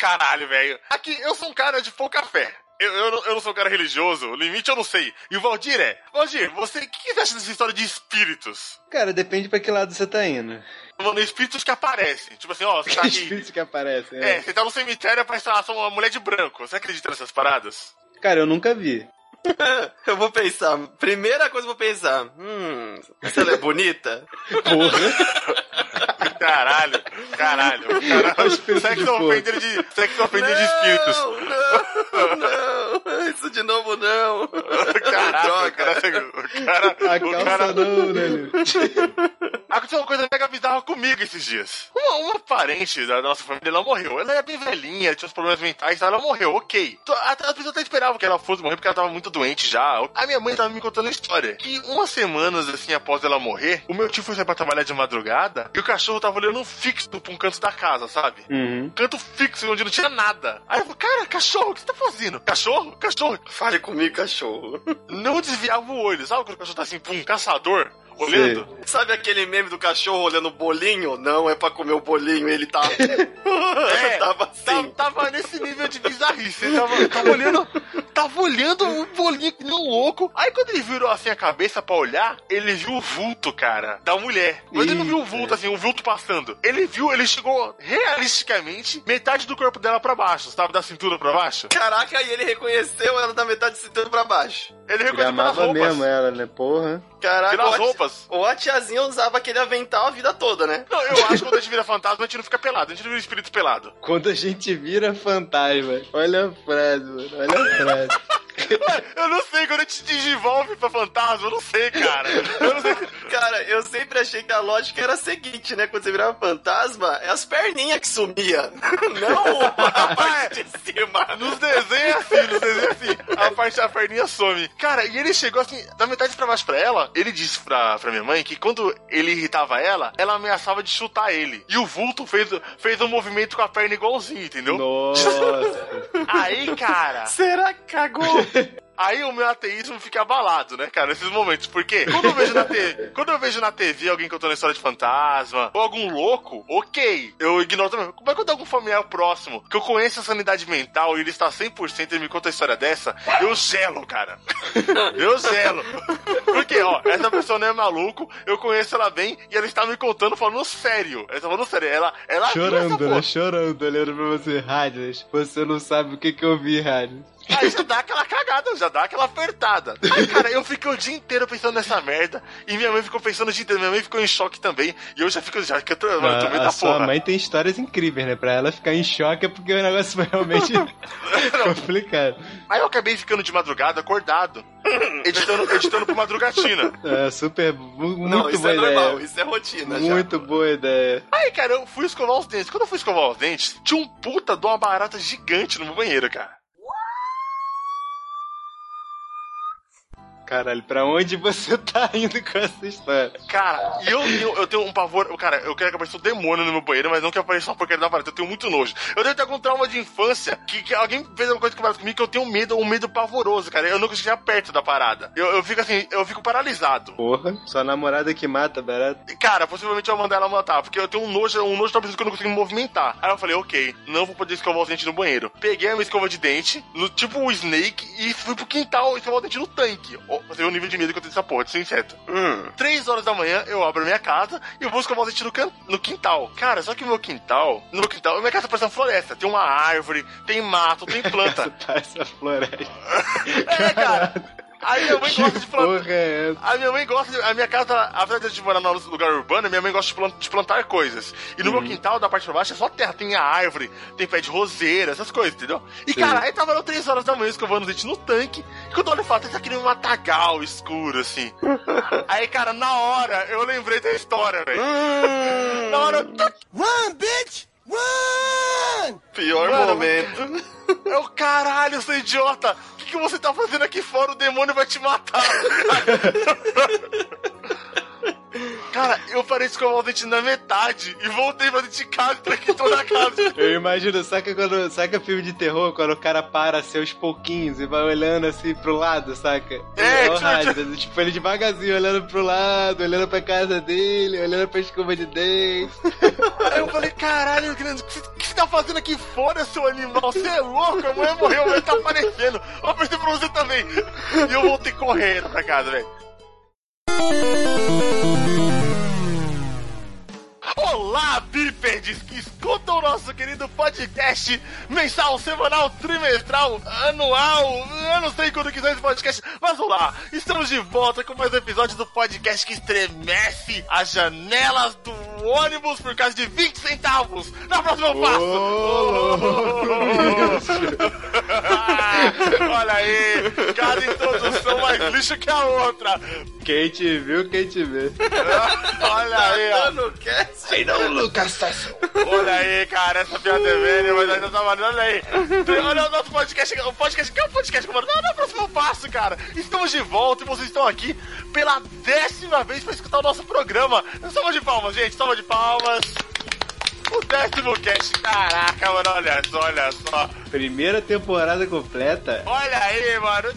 Caralho, velho. Aqui, eu sou um cara de pouca fé. Eu, eu, não, eu não sou um cara religioso, o limite eu não sei. E o Valdir é. Valdir, você, o que, que você acha dessa história de espíritos? Cara, depende pra que lado você tá indo. Mano, espíritos que aparecem. Tipo assim, ó, você tá aqui. Espíritos que aparecem. É, É. você tá no cemitério pra instalação uma mulher de branco. Você acredita nessas paradas? Cara, eu nunca vi. Eu vou pensar. Primeira coisa que eu vou pensar. Hum, se ela é bonita? Porra. Caralho, caralho, caralho. Sexo ofender de, sexo ofender de espíritos. Não, não, isso de novo não. Caraca, o Droga. cara, o cara, A o calça cara, não, né? Aconteceu uma coisa mega bizarra comigo esses dias. Uma, uma parente da nossa família, ela morreu. Ela era bem velhinha, tinha uns problemas mentais, ela morreu, ok. As pessoas até esperavam que ela fosse morrer porque ela tava muito doente já. A minha mãe tava me contando a história. Que umas semanas, assim, após ela morrer, o meu tio foi sair pra trabalhar de madrugada e o cachorro tava olhando fixo pra um canto da casa, sabe? Uhum. Canto fixo, onde não tinha nada. Aí eu falei, cara, cachorro, o que você tá fazendo? Cachorro? Cachorro. Fale comigo, cachorro. Não desviava o olho, sabe quando o cachorro tá assim, pum, caçador, olhando? Sabe aquele meme do cachorro olhando o bolinho? Não, é pra comer o bolinho. Ele tá. É, Tava Tava, assim. tava nesse nível de bizarrice. Ele tava, tava olhando. Tava olhando o bolinho que nem um louco. Aí quando ele virou assim a cabeça pra olhar, ele viu o vulto, cara, da mulher. Mas ele não viu o vulto, assim, o vulto passando. Ele viu, ele chegou realisticamente metade do corpo dela pra baixo, sabe? Da cintura pra baixo. Caraca, e ele reconheceu ela da metade de cintura pra baixo. Ele reconheceu pelas amava roupas. mesmo ela, né? Porra. Caraca, Pelas ou a ti- roupas. Ou a tiazinha usava aquele avental a vida toda, né? Não, eu acho que quando a gente vira fantasma, a gente não fica pelado, a gente não vira espírito pelado. Quando a gente vira fantasma. Olha a frase, mano. Olha a frase. Eu não sei, quando a gente desenvolve pra fantasma, eu não sei, cara. Eu não sei. Cara, eu sempre achei que a lógica era a seguinte, né? Quando você virava fantasma, é as perninhas que sumia. Não a parte de cima. Nos desenhos assim, nos desenhos assim, a parte da perninha some. Cara, e ele chegou assim, da metade pra baixo pra ela, ele disse pra, pra minha mãe que quando ele irritava ela, ela ameaçava de chutar ele. E o vulto fez, fez um movimento com a perna igualzinho, entendeu? Nossa. Aí, cara, Será que cagou? aí o meu ateísmo fica abalado, né, cara, nesses momentos. Porque quando eu vejo na TV, quando eu vejo na TV alguém contando história de fantasma, ou algum louco, ok, eu ignoro também. Como é que eu algum familiar próximo que eu conheço a sanidade mental e ele está 100% e me conta a história dessa, eu gelo, cara. Eu gelo. Porque, ó, essa pessoa não é maluco, eu conheço ela bem e ela está me contando falando sério. Ela está falando sério. Ela, ela Chorando, porra. né? Chorando, olhando pra você. Rádios, você não sabe o que que eu vi, Rádios. Aí já dá aquela cagada, já dá aquela apertada. Aí, cara, eu fiquei o dia inteiro pensando nessa merda. E minha mãe ficou pensando o dia inteiro. Minha mãe ficou em choque também. E eu já fico, já que eu tô, mano, eu tô meio a, da a sua porra. mãe tem histórias incríveis, né? Pra ela ficar em choque é porque o negócio foi realmente complicado. Aí eu acabei ficando de madrugada, acordado. editando, editando pro madrugatina. É, super. mu- Muito Não, isso boa é normal, ideia. isso é rotina já. Muito boa ideia. Aí, cara, eu fui escovar os dentes. Quando eu fui escovar os dentes, tinha um puta de uma barata gigante no meu banheiro, cara. Caralho, pra onde você tá indo com essa história? Cara, eu, eu, eu tenho um pavor. Cara, eu quero que apareça um demônio no meu banheiro, mas não que apareça uma porcaria da barata. Eu tenho muito nojo. Eu devo ter algum trauma de infância que, que alguém fez alguma coisa com comigo que eu tenho medo, um medo pavoroso, cara. Eu não consigo chegar perto da parada. Eu, eu fico assim, eu fico paralisado. Porra, sua namorada que mata, barato. Cara, possivelmente eu vou mandar ela matar, porque eu tenho um nojo, um nojo tão absurdo que eu não consigo me movimentar. Aí eu falei, ok, não vou poder escovar os dentes no banheiro. Peguei a minha escova de dente, no tipo o Snake, e fui pro quintal escovar o dente no tanque. Você vê o nível de medo que eu tenho dessa porra, de ser inseto. Hum. Três horas da manhã, eu abro a minha casa e eu escovar os dentes no, can- no quintal. Cara, só que o meu quintal, no meu quintal, minha casa parece uma floresta. Tem uma árvore, tem mato, tem planta. Parece a floresta. é, cara. Aí minha mãe gosta de plantar. Porra, é essa? A minha mãe gosta de, A minha casa, apesar de morar num lugar urbano, minha mãe gosta de, plan- de plantar coisas. E no meu quintal, da parte pra baixo, é só terra. Tem a árvore, tem pé de roseira, essas coisas, entendeu? E, Sim. cara, aí tava eu 3 horas da manhã escovando os dentes no tanque. E quando eu olho e falo, tá aquele matagal escuro, assim. aí, cara, na hora, eu lembrei da história, velho. Na hora, eu... Run, bitch! Run! Pior Mano, momento. Eu, caralho, seu idiota! O que, que você tá fazendo aqui fora? O demônio vai te matar! Cara, eu parei de escovar o dente na metade e voltei pra dentro de casa e tranquei toda a casa. Eu imagino, saca quando. Saca filme de terror, quando o cara para aos pouquinhos e vai olhando assim pro lado, saca? É, o tipo- rádio, tipo, ele devagarzinho olhando pro lado, olhando pra casa dele, olhando pra escova de dente. Aí eu falei, caralho, o que, que você tá fazendo aqui fora, seu animal? Você é louco? A mulher morreu, mas tá aparecendo. Vou aparecer pra você também. E eu vou ter correndo pra casa, velho. Olá, bípedes que escutam o nosso querido podcast mensal, semanal, trimestral, anual. Eu não sei quando quiser esse podcast, mas vamos lá. Estamos de volta com mais um episódio do podcast que estremece as janelas do ônibus por causa de 20 centavos. Na próxima eu passo. Olha aí, cada introdução mais lixo que a outra. Quem te viu, quem te vê. Olha aí, ó. Dando cast. Aí não, Lucas Tyson. Olha aí, cara, essa piada é velha, mas ainda tá valendo. Olha aí. Olha o nosso podcast. O podcast que é o podcast, mano. Não, não, próximo passo, cara. Estamos de volta e vocês estão aqui pela décima vez pra escutar o nosso programa. Salva de palmas, gente. Salva de palmas. O décimo cast. Caraca, mano, olha só, olha só. Primeira temporada completa. Olha aí, mano.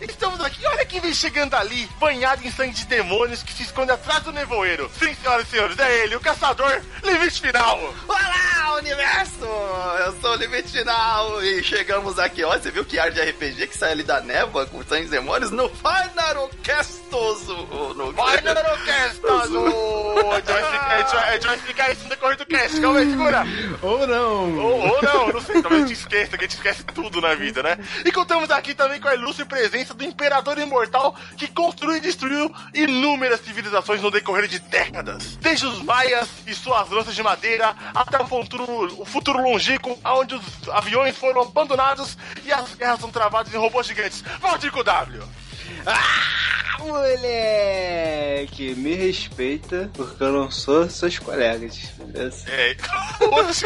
Estamos aqui. Olha quem vem chegando ali, banhado em sangue de demônios que se esconde atrás do nevoeiro. Sim, senhoras e senhores, é ele, o caçador Limite Final. Olá, universo! Eu sou o Limite Final e chegamos aqui. Olha, você viu que ar de RPG que sai ali da névoa com sangue de demônios no Final Castoso. No... Cast, A gente vai explicar- a gente vai- a gente vai explicar isso no decorrer do cast. Calma aí, segura. Ou não. Ou, ou não, não sei, talvez a gente que a gente esquece tudo na vida, né? E contamos aqui também com a ilustre presença do Imperador Imortal que construiu e destruiu inúmeras civilizações no decorrer de décadas. Desde os maias e suas lanças de madeira até o futuro, o futuro longínquo, onde os aviões foram abandonados e as guerras são travadas em robôs gigantes. Valdir com W! Ah, moleque, me respeita porque eu não sou seus colegas. É. What,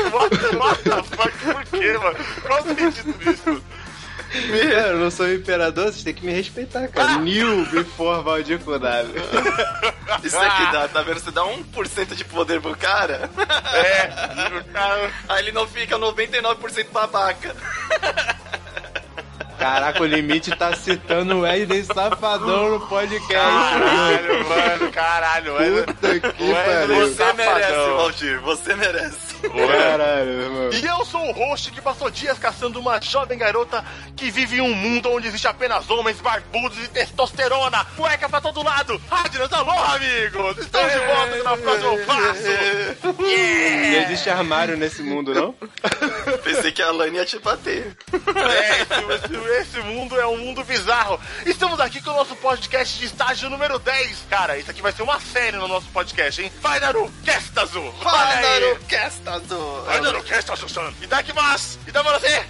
what the fuck? Por quê, mano? Qual o sentido disso? É, eu não sou imperador, vocês têm que me respeitar, cara. New before Valdir Kodab. Isso aqui dá, tá vendo? Você dá 1% de poder pro cara, É, aí ele não fica 99% babaca. Caraca, o limite tá citando o Wesley Safadão no podcast. Caralho, mano, caralho. Wesley- Puta que Wesley pariu. Você merece, Valdir, você merece. Caralho, irmão. E eu sou o host que passou dias caçando uma jovem garota que vive em um mundo onde existe apenas homens barbudos e testosterona. Cueca pra todo lado. Radnas, alô, amigos. Estamos de volta na próxima passo. Não existe armário nesse mundo, não? Pensei que a Lani ia te bater. É, esse, esse- esse mundo é um mundo bizarro. Estamos aqui com o nosso podcast de estágio número 10. Cara, isso aqui vai ser uma série no nosso podcast, hein? Vai, Naru, Kestazu. Olha Naru, Kestazu-san. E daqui mais. E dá pra você.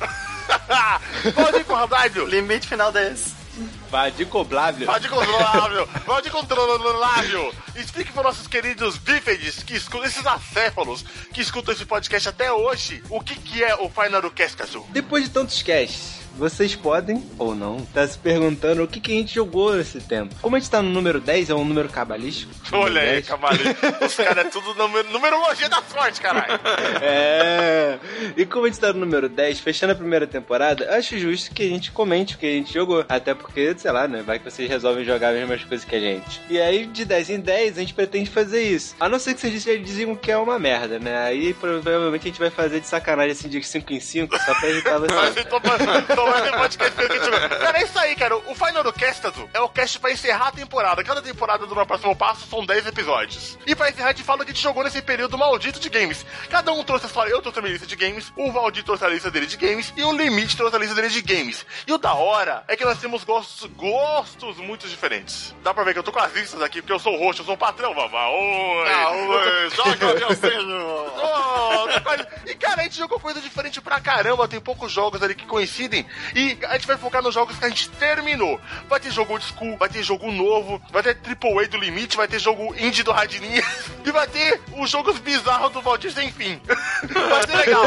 Pode com o. Limite final 10. Vadir Coblável. Pode controlável, pode controlável. Explique para nossos queridos bípedes que escutam, esses acéfalos que escutam esse podcast até hoje, o que, que é o Final Cast Azul. Depois de tantos casts, vocês podem, ou não, estar se perguntando o que, que a gente jogou nesse tempo. Como a gente tá no número 10, é um número cabalístico. Olha aí, 10. camarim. Os caras é tudo numer- numerologia da sorte, caralho. É. E como a gente tá no número 10, fechando a primeira temporada, acho justo que a gente comente o que a gente jogou. Até porque, sei lá, né? Vai que vocês resolvem jogar as mesmas coisas que a gente. E aí, de 10 em 10, a gente pretende fazer isso. A não ser que vocês já diziam que é uma merda, né? Aí provavelmente a gente vai fazer de sacanagem assim de 5 em 5, só pra irritar Mas vocês. então, então ter podcast jogou. Cara, é isso aí, cara. O Final Cast Azul é o cast pra encerrar a temporada. Cada temporada do meu próximo passo são 10 episódios. E pra encerrar, a gente fala o que a gente jogou nesse período maldito de games. Cada um trouxe a sua. Eu trouxe a minha lista de games, o Valdir trouxe a lista dele de games e o Limite trouxe a lista dele de games. E o da hora é que nós temos gostos, gostos muito diferentes. Dá pra ver que eu tô com as listas aqui, porque eu sou o host, eu sou o patrão, vavá. Oi! Ah, oi, joga meu senhor. Oh, e cara, a gente jogou coisa diferente pra caramba. Tem poucos jogos ali que coincidem. E a gente vai focar nos jogos que a gente terminou. Vai ter jogo old school, vai ter jogo novo, vai ter AAA do limite, vai ter jogo indie do Radininha. E vai ter os jogos bizarros do Valdir sem fim. Vai ser legal.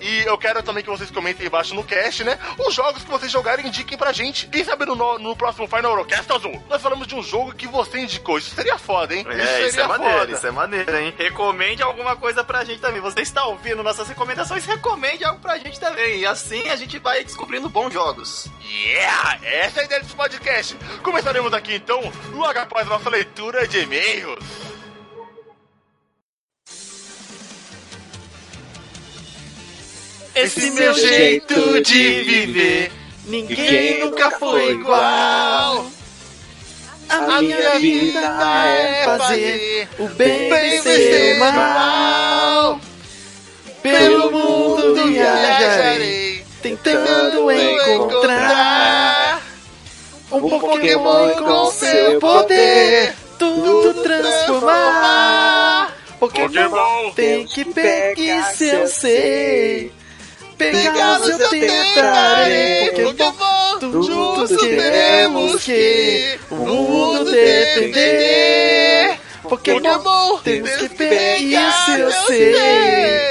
E eu quero também que vocês comentem aí embaixo no cast, né? Os jogos que vocês jogaram indiquem pra gente. Quem sabe no, no, próximo Final Eurocast Azul, nós falamos de um jogo que você indicou. Isso seria foda, hein? É, isso seria é maneiro, foda. isso é maneiro, hein? Recomende alguma coisa pra gente também. Você está ouvindo nossas recomendações, recomende algo pra gente também. E assim a gente vai descobrindo bons jogos. Yeah! Essa é a ideia desse podcast. Começaremos aqui então, logo após a nossa leitura de e-mails. esse meu jeito de viver. Ninguém nunca foi igual. A minha vida é fazer o bem vencer o mal. Pelo mundo viajarei, tentando encontrar um Pokémon com seu poder, tudo transformar. Pokémon tem que pegar se eu sei. Pegar se eu tentarei. Pokémon, juntos queremos que o mundo defender. Pokémon, temos que pegar se eu sei.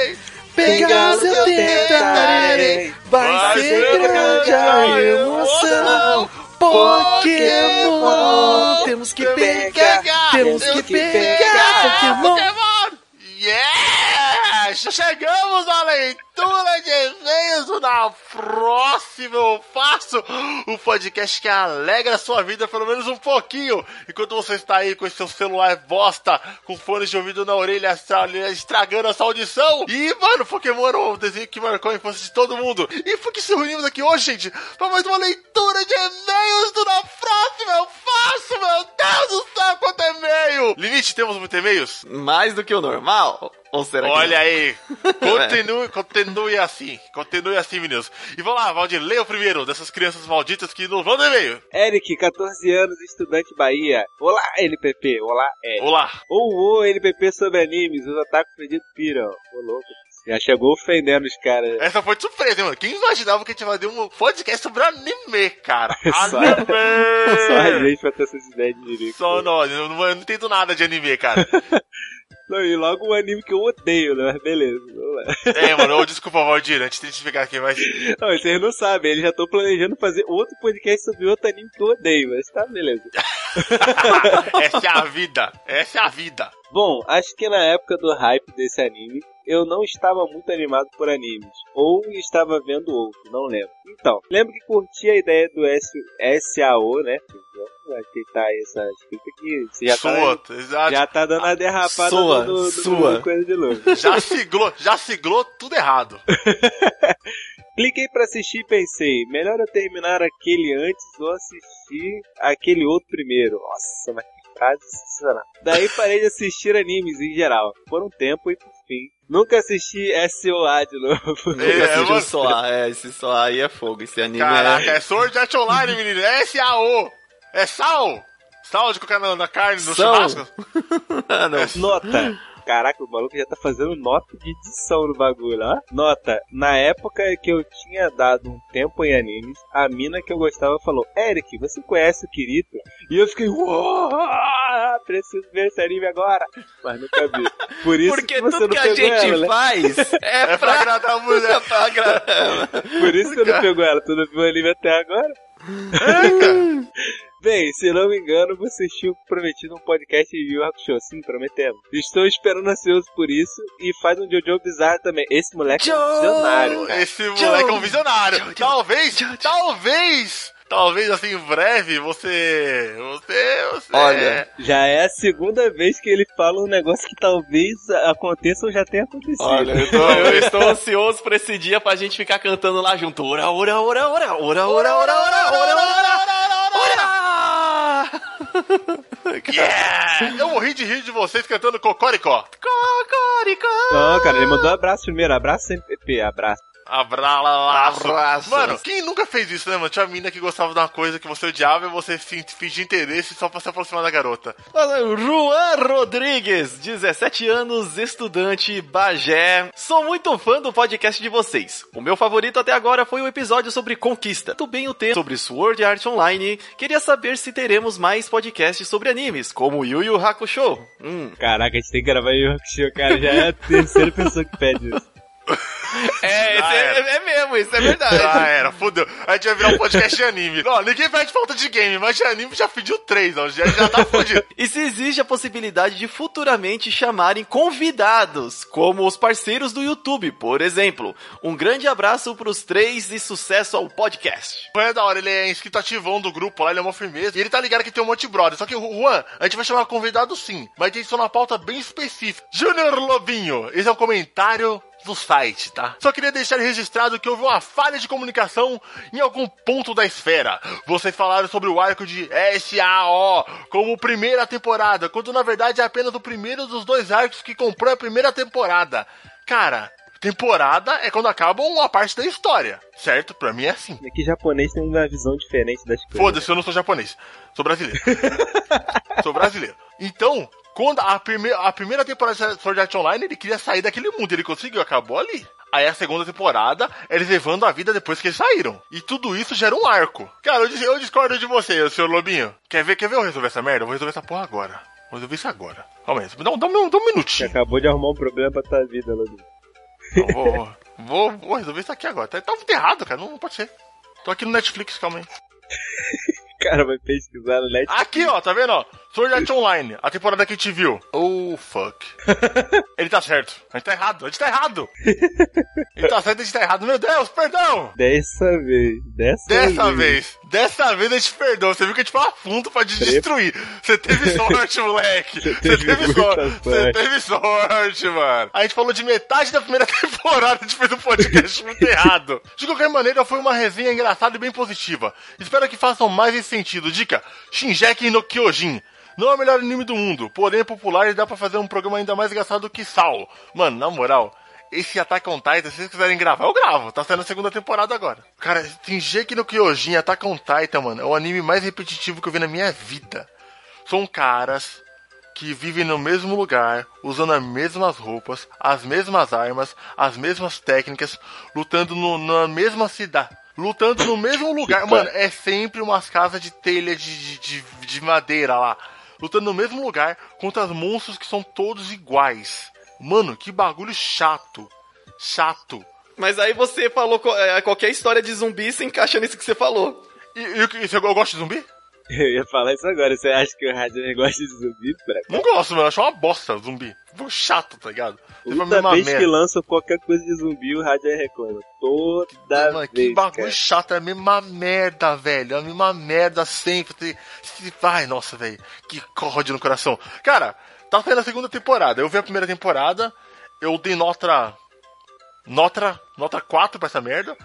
Pegar se eu tentarei. Vai ser grande a emoção. Pokémon, temos que pegar, temos que pegar Pokémon. Chegamos à leitura de e-mails na próxima. Eu faço o podcast que alegra a sua vida pelo menos um pouquinho. Enquanto você está aí com esse seu celular bosta, com fones de ouvido na orelha, estra- estragando a sua audição. E, mano, Pokémon era o desenho que marcou a infância de todo mundo. E por que se reunimos aqui hoje, gente? Para mais uma leitura de e-mails do Na Próxima. Eu faço, meu Deus do céu, quanto e-mail! Limite, temos muitos e-mails? Mais do que o normal? Ou será que Olha não? aí, continue, continue assim, continue assim, meninos. E vamos lá, Valdir, leia o primeiro dessas crianças malditas que não vão no e-mail. Eric, 14 anos, estudante Bahia. Olá, LPP. Olá, Eric. Olá. Ou o LPP sobre animes, os ataques fedidos piram. Ô, louco. Já chegou ofendendo os caras. Essa foi de surpresa, hein, mano? Quem imaginava que a gente ia fazer um podcast sobre anime, cara? Só- Anime! Só a gente pra ter essas ideias de direito. Só nós, eu não, eu não entendo nada de anime, cara. Não, e logo um anime que eu odeio, né? Mas beleza, vamos lá. é, mano, ô, desculpa, Valdir, antes de identificar quem vai Não, vocês não sabem, eles já estão planejando fazer outro podcast sobre outro anime que eu odeio, mas tá, beleza. Essa é a vida, essa é a vida. Bom, acho que na época do hype desse anime, eu não estava muito animado por animes. Ou estava vendo outro, não lembro. Então, lembro que curti a ideia do S SAO, né? Aceitar essa escrita aqui. Você já Sua, tá, exato. já tá dando a derrapada Sua, do, do, do- sua. do coisa de novo. Já siglou, já siglou tudo errado. Cliquei pra assistir e pensei, melhor eu terminar aquele antes ou assistir aquele outro primeiro. Nossa, mas que frase sensacional. Daí parei de assistir animes em geral, por um tempo e por fim. Nunca assisti SOA de novo. Nunca É, assistiu mano. Soar, é, esse Soar aí é fogo, esse anime Caraca, é... é Sword Art Online, menino. É S-A-O. É sal. Sal de colocar na, na carne, no Sal. churrasco. Ah, não. Nota. Caraca, o maluco já tá fazendo nota de edição no bagulho, ó. Nota. Na época que eu tinha dado um tempo em animes, a mina que eu gostava falou, Eric, você conhece o Kirito? E eu fiquei, uou, preciso ver esse anime agora. Mas nunca vi. Por isso Porque que você tudo não que a gente ela, né? faz é, É pra pra... agradar a mulher. é pra agradar. Por isso que você não pegou ela. Tu não viu o anime até agora? Bem, se não me engano, vocês tinham prometido um podcast de Yu Hakusho. Sim, prometemos. Estou esperando ansioso por isso e faz um Jojo bizarro também. Esse moleque é um visionário, cara. Esse moleque é um visionário. Talvez, talvez, talvez assim, em breve, você. Você. você Olha. Já é a segunda vez que ele fala um negócio que talvez aconteça ou já tenha acontecido. Olha, eu, tô, eu estou ansioso pra esse dia pra gente ficar cantando lá junto. Ora, ora, ora, ora, ora, ora, ora, ora, ora, ora, ora. Yeah! Eu morri de rir de vocês cantando Cocoricó. Cocoricó. Não, cara, ele mandou abraço primeiro. Abraço MP, abraço. Abraço. Mano, quem nunca fez isso, né, mano? Tinha uma mina que gostava de uma coisa que você odiava e você fi- fingir interesse só pra se aproximar da garota. Juan Rodrigues, 17 anos, estudante, Bagé. Sou muito fã do podcast de vocês. O meu favorito até agora foi o episódio sobre Conquista. Muito bem o tema sobre Sword Art Online. Queria saber se teremos mais podcasts sobre animes, como Yu Yu Hakusho. Hum. Caraca, a gente tem que gravar Yu Yu Hakusho, cara. Já é a terceira pessoa que pede isso. É, é, era. é mesmo, isso é verdade. Já era, fudeu. A gente vai virar um podcast de anime. Ó, ninguém pede falta de game, mas de anime já pediu três, ó. Já, já tá fudido. E se existe a possibilidade de futuramente chamarem convidados, como os parceiros do YouTube, por exemplo. Um grande abraço pros três e sucesso ao podcast. É da hora, ele é inscrito ativão do grupo lá, ele é uma firmeza. E ele tá ligado que tem um monte de brother. Só que o Juan, a gente vai chamar convidado sim, mas tem só uma pauta bem específica. Júnior Lobinho, esse é um comentário do site, tá? Só queria deixar registrado que houve uma falha de comunicação em algum ponto da esfera. Vocês falaram sobre o arco de SAO como primeira temporada, quando na verdade é apenas o primeiro dos dois arcos que comprou a primeira temporada. Cara, temporada é quando acaba uma parte da história, certo? Pra mim é assim. É que japonês tem uma visão diferente das coisas. Foda-se, eu não sou japonês. Sou brasileiro. sou brasileiro. Então, quando a, prime a primeira temporada de Sword Art Online, ele queria sair daquele mundo. Ele conseguiu, acabou ali. Aí a segunda temporada, eles levando a vida depois que eles saíram. E tudo isso gera um arco. Cara, eu, eu discordo de você, senhor Lobinho. Quer ver, quer ver eu resolver essa merda? Eu vou resolver essa porra agora. Vou resolver isso agora. Calma aí, dá, um- dá, um- dá um Você minutinho. acabou de arrumar um problema pra tua vida, Lobinho. Eu vou, vou, vou resolver isso aqui agora. Tá, tá errado, cara. Não, não pode ser. Tô aqui no Netflix, calma aí. O cara vai pesquisar no net. Aqui, ó, tá vendo, ó? Sword Art Online, a temporada que a gente viu. Oh, fuck. Ele tá certo. A gente tá errado, a gente tá errado. Ele tá certo, a gente tá errado. Meu Deus, perdão. Dessa vez. Dessa, Dessa vez, dessa vez a gente perdoa. Você viu que a gente foi a fundo pra te destruir. Você teve sorte, moleque. Você teve teve sorte. Você teve sorte, mano. A gente falou de metade da primeira temporada, a gente fez um podcast muito errado. De qualquer maneira, foi uma resenha engraçada e bem positiva. Espero que façam mais esse sentido. Dica: Shinjeki no Kyojin. Não é o melhor anime do mundo, porém é popular e dá pra fazer um programa ainda mais engraçado do que Sal. Mano, na moral, esse Attack on Titan, se vocês quiserem gravar, eu gravo. Tá saindo a segunda temporada agora. Cara, Shinjeki no Kyojin, Attack on Titan, mano, é o anime mais repetitivo que eu vi na minha vida. São caras que vivem no mesmo lugar, usando as mesmas roupas, as mesmas armas, as mesmas técnicas, lutando no- na mesma cidade. Lutando no mesmo lugar. Mano, é sempre umas casas de telha de, de, de- de madeira lá. Lutando no mesmo lugar contra os monstros que são todos iguais. Mano, que bagulho chato. Chato. Mas aí você falou é, qualquer história de zumbi se encaixa nisso que você falou. E, e, você- eu gosto de zumbi? Eu ia falar isso agora. Você acha que o Radioner gosta de zumbi? Não gosto, mano. Eu acho uma bosta zumbi. Chato, tá ligado? Toda vez merda. que lançam qualquer coisa de zumbi, o Radioner reclama. Toda Mano, que vez, bagulho cara. chato, é a mesma merda, velho. É a mesma merda sempre. Ai, nossa, velho. Que corrode no coração. Cara, tá saindo a segunda temporada. Eu vi a primeira temporada, eu dei nota. Nota. Nota 4 pra essa merda.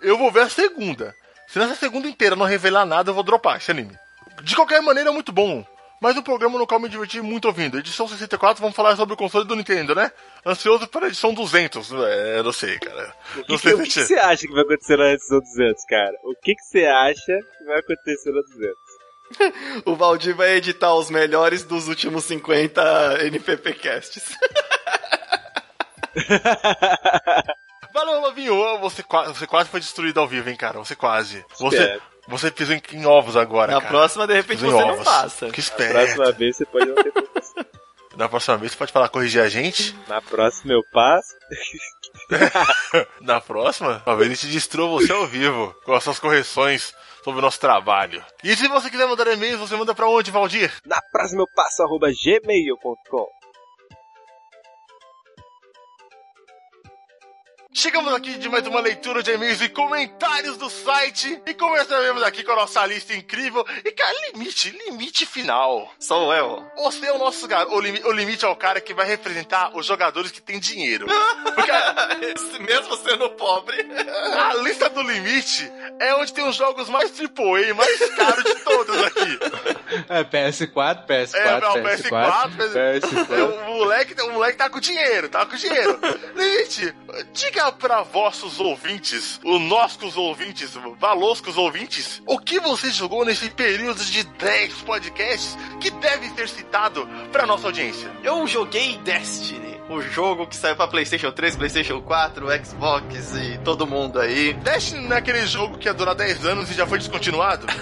Eu vou ver a segunda. Se nessa segunda inteira não revelar nada, eu vou dropar esse anime. De qualquer maneira, é muito bom. Mas o programa no qual me diverti muito ouvindo. Edição 64, vamos falar sobre o console do Nintendo, né? Ansioso para a edição 200. É, eu não sei, cara. O Não que, sei que, o se que que você acha que vai acontecer na edição 200, cara? O que, que você acha que vai acontecer na 200? O Valdir vai editar os melhores dos últimos 50 NPP casts. Valeu, Lovinho. Você, você quase foi destruído ao vivo, hein, cara? Você quase. Você, Espero. Você pisou em, em ovos agora, Na cara. próxima, de repente, em você não ovos. passa. Que Na esperto. próxima vez você pode não ter. Na próxima vez você pode falar corrigir a gente. Na próxima eu passo. Na próxima, talvez a gente destrua você ao vivo com as suas correções sobre o nosso trabalho. E se você quiser mandar e-mails, você manda pra onde, Valdir? Na próxima eu passo arroba gmail.com. Chegamos aqui de mais uma leitura de e-mails e comentários do site e começaremos aqui com a nossa lista incrível e, cara, limite, limite final. Sou eu. Você é o nosso gar... o, limi- o limite é o cara que vai representar os jogadores que têm dinheiro. Porque mesmo sendo pobre. a lista do limite é onde tem os jogos mais AAA, mais caros de todos aqui. É, PS4, PS4, É, não, PS4, PS4, PS4. É, o, moleque, o moleque tá com dinheiro, tá com dinheiro. Limite, diga pra vossos ouvintes, os nossos ouvintes, valoscos ouvintes, o que você jogou nesse período de 10 podcasts que deve ser citado pra nossa audiência. Eu joguei Destiny, o jogo que saiu pra PlayStation 3, PlayStation 4, Xbox e todo mundo aí. Destiny não é aquele jogo que ia durar 10 anos e já foi descontinuado?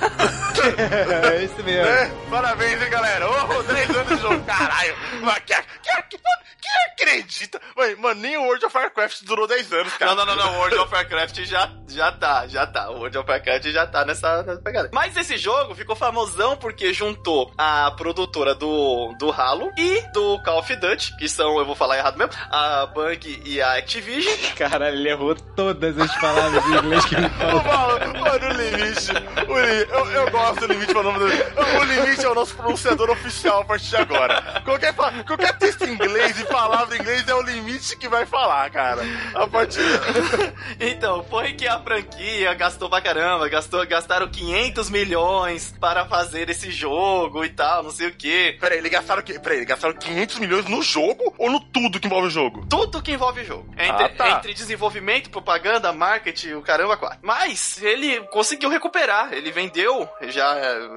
É esse mesmo. É, parabéns, hein, galera. Ô, 10 anos de jogo, caralho. Mas que, que, que, que acredita? Mano, mano, nem o World of Warcraft durou 10 anos, cara. Não, não, não, não, World of Warcraft já, já tá, já tá. O World of Warcraft já tá nessa, nessa pegada. Mas esse jogo ficou famosão porque juntou a produtora do, do Halo e do Call of Duty, que são, eu vou falar errado mesmo. A Bang e a Activision. Caralho, ele errou todas as palavras em inglês que ele falou. falo, mano, o limite. O li- eu, eu gosto do limite, meu nome do O limite é o nosso pronunciador oficial a partir de agora. Qualquer, qualquer texto em inglês e palavra em inglês é o limite que vai falar, cara. A partir. Então, foi que a franquia gastou pra caramba, gastou, gastaram 500 milhões para fazer esse jogo e tal, não sei o que. Peraí, eles gastaram? Peraí, gastaram 500 milhões no jogo ou no tudo que envolve o jogo? Tudo que envolve o jogo. Entre, Ah, tá. entre desenvolvimento, propaganda, marketing, o caramba, quatro. Mas ele conseguiu recuperar, ele vendeu, já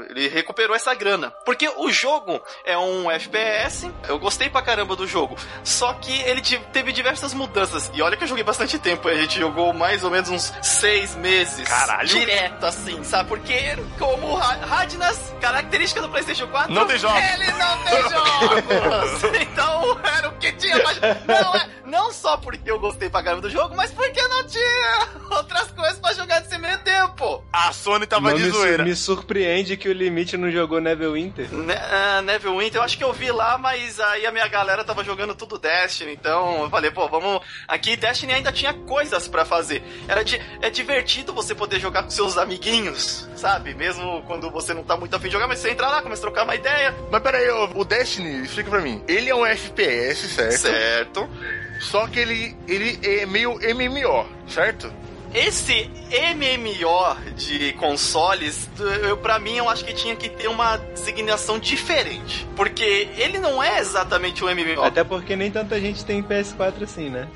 ele recuperou essa grana. Porque o jogo é um FPS, eu gostei pra caramba do jogo. Só que ele te- teve diversas mudanças. E olha que eu joguei bastante tempo, a gente jogou mais ou menos uns seis meses. Caralho. Direto assim, sabe? Porque como Radnas, característica do PlayStation 4, Não tem jogos. Ele não tem jogos! então era o que tinha pra... Não, é, não só porque eu gostei pra caramba do jogo, mas porque não tinha outras coisas pra jogar nesse meio tempo. A Sony tava Não de me, zoeira. me surpreende que o Limite não jogou Neverwinter. Ne ah, Neverwinter, eu acho que eu vi lá, mas aí a minha galera tava jogando tudo Destiny, então eu falei, pô, vamos... Aqui Destiny ainda tinha coisas pra fazer. Era di é divertido você poder jogar com seus amiguinhos, sabe? Mesmo quando você não tá muito afim de jogar, mas você entra lá, começa a trocar uma ideia. Mas peraí, o o Destiny, explica pra mim. Ele é um FPS, certo? Certo. Só que ele, ele é meio MMO, certo? Esse MMO de consoles, eu, pra mim, eu acho que tinha que ter uma designação diferente. Porque ele não é exatamente um MMO. Até porque nem tanta gente tem PS4 assim, né?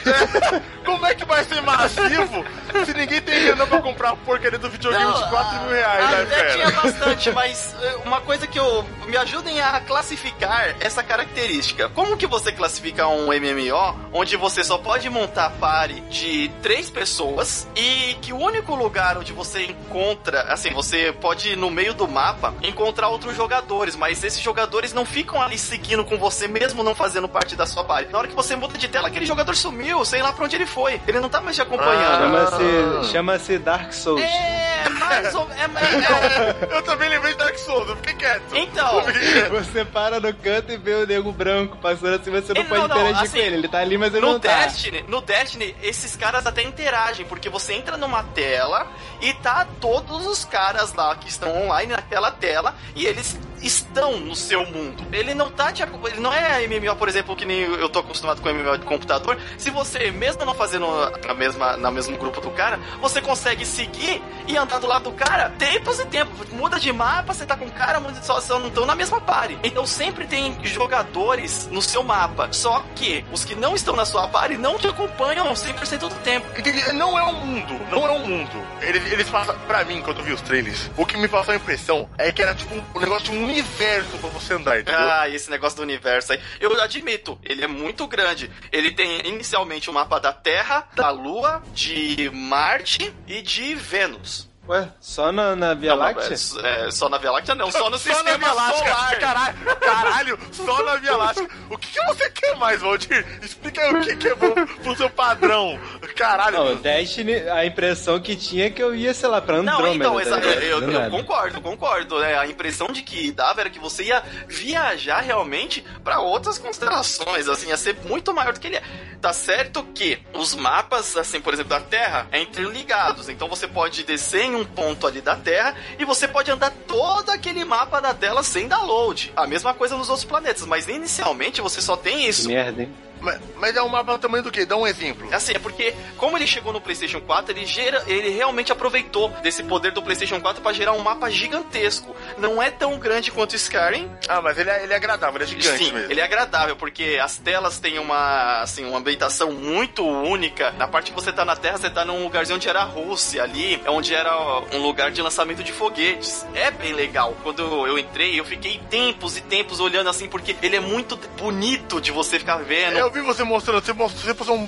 Como é que vai ser massivo se ninguém tem grana pra comprar a porcaria do videogame de 4 mil reais, né, Até tinha bastante, mas eh, uma coisa que eu. Me ajudem a classificar essa característica. Como que você classifica um MMO onde você só pode montar pare de três pessoas e que o único lugar onde você encontra, assim, você pode ir no meio do mapa encontrar outros jogadores, mas esses jogadores não ficam ali seguindo com você mesmo não fazendo parte da sua party. Na hora que você muda de tela, aquele jogador sumiu, sei lá pra onde ele foi. Ele não tá mais te acompanhando. Chama-se chama-se Dark Souls. É, mais ou é, é, Eu também lembrei de Dark Souls, eu fiquei quieto. Então. Você para no canto e vê o nego branco passando assim, você não Ele- pode não, não, interagir assim, com ele. Ele tá ali, mas ele no não tá. Destiny, no Destiny, esses caras até interagem, porque você entra numa tela e tá todos os caras lá que estão online naquela tela e eles estão no seu mundo. Ele não tá te ele não é MMO, por exemplo, que nem eu tô acostumado com MMO de computador. Se você mesmo não fazendo na mesma na mesmo grupo do cara, você consegue seguir e andar do lado do cara tempos e tempos. Muda de mapa, você tá com o cara, muda de só não estão na mesma party. Então sempre tem jogadores no seu mapa. Só que os que não estão na sua party não te acompanham 100% do tempo. Não é um mundo, não é um mundo. Eles, eles passam, pra mim, quando eu vi os trailers, o que me passou a impressão é que era tipo um negócio um universo pra você andar, entendeu? Ah, esse negócio do universo aí. Eu admito, ele é muito grande. Ele tem inicialmente o mapa da Terra, da Lua, de Marte e de Vênus. Ué, só na, na Via Não, Láctea? é, é, só na Via Láctea não, só no Só na sistema Via Láctea. solar. Caralho, caralho, só na Via Láctea. O que, que você quer mais, Valdir? Explica aí o que, que é bom pro seu padrão. Caralho. Não, Destiny, a impressão que tinha é que eu ia, sei lá, pra Não, Andrômeda. então, tá eu, eu nada. concordo, concordo, né? A impressão de que dava era que você ia viajar realmente pra outras constelações, assim, ia ser muito maior do que ele é. Tá certo que os mapas, assim, por exemplo, da Terra, é interligados, então você pode descer em um ponto ali da Terra e você pode andar todo aquele mapa da tela sem download. A mesma coisa nos outros planetas, mas inicialmente você só tem Que isso. merda, hein? Mas, mas é um mapa do tamanho do quê? Dá um exemplo. Assim, é porque, como ele chegou no PlayStation 4, ele, gera, ele realmente aproveitou desse poder do PlayStation 4 para gerar um mapa gigantesco. Não é tão grande quanto o Skyrim. Ah, mas ele é, ele é agradável, ele é gigante Sim, mesmo. ele é agradável, porque as telas têm uma, assim, uma ambientação muito única. Na parte que você tá na Terra, você tá num lugarzinho onde era a Rússia ali, é onde era um lugar de lançamento de foguetes. É bem legal. Quando eu entrei, eu fiquei tempos e tempos olhando assim, porque ele é muito bonito de você ficar vendo. Eu vi você mostrando, você, mostrou, você postou um,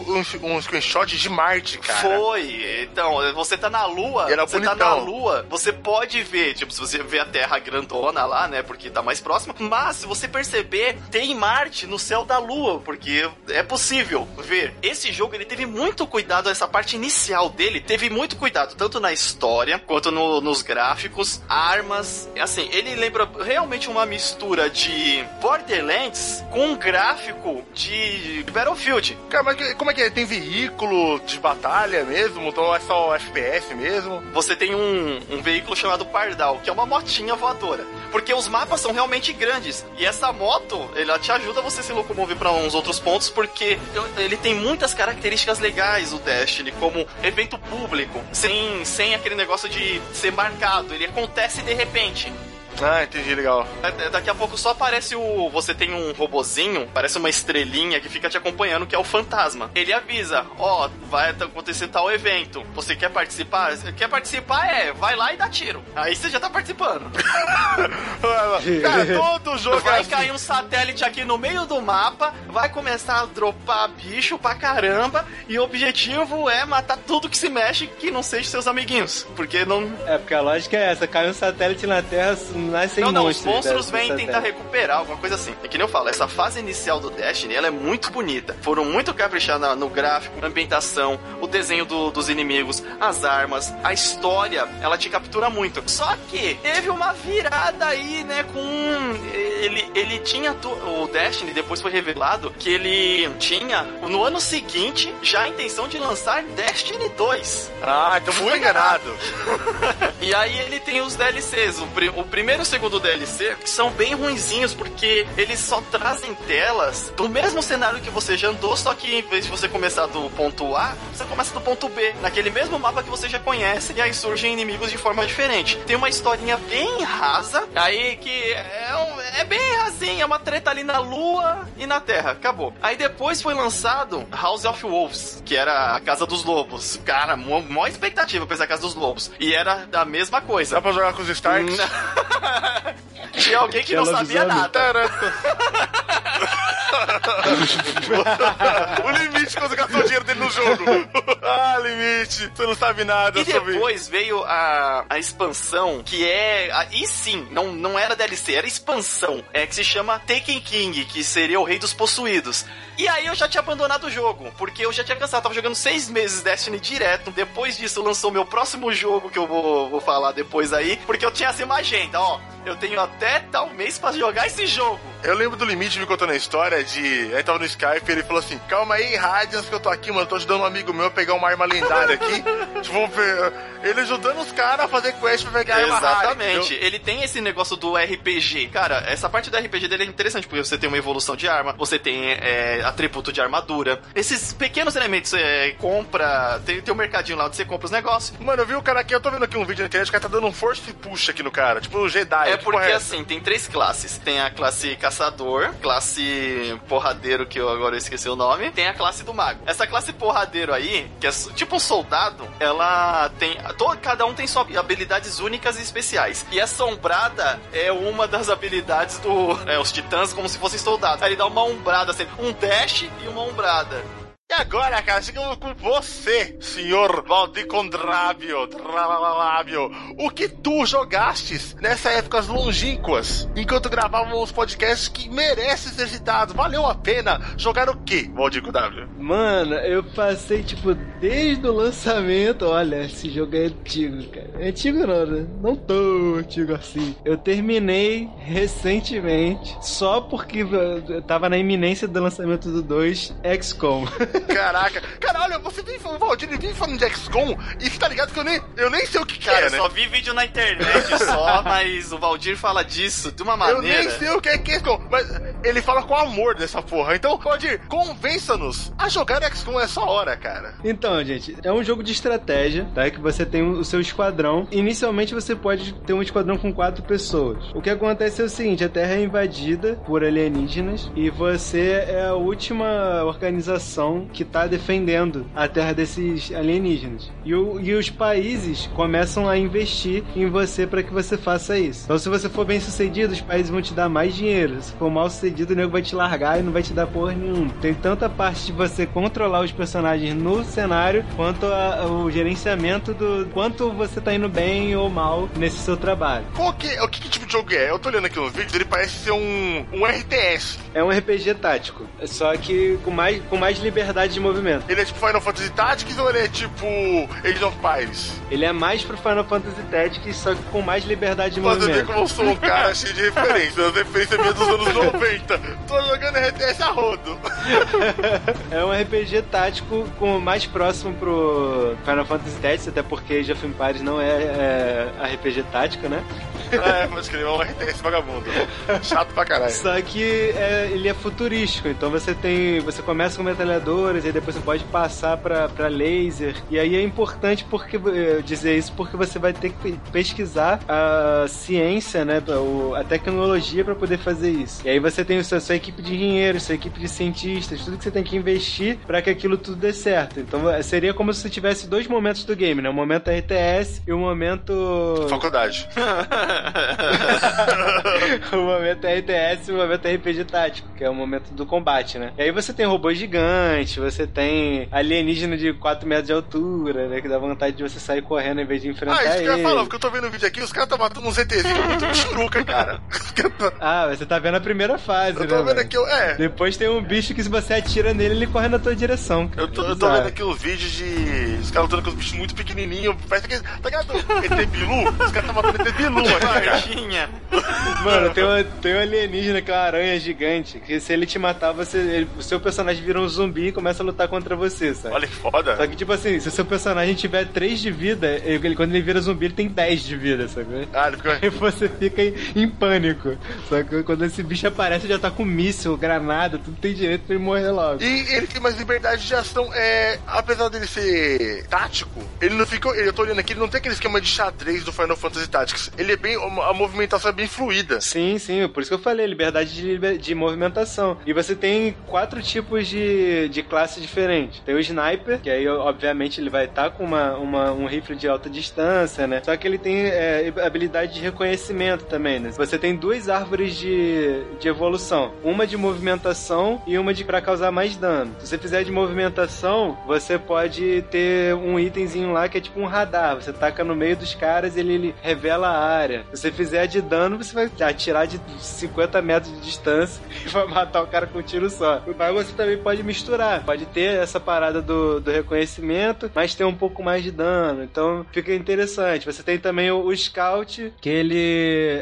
um, um screenshot de Marte, cara. Foi. Então, você tá na Lua, E era você tá na bonitão. Lua, você pode ver, tipo, se você vê a Terra grandona lá, né, porque tá mais próxima, mas se você perceber, tem Marte no céu da Lua, porque é possível ver. Esse jogo, ele teve muito cuidado, essa parte inicial dele, teve muito cuidado, tanto na história, quanto no- nos gráficos, armas, assim, ele lembra realmente uma mistura de Borderlands com um gráfico de de Battlefield. Cara, mas como é que é? Tem veículo de batalha mesmo? Então é só FPS mesmo? Você tem um, um veículo chamado Pardal, que é uma motinha voadora. Porque os mapas são realmente grandes. E essa moto, ela te ajuda você se locomover para uns outros pontos, porque ele tem muitas características legais, o Destiny, como evento público, sem, sem aquele negócio de ser marcado. Ele acontece de repente. Ah, entendi, legal. É, Daqui a pouco só aparece o. Você tem um robozinho, parece uma estrelinha que fica te acompanhando, que é o fantasma. Ele avisa: Ó, vai acontecer tal evento. Você quer participar? Quer participar? É, vai lá e dá tiro. Aí você já tá participando. Cara, todo jogo é Vai cair um satélite aqui no meio do mapa, vai começar a dropar bicho pra caramba, e o objetivo é matar tudo que se mexe que não seja seus amiguinhos. Porque não. É, porque a lógica é essa, cai um satélite na Terra, nascem Não, não, os monstros. monstros desse vêm tentar recuperar, alguma coisa assim. É que nem eu falo, essa fase inicial do Destiny, ela é muito bonita. Foram muito caprichados no gráfico, na ambientação, o desenho do- dos inimigos, as armas, a história, ela te captura muito. Só que teve uma virada aí, né, com... Ele, ele tinha... O Destiny, depois foi revelado que ele tinha, no ano seguinte, já a intenção de lançar Destiny 2. Ah, então fui enganado. E aí ele tem os DLCs. O, o primeiro e o segundo DLC são bem ruinzinhos porque eles só trazem telas do mesmo cenário que você já andou, só que em vez de você começar do ponto A, você começa do ponto B, naquele mesmo mapa que você já conhece, e aí surgem inimigos de forma diferente. Tem uma historinha bem rasa, aí que é, um- é bem rasinha, é uma treta ali na Lua e na Terra, acabou. Aí depois foi lançado House of Wolves, que era a Casa dos Lobos. Cara, mó expectativa pra essa Casa dos Lobos. E era a mesma coisa. Dá pra jogar com os Starks? Tinha alguém que não sabia nada. o limite quando gastou o dinheiro dele no jogo. ah, limite. Você não sabe nada E sobre depois veio a, a expansão, que é. a- E sim, não, não era DLC, era expansão. É que se chama Taken King, que seria o rei dos possuídos. E aí eu já tinha abandonado o jogo, porque eu já tinha cansado, tava jogando seis meses Destiny direto. Depois disso lançou meu próximo jogo, que eu vou, vou falar depois aí, porque eu tinha assim uma agenda, ó. Eu tenho até tal mês pra jogar esse jogo. Eu lembro do limite me contando a história de. A gente tava no Skype e ele falou assim: Calma aí, Radiance, que eu tô aqui, mano. Tô ajudando um amigo meu a pegar uma arma lendária aqui. tipo, ele ajudando os caras a fazer quest pra pegar arma rara, Exatamente. Ele tem esse negócio do RPG. Cara, essa parte do RPG dele é interessante, porque você tem uma evolução de arma, você tem é, atributo de armadura. Esses pequenos elementos, é, compra. Tem, tem um mercadinho lá onde você compra os negócios. Mano, eu vi o cara aqui, eu tô vendo aqui um vídeo na internet, o cara tá dando um force push aqui no cara. Tipo, o Jedi. É que porque porra essa? assim, tem três classes. Tem a classe caçador, classe porradeiro, que eu agora esqueci o nome, tem a classe do mago. Essa classe porradeiro aí, que é tipo um soldado, ela tem. to- cada um tem suas habilidades únicas e especiais. E assombrada é uma das habilidades do. É, os titãs como se fossem soldados. Aí ele dá uma umbrada, assim, um dash e uma umbrada. E agora, cara, chegamos com você, senhor Valdir Condrábio. O que tu jogastes nessas épocas longínquas, enquanto gravávamos podcasts que merecem ser citados? Valeu a pena jogar o quê, Valdir Condrábio? Mano, eu passei, tipo, desde o lançamento. Olha, esse jogo é antigo, cara. É antigo não, né? Não tão antigo assim. Eu terminei recentemente, só porque eu tava na iminência do lançamento do 2 XCOM. Caraca, cara, olha, você vem falando, Valdir, vem falando de XCOM e você tá ligado que eu nem, eu nem sei o que, que Cara, é, eu né? só vi vídeo na internet só, mas o Valdir fala disso de uma Eu maneira. nem sei o que é XCOM, mas ele fala com amor dessa porra. Então, Valdir, convença-nos a jogar XCOM essa hora, cara. Então, gente, é um jogo de estratégia, tá? Que você tem o seu esquadrão. Inicialmente você pode ter um esquadrão com quatro pessoas. O que acontece é o seguinte: a Terra é invadida por alienígenas e você é a última organização que tá defendendo a Terra desses alienígenas. E, o- e os países começam a investir em você para que você faça isso. Então, se você for bem sucedido, os países vão te dar mais dinheiro. Se for mal sucedido, o nego vai te largar e não vai te dar porra nenhuma. Tem tanta parte de você controlar os personagens no cenário, quanto a- o gerenciamento do quanto você tá indo bem ou mal nesse seu trabalho. Qual que, o que, que tipo de jogo é? Eu tô olhando aqui nos vídeos, ele parece ser um, um RTS. É um RPG tático, só que com mais, com mais liberdade de movimento. Ele é tipo Final Fantasy Tactics ou ele é tipo Age of Empires? Ele é mais pro Final Fantasy Tactics, só que com mais liberdade de ver movimento. como eu sou um cara cheio de referências. As referências minhas dos anos 90. Eita, tô jogando RTS a rodo. É um RPG tático com mais próximo pro Final Fantasy Tactics, até porque Age of Empires não é, é RPG tático, né? É, mas que ele é um RTS vagabundo. Chato pra caralho. Só que é, ele é futurístico, então você tem. Você começa com metralhadoras e depois você pode passar pra, pra laser. E aí é importante porque eh, dizer isso porque você vai ter que pesquisar a ciência, né? A tecnologia pra poder fazer isso. E aí você tem a sua, sua equipe de engenheiros, sua equipe de cientistas, tudo que você tem que investir pra que aquilo tudo dê certo. Então eh, seria como se você tivesse dois momentos do game, né? O momento RTS e o momento. Faculdade. o momento RTS e o momento RPG tático, que é o momento do combate, né? E aí você tem robô gigante, você tem alienígena de 4 metros de altura, né? Que dá vontade de você sair correndo em vez de enfrentar Ah, isso que eu ele. ia falar, porque eu tô vendo o vídeo aqui, os caras estão matando um ZTzinho muito churuca, cara. Ah, você tá vendo a primeira fase, Eu né? tô vendo mano? aqui, eu- é. Depois tem um bicho que se você atira nele, ele corre na tua direção. cara. Eu tô, eu tô vendo aqui os vídeos de. Os caras lutando com os bichos muito pequenininhos. Parece que. Tá ligado? ET Bilu? Os caras tá matando ET Bilu. Baixinha. Mano, tem, uma, tem um alienígena que é uma aranha gigante, que se ele te matar, você, ele- o seu personagem vira um zumbi e começa a lutar contra você, sabe? Olha que foda. Só que, tipo assim, se o seu personagem tiver 3 de vida, ele, quando ele vira zumbi, ele tem 10 de vida, sabe? Ah, ele fica. Aí você fica em, em pânico. Só que quando esse bicho aparece, já tá com míssil, granada, tudo tem direito pra ele morrer logo. E ele tem mais liberdade de ação. É, apesar dele ser tático, ele não fica. Eu tô olhando aqui, ele não tem aquele esquema de xadrez do Final Fantasy Tactics. Ele é bem. A movimentação é bem fluida. Sim, sim, por isso que eu falei, liberdade de, de movimentação. E você tem quatro tipos de, de classe diferentes. Tem o sniper, que aí, obviamente, ele vai estar com uma, uma- um rifle de alta distância, né? Só que ele tem é, habilidade de reconhecimento também, né? Você tem duas árvores de, de evolução. Uma de movimentação e uma de pra causar mais dano. Se você fizer de movimentação, você pode ter um itemzinho lá que é tipo um radar. Você taca no meio dos caras ele, ele revela a área. Se você fizer de dano, você vai atirar de 50 metros de distância e vai matar o cara com um tiro só. Mas você também pode misturar. Pode ter essa parada do, do reconhecimento, mas ter um pouco mais de dano. Então fica interessante. Você tem também o, o Scout, que ele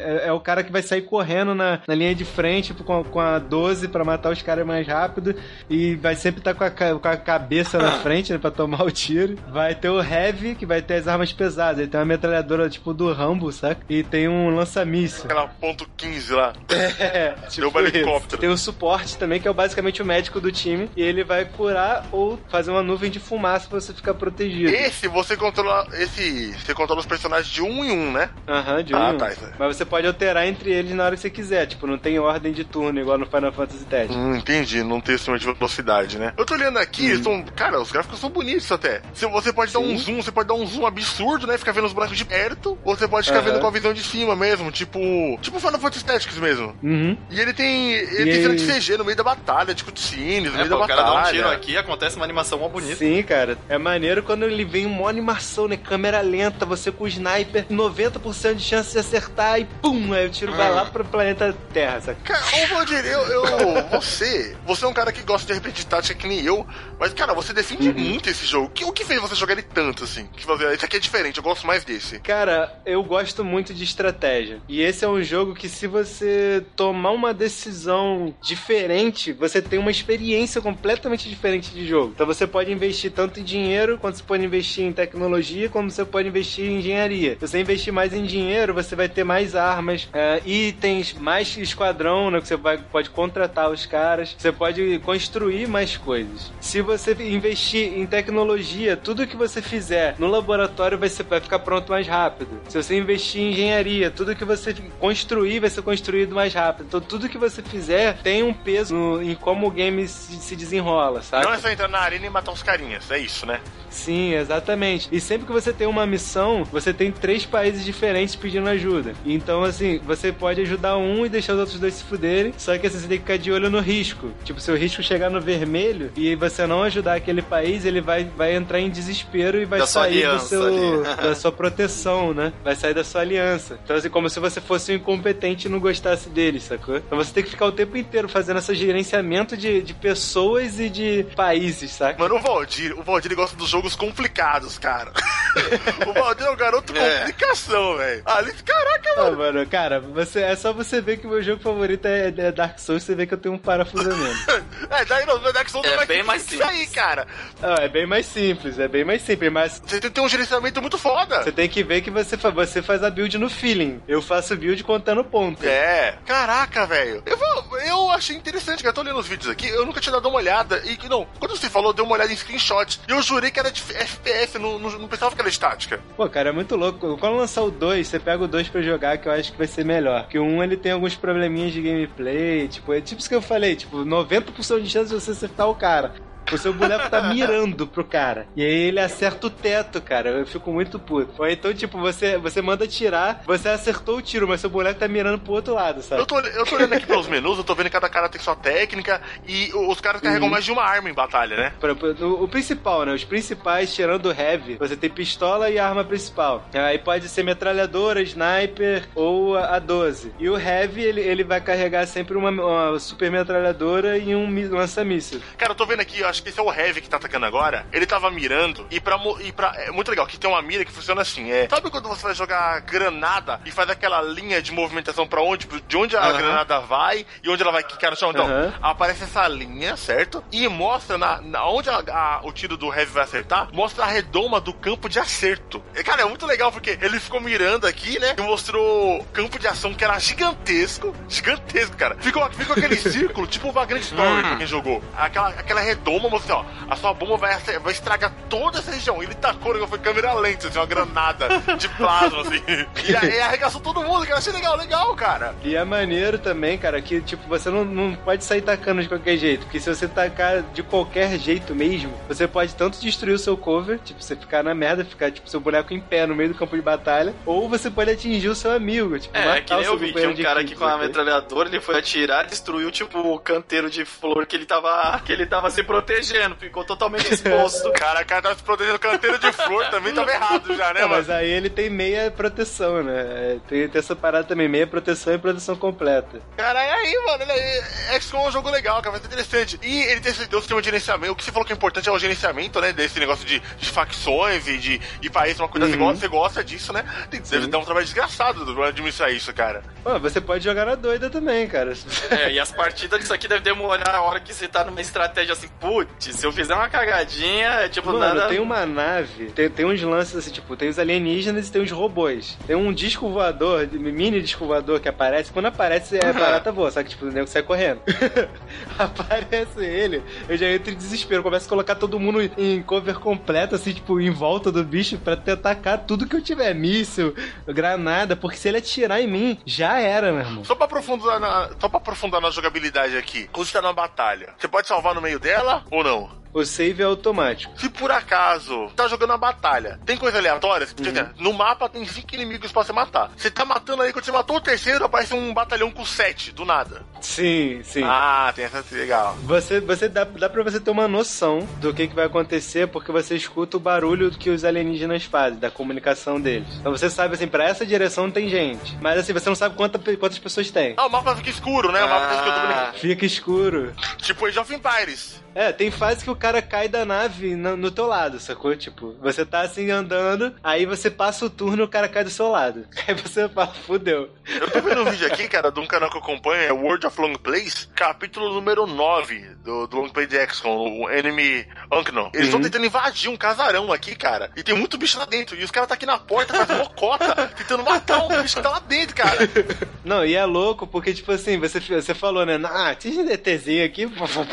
é, é o cara que vai sair correndo na, na linha de frente com, com a 12 pra matar os caras mais rápido e vai sempre estar com, a, ca- com a cabeça na frente né, pra tomar o tiro. Vai ter o Heavy, que vai ter as armas pesadas. Ele tem uma metralhadora tipo do Rambo, saca? E tem um lança-míssil. Aquela ponto 15 lá. É, tipo Derruba isso. helicóptero. Tem o suporte também, que é basicamente o médico do time. E ele vai curar ou fazer uma nuvem de fumaça pra você ficar protegido. Esse você controla. Esse. Você controla os personagens de um em um, né? Aham, de Ah, um. em um. tá, isso. Mas você pode alterar entre eles na hora que você quiser. Tipo, não tem ordem de turno igual no Final Fantasy X. Hum, entendi, não tem sistema de velocidade, né? Eu tô olhando aqui, eles são. Cara, os gráficos são bonitos até. Se você pode dar um Sim. zoom, você pode dar um zoom absurdo, né? Ficar vendo os bonecos de perto, ou você pode ficar Aham. vendo com a visão de cima mesmo, tipo. Tipo Final Fantasy Tactics mesmo. Uhum. E ele tem. Ele E tem cena aí- de CG no meio da batalha, de cutscenes, no É, meio pô, da o cara batalha. dá um tiro aqui, acontece uma animação mó bonita. Sim, cara. É maneiro quando ele vem uma animação, né? Câmera lenta, você com o sniper, 90% de chance de acertar e pum! Aí o tiro vai lá pro planeta Terra, saca? Cara, ô Valdir, eu, eu. Você. Você é um cara que gosta de de tática que nem eu. Mas, cara, você defende muito esse jogo. O que, o que fez você jogar ele tanto, assim? Que você, esse aqui é diferente, eu gosto mais desse. Cara, eu gosto muito de estratégia. E esse é um jogo que, se você tomar uma decisão diferente, você tem uma experiência completamente diferente de jogo. Então você pode investir tanto em dinheiro, quanto você pode investir em tecnologia, como você pode investir em engenharia. Se você investir mais em dinheiro, você vai ter mais armas, é, itens, mais esquadrão, né? Que você vai, pode contratar os caras. Você pode construir mais coisas. Se você investir em tecnologia, tudo que você fizer no laboratório vai, ser, vai ficar pronto mais rápido. Se você investir em engenharia, tudo que você construir vai ser construído mais rápido. Então tudo que você fizer tem um peso no- em como o game se, se desenrola, sabe? Não é só entrar na arena e matar os carinhas, é isso, né? Sim, exatamente. E sempre que você tem uma missão, você tem três países diferentes pedindo ajuda. Então, assim, você pode ajudar um e deixar os outros dois se fuderem. Só que assim, você tem que ficar de olho no risco. Tipo, se o risco chegar no vermelho e você não ajudar aquele país, ele vai, vai entrar em desespero e vai Da sair do aliança seu, ali. da sua proteção, né? Vai sair da sua aliança. Então, assim, como se você fosse um incompetente e não gostasse deles, sacou? Então você tem que ficar o tempo inteiro fazendo esse gerenciamento de, de pessoas e de países, saca? Mano, o Valdir, o Valdir gosta dos jogos complicados, cara. o Valdir é um garoto com É. complicação, velho. Ali, caraca, Ah, mano. mano, cara, você, é só você ver que o meu jogo favorito é, é Dark Souls, você vê que eu tenho um parafusamento. É, daí no Dark Souls É não bem mais isso aí, simples. cara. Ah, é bem mais simples, é bem mais simples, mas Você tem que ter um gerenciamento muito foda. você tem que ver que você, você faz a build no feeling. Eu faço build contando ponto. É. Caraca, velho. Eu, vou- eu achei interessante, cara. Eu tô lendo os vídeos aqui, eu nunca tinha dado uma olhada. E não, quando você falou, deu uma olhada em screenshot. E eu jurei que era de FPS, não, não, não pensava que era estática. Pô, cara, é muito louco. Quando lançar o 2, você pega o 2 pra jogar, que eu acho que vai ser melhor. Porque o 1 ele tem alguns probleminhas de gameplay, tipo, é tipo isso que eu falei, tipo, 90% de chance de você acertar o cara. O seu boneco tá mirando pro cara. E aí ele acerta o teto, cara. Eu fico muito puto. Ou então, tipo, você, você manda tirar, você acertou o tiro, mas seu boneco tá mirando pro outro lado, sabe? Eu tô, eu tô olhando aqui pelos menus, eu tô vendo que cada cara tem sua técnica. E os caras carregam mais de uma arma em batalha, né? O, o principal, né? Os principais, tirando o heavy, você tem pistola e arma principal. Aí pode ser metralhadora, sniper ou a, a 12. E o heavy, ele, ele vai carregar sempre uma, uma super metralhadora e um lança-míssil. Cara, eu tô vendo aqui, eu acho que esse é o Heavy que tá atacando agora. Ele tava mirando e pra, e pra. É muito legal que tem uma mira que funciona assim. É, sabe quando você vai jogar granada e faz aquela linha de movimentação pra onde? De onde a Aham. granada vai e onde ela vai quicar no chão? Então, Aham. aparece essa linha, certo? E mostra na, na onde a- a- o tiro do Heavy vai acertar, mostra a redoma do campo de acerto. E, cara, é muito legal porque ele ficou mirando aqui, né? E mostrou campo de ação que era gigantesco. Gigantesco, cara. Ficou, ficou aquele círculo, tipo o Vagrant Story pra quem jogou. Aquela, aquela redoma, mostrou, ó, a sua bomba vai, vai estragar toda essa região. Ele tacou, né, foi câmera lenta, assim, uma granada de plasma, assim. E aí arregaçou todo mundo, cara. Achei legal, legal, cara. E é maneiro também, cara, que tipo, você não, não pode sair tacando de qualquer jeito. Porque se você tacar de qualquer jeito mesmo, você pode tanto destruir o seu cover, tipo, você ficar na merda, ficar, tipo, seu boneco em pé no meio do campo de batalha, ou você pode atingir o seu amigo, tipo, É, matar que o nem seu eu vi, tinha um cara aqui com a sabe? metralhadora, ele foi atirar, destruiu, tipo, o canteiro de flor que ele tava, que ele tava se protegendo, ficou totalmente exposto. Cara, o cara tava se protegendo canteiro de flor, também tava errado já, né, Não, mano? mas aí ele tem meia proteção, né? É, Tem, tem essa parada também, meia proteção e proteção completa. Cara, é aí, mano. Ele é, XCOM é um jogo legal, cara, vai ser interessante. E ele tem esse tem um sistema de gerenciamento. O que você falou que é importante é o gerenciamento, né? Desse negócio de, de facções e de pra isso, uma coisa. Você, Uhum. gosta, você gosta disso, né? Tem, deve dar um trabalho desgraçado pra administrar isso, cara. Pô, você pode jogar na doida também, cara. É, e as partidas disso aqui devem demorar a hora que você tá numa estratégia assim, putz, se eu fizer uma cagadinha, é tipo Mano, nada. tem uma nave, tem, tem uns lances assim, tipo, tem os alienígenas e tem os robôs. Tem um disco voador, mini disco voador que aparece. Quando aparece, é barata voa, só que tipo, o nego sai correndo. aparece ele, eu já entro em desespero, começo a colocar todo mundo em cover completo, assim, tipo, em volta do bicho pra tentar atacar tudo que eu tiver. Míssil, granada, porque se ele atirar em mim, já era, meu irmão. Só pra aprofundar na, só pra aprofundar na jogabilidade aqui. Quando você tá numa batalha, você pode salvar no meio dela ou não? O save é automático. Se por acaso tá jogando uma batalha, tem coisa aleatória? Uhum. No mapa tem cinco inimigos pra você matar. Você tá matando aí, quando você matou o terceiro, aparece um batalhão com sete, do nada. Sim, sim. Ah, tem essa legal. Você, você dá, dá pra você ter uma noção do que, que vai acontecer porque você escuta o barulho que os alienígenas fazem, da comunicação deles. Então você sabe assim, pra essa direção tem gente. Mas assim, você não sabe quanta, quantas pessoas tem. Ah, o mapa fica escuro, né? O mapa escuro. tô vendo aqui. Fica escuro. Tipo Age of Empires. É, tem fase que o cara cai da nave no, no teu lado, sacou? Tipo, você tá assim andando, aí você passa o turno e o cara cai do seu lado. Aí você fala, fudeu. Eu tô vendo um vídeo aqui, cara, de um canal que eu acompanho, é World of Long Plays, capítulo número 9 do, do Long Play de XCOM, o Enemy Unknown. Eles estão Uhum. tentando invadir um casarão aqui, cara, e tem muito bicho lá dentro, e os caras tá aqui na porta, fazendo mocota, tentando matar um bicho que tá lá dentro, cara. Não, e é louco porque, tipo assim, você, você falou, né? Ah, tinha um ETzinho aqui,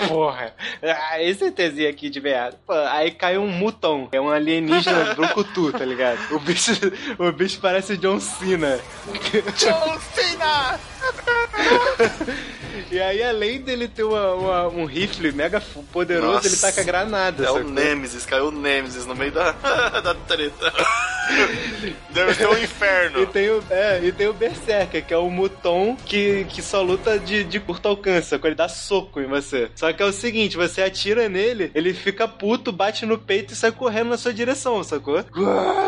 porra. Ah, esse ETzinho aqui de. Pô, aí caiu um muton, é um alienígena brucutu, tá ligado? O bicho, o bicho parece John Cena. John Cena! E aí, além dele ter uma- uma- um rifle mega poderoso, Nossa. ele taca granada. É o? Nemesis, caiu o Nemesis no meio da, da treta. Deve ser um E inferno. tem o, é, e tem o Berserker, que é o Muton que, que só luta de, de curto alcance, sacou? Ele dá soco em você. Só que é o seguinte, você atira nele, ele fica puto, bate no peito e sai correndo na sua direção, sacou?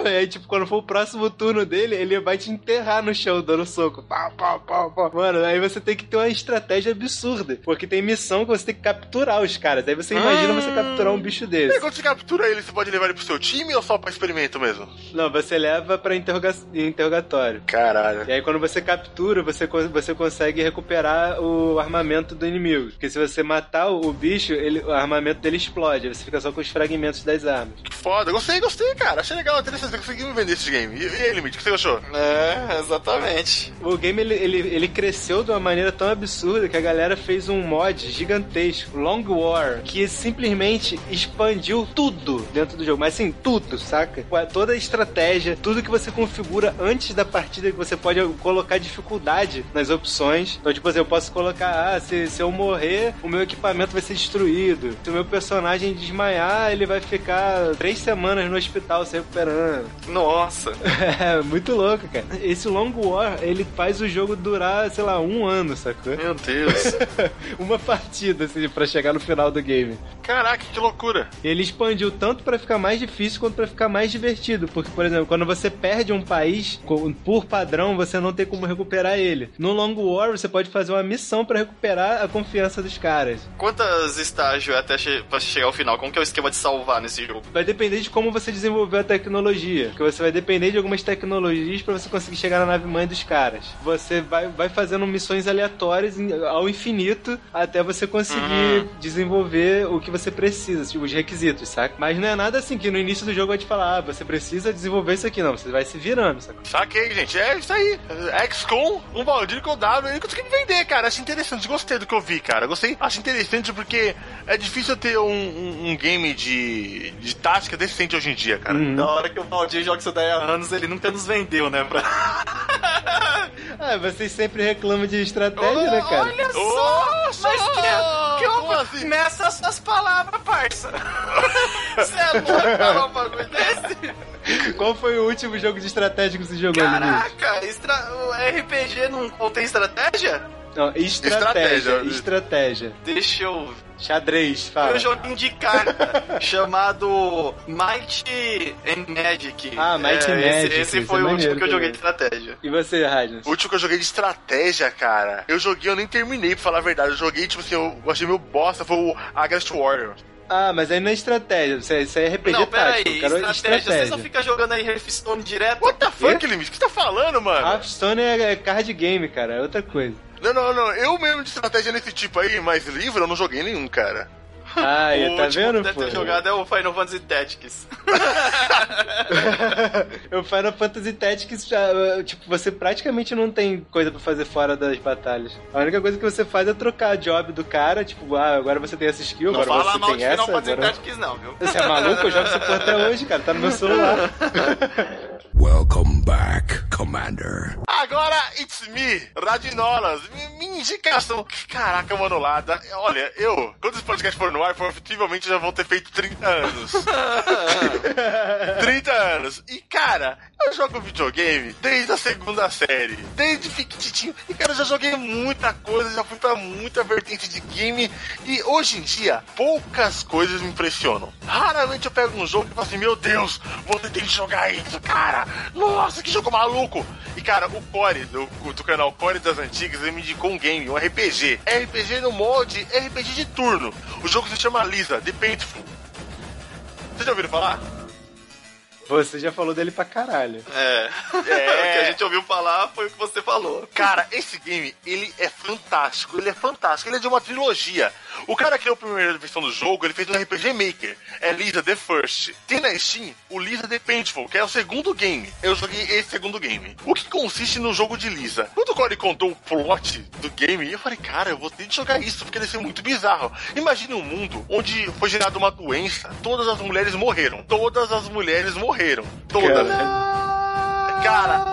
E aí, tipo, quando for o próximo turno dele, ele vai te enterrar no chão, dando soco. Pau, pau, pau, pau. Mano, aí você tem que ter uma estratégia absurda. Porque tem missão que você tem que capturar os caras. Aí você imagina você capturar um bicho E desse. quando você captura ele, você pode levar ele pro seu time ou só pra experimento mesmo? Não, você leva pra interroga interrogatório. Caralho. E aí quando você captura, você, co- você consegue recuperar o armamento do inimigo. Porque se você matar o, bicho, ele, o armamento dele explode. Aí Você fica só com os fragmentos das armas. Que foda. Gostei, gostei, cara. Achei legal, interessante. Você conseguiu me vender esse game. E, e aí, Limite, o que você achou? É, exatamente. O game ele, ele, ele cresceu de uma maneira tão absurda que a galera fez um mod gigantesco, Long War, que simplesmente expandiu tudo dentro do jogo. Mas assim, tudo, saca? Toda a estratégia, tudo que você configura antes da partida, que você pode colocar dificuldade nas opções. Então, tipo assim, eu posso colocar, ah, se, se eu morrer, o meu equipamento vai ser destruído. Se o meu personagem desmaiar, ele vai ficar três semanas no hospital se recuperando. Nossa. É, muito louco, cara. Esse Long War, ele faz o jogo durar, sei lá, um ano, sacou? Meu Deus. Uma partida, assim, pra chegar no final do game. Caraca, que loucura. Ele expandiu tanto pra ficar mais difícil quanto pra ficar mais divertido. Porque, por exemplo, quando você perde um país, por padrão, você não tem como recuperar ele. No Long War, você pode fazer uma missão pra recuperar a confiança dos caras. Quantos estágios até che pra chegar ao final? Como que é o esquema de salvar nesse jogo? Vai depender de como você desenvolveu a tecnologia. Porque você vai depender de algumas tecnologias pra você conseguir chegar na nave mãe dos caras. Você vai, vai fazendo missões aleatórias em- ao infinito até você conseguir desenvolver o que você precisa, tipo, os requisitos, saca? Mas não é nada assim que no início do jogo vai te falar, ah, você precisa desenvolver isso aqui, não. Você vai se virando, saca? Saquei, gente. É isso aí. XCOM, um baldio que eu dava e consegui me vender, cara. Achei interessante. Gostei do que eu vi, cara. Gostei. Acho interessante porque é difícil ter um, um- um game de, de tática decente hoje em dia, cara. Uhum. Na hora que o Valdir joga isso daí há anos, ele nunca nos vendeu, né? Pra... Ah, vocês sempre reclamam de estratégia, né, cara? Olha só! Mas que, é- que Como assim? Meça as suas palavras, parça! Você é louco falar um bagulho desse? Qual foi o último jogo de estratégia que você jogou? Caraca, estra... o RPG não contém estratégia? Não, estratégia, Estratégia. estratégia. Deixa eu Xadrez, fala. um joguinho de carta chamado Might and Magic. Ah, Might É, and esse- Magic, Esse, esse foi é o último que eu joguei de estratégia. E você, Radnas? O último que eu joguei de estratégia, cara, eu joguei, eu nem terminei, pra falar a verdade. Eu joguei, tipo assim, eu achei meu bosta, foi o Against Warrior. Ah, mas aí não é estratégia, isso é, isso é RPG não, pera tático, aí, quero estratégia, estratégia. Você só fica jogando aí Hearthstone direto? What the fuck? Limite? O que você tá falando, mano? Hearthstone é é card game, cara, é outra coisa. Não, não, não. Eu mesmo de estratégia nesse tipo aí, mas livro eu não joguei nenhum, cara. Ai, o tá vendo, que deve pô? ter jogado é o Final Fantasy Tactics. o Final Fantasy Tactics, tipo, você praticamente não tem coisa pra fazer fora das batalhas. A única coisa que você faz é trocar a job do cara, tipo, ah, agora você tem essa skill, Não agora fala você mal tem de essa, Final Fantasy agora... Tactics não, viu? Você é maluco? Eu jogo essa porra até hoje, cara, tá no meu celular. Welcome back, Commander. Agora, it's me, Radinolas. Mi- Minha indicação. Caraca, mano, lá. Olha, eu, quando esse podcast for no ar, possivelmente já vão ter feito 30 anos. 30 anos. E, cara, eu jogo videogame desde a segunda série. Desde Fictitinho. E, cara, eu já joguei muita coisa, já fui pra muita vertente de game. E hoje em dia, poucas coisas me impressionam. Raramente eu pego um jogo e falo assim: Meu Deus, você tem que jogar isso, cara. Nossa, que jogo maluco. E, cara, o Core, do, do canal Core das Antigas, ele me indicou um game, um RPG. RPG no molde RPG de turno. O jogo se chama Lisa, The Painful. Vocês já ouviram falar? Você já falou dele pra caralho. É. O que a gente ouviu falar foi o que você falou. Cara, esse game, ele é fantástico, ele é fantástico, ele é de uma trilogia. O cara que criou a primeira versão do jogo, ele fez um RPG Maker, é Lisa The First. Tem na Steam o Lisa The Painful, que é o segundo game. Eu joguei esse segundo game. O que consiste no jogo de Lisa? Quando o Corey contou o plot do game, eu falei, cara, eu vou ter de jogar isso, porque deve ser muito bizarro. Imagine um mundo onde foi gerada uma doença, todas as mulheres morreram. Todas as mulheres morreram. Todas. Cara,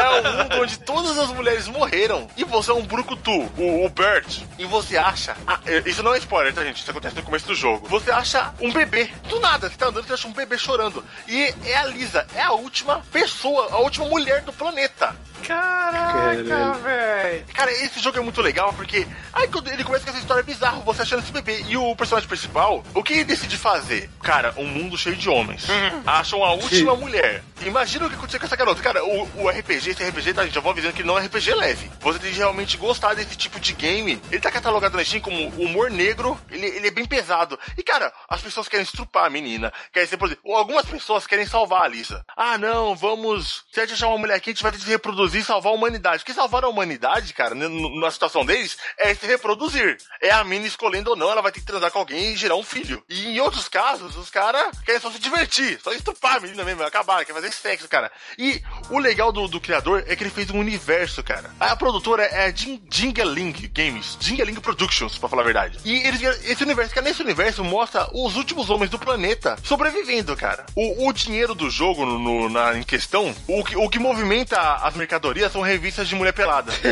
é um mundo onde todas as mulheres morreram e você é um brucutu, o, o Bert, e você acha. Ah, é, isso não é spoiler, tá, gente? Isso acontece no começo do jogo. Você acha um bebê. Do nada, você tá andando e você acha um bebê chorando. E é a Lisa, é a última pessoa, a última mulher do planeta. Caraca, velho. Cara, esse jogo é muito legal porque aí quando ele começa com essa história bizarra, você achando esse bebê. E o personagem principal, o que ele decide fazer? Cara, um mundo cheio de homens. Acham a última mulher. Imagina o que aconteceu com essa garota. Cara, o, o RPG, esse RPG, tá? Já vou avisando que não é RPG leve. Você tem que realmente gostar desse tipo de game. Ele tá catalogado na Steam como humor negro, ele, ele é bem pesado. E, cara, as pessoas querem estrupar a menina. Querem ser, por exemplo, algumas pessoas querem salvar a Lisa. Ah, não, vamos. Se a gente achar uma mulher aqui, a gente vai ter que se reproduzir e salvar a humanidade. Porque salvar a humanidade, cara, na situação deles, é se reproduzir. É a mina escolhendo ou não, ela vai ter que transar com alguém e gerar um filho. E em outros casos, os caras querem só se divertir, só estrupar a menina mesmo, acabar, quer fazer sexo, cara. E o legal do, do criador é que ele fez um universo, cara. A produtora é a Jing- Jingaling Games, Jingaling Productions, pra falar a verdade. E eles, esse universo, cara, nesse universo mostra os últimos homens do planeta sobrevivendo, cara. O, o dinheiro do jogo no, no- na, em questão, o que, o que movimenta as mercadorias são revistas de mulher pelada.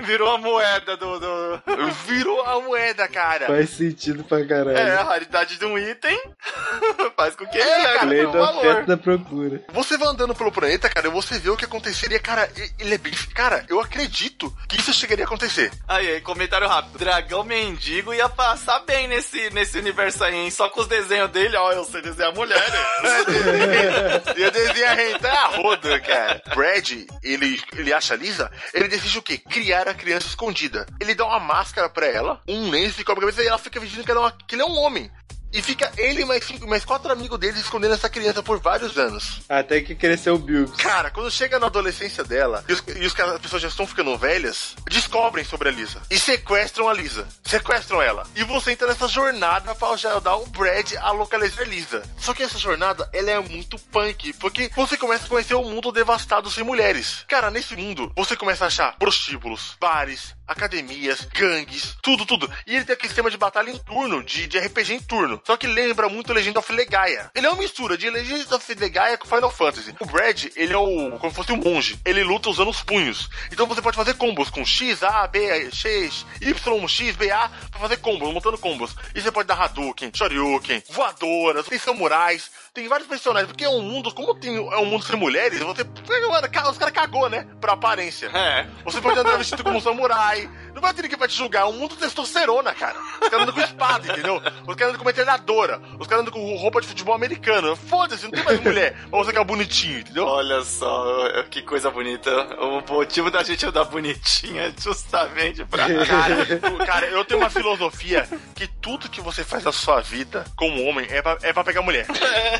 Virou a moeda do. do... Virou a moeda, cara. Faz sentido pra caralho. É, a raridade de um item faz com que ele É, cara, Lei o da oferta da procura. Você vai andando pelo planeta, cara, e você vê o que aconteceria, cara, ele é bem. Cara, eu acredito que isso chegaria a acontecer. Aí, aí, comentário rápido. Dragão mendigo ia passar bem nesse, nesse universo aí, hein? Só com os desenhos dele, ó, eu sei desenhar mulher, né? Eu desenho rentar a roda, cara. Brad, ele, ele acha Lisa, ele decide o quê? Criar a criança escondida. Ele dá uma máscara pra ela, um lenço e cobre a cabeça e ela fica fingindo que, ela é uma- que ele é um homem. E fica ele e mais, mais quatro amigos deles escondendo essa criança por vários anos. Até que cresceu o Bilks. Cara, quando chega na adolescência dela e, os, e os as pessoas já estão ficando velhas, descobrem sobre a Lisa e sequestram a Lisa. Sequestram ela. E você entra nessa jornada pra ajudar o Brad a localizar a Lisa. Só que essa jornada, ela é muito punk, porque você começa a conhecer um mundo devastado sem mulheres. Cara, nesse mundo, você começa a achar prostíbulos, bares, academias, gangues, tudo, tudo. E ele tem aquele sistema de batalha em turno, de, de RPG em turno. Só que lembra muito Legend of Legaia. Ele é uma mistura de Legend of Legaia com Final Fantasy. O Brad, ele é o. como se fosse um monge. Ele luta usando os punhos. Então você pode fazer combos com X, A, B, X, Y, X, B, A, pra fazer combos, montando combos. E você pode dar Hadouken, Shoryuken, voadoras, tem samurais, tem vários personagens. Porque é um mundo, como tem, é um mundo sem mulheres, você. Os caras cagou, né? Pra aparência. É. Você pode andar vestido como um samurai. Não vai ter ninguém pra te julgar. É um mundo de testosterona, cara. Os caras andam com espada, entendeu? Os caras andam com metralhadora. Os caras andam com roupa de futebol americano. Foda-se, não tem mais mulher. Pra você ficar bonitinho, entendeu? Olha só, que coisa bonita. O motivo da gente andar bonitinha é justamente pra. Cara, cara, eu tenho uma filosofia que tudo que você faz na sua vida como homem é pra, é pra pegar mulher.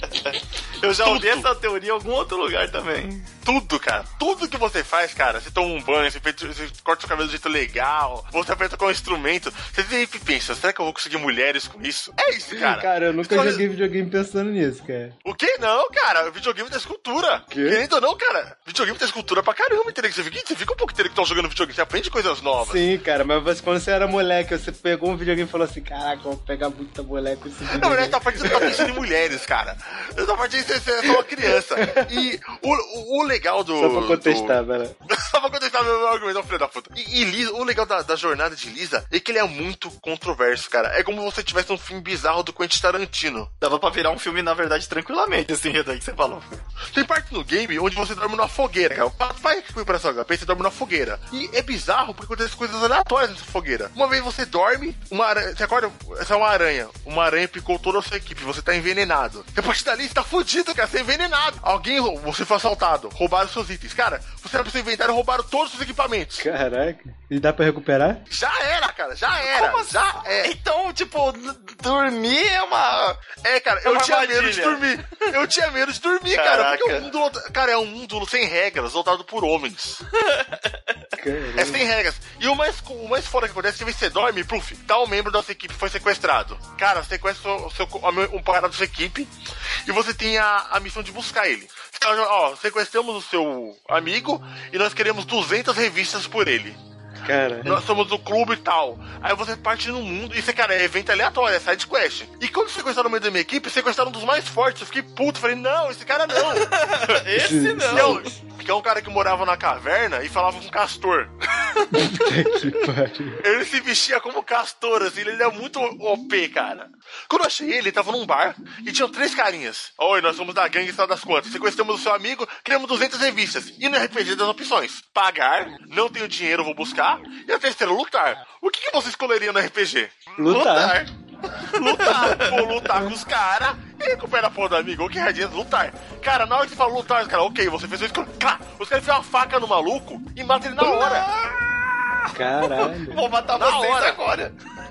Eu já ouvi essa teoria em algum outro lugar também. Tudo, cara. Tudo que você faz, cara. Você toma um banho, você, feito- você corta seu cabelo de jeito legal, você aperta com um instrumento. Você sempre pensa, será que eu vou conseguir mulheres com isso? É isso, cara. Cara, eu nunca joguei videogame pensando nisso, cara. O que? Não, cara. Videogame da escultura. Querendo ou não, cara. Videogame da escultura pra caramba, entendeu? Você fica, você fica um pouco intelectual jogando videogame. Você aprende coisas novas. Sim, cara, mas você, quando você era moleque, você pegou um videogame e falou assim: Caraca, eu vou pegar muita mulher com esse Na videogame. verdade, tá parte você tá pensando em mulheres, cara. Essa parte aí você, é só uma criança. E o, o, o legal do. Só pra do- contestar, velho. Só pra contestar meu argumento, filho da puta. E, e Lisa, o legal da, da jornada de Lisa é que ele é muito controverso, cara. É como se você tivesse um filme bizarro do Quentin Tarantino. Dava pra virar um filme, na verdade, tranquilamente, esse enredo aí que você falou. Tem parte no game onde você dorme numa fogueira, cara. Vai que foi pra sua HP, você dorme numa fogueira. E é bizarro porque acontecem coisas aleatórias nessa fogueira. Uma vez você dorme, uma aranha. Você acorda, essa é uma aranha. Uma aranha picou toda a sua equipe, você tá envenenado. A partir dali você tá fudido, cara. Você é envenenado. Alguém, você foi assaltado, roubaram seus itens. Cara, você era pro seu inventário e roubaram todos os equipamentos. Caraca. E dá pra recuperar? Já era, cara, já era. Como assim? Já é. Então, tipo, dormir é uma. É, cara, eu uma tinha medo de armadilha. dormir. Eu tinha medo de dormir, cara. Porque Caraca. o mundo. Cara, é um mundo sem regras, lotado por homens. É Caramba. sem regras. E o mais, o mais foda que acontece é que você dorme, pluf, tal membro da sua equipe foi sequestrado. Cara, sequestra o seu, um parado da sua equipe e você tem a, a missão de buscar ele. Ó, sequestramos o seu amigo e nós queremos 200 revistas por ele. Cara. Nós somos do clube e tal. Aí você parte no mundo e você, cara, é evento aleatório, é side quest. E quando sequestraram no meio da minha equipe, sequestraram um dos mais fortes. Eu fiquei puto, falei, não, esse cara não. Esse não. Não, que é um cara que morava na caverna e falava com castor. que pariu. Ele se vestia como castor, assim, ele era muito OP, cara. Quando eu achei ele, ele tava num bar e tinham três carinhas. Oi, nós somos da gangue Estrada das Contas. Sequestramos o seu amigo, criamos 200 revistas. E no RPG das opções: pagar, não tenho dinheiro, vou buscar. E a terceira, lutar. O que, que você escolheria no RPG? Lutar. Lutar. Vou lutar com os caras e recupera a porra do amigo. O que dinheiro? Lutar. Cara, na hora que você fala lutar, os caras, ok, você fez isso. Os caras enfiam uma faca no maluco e matam ele na hora. Caralho. Vou matar Na vocês hora. agora.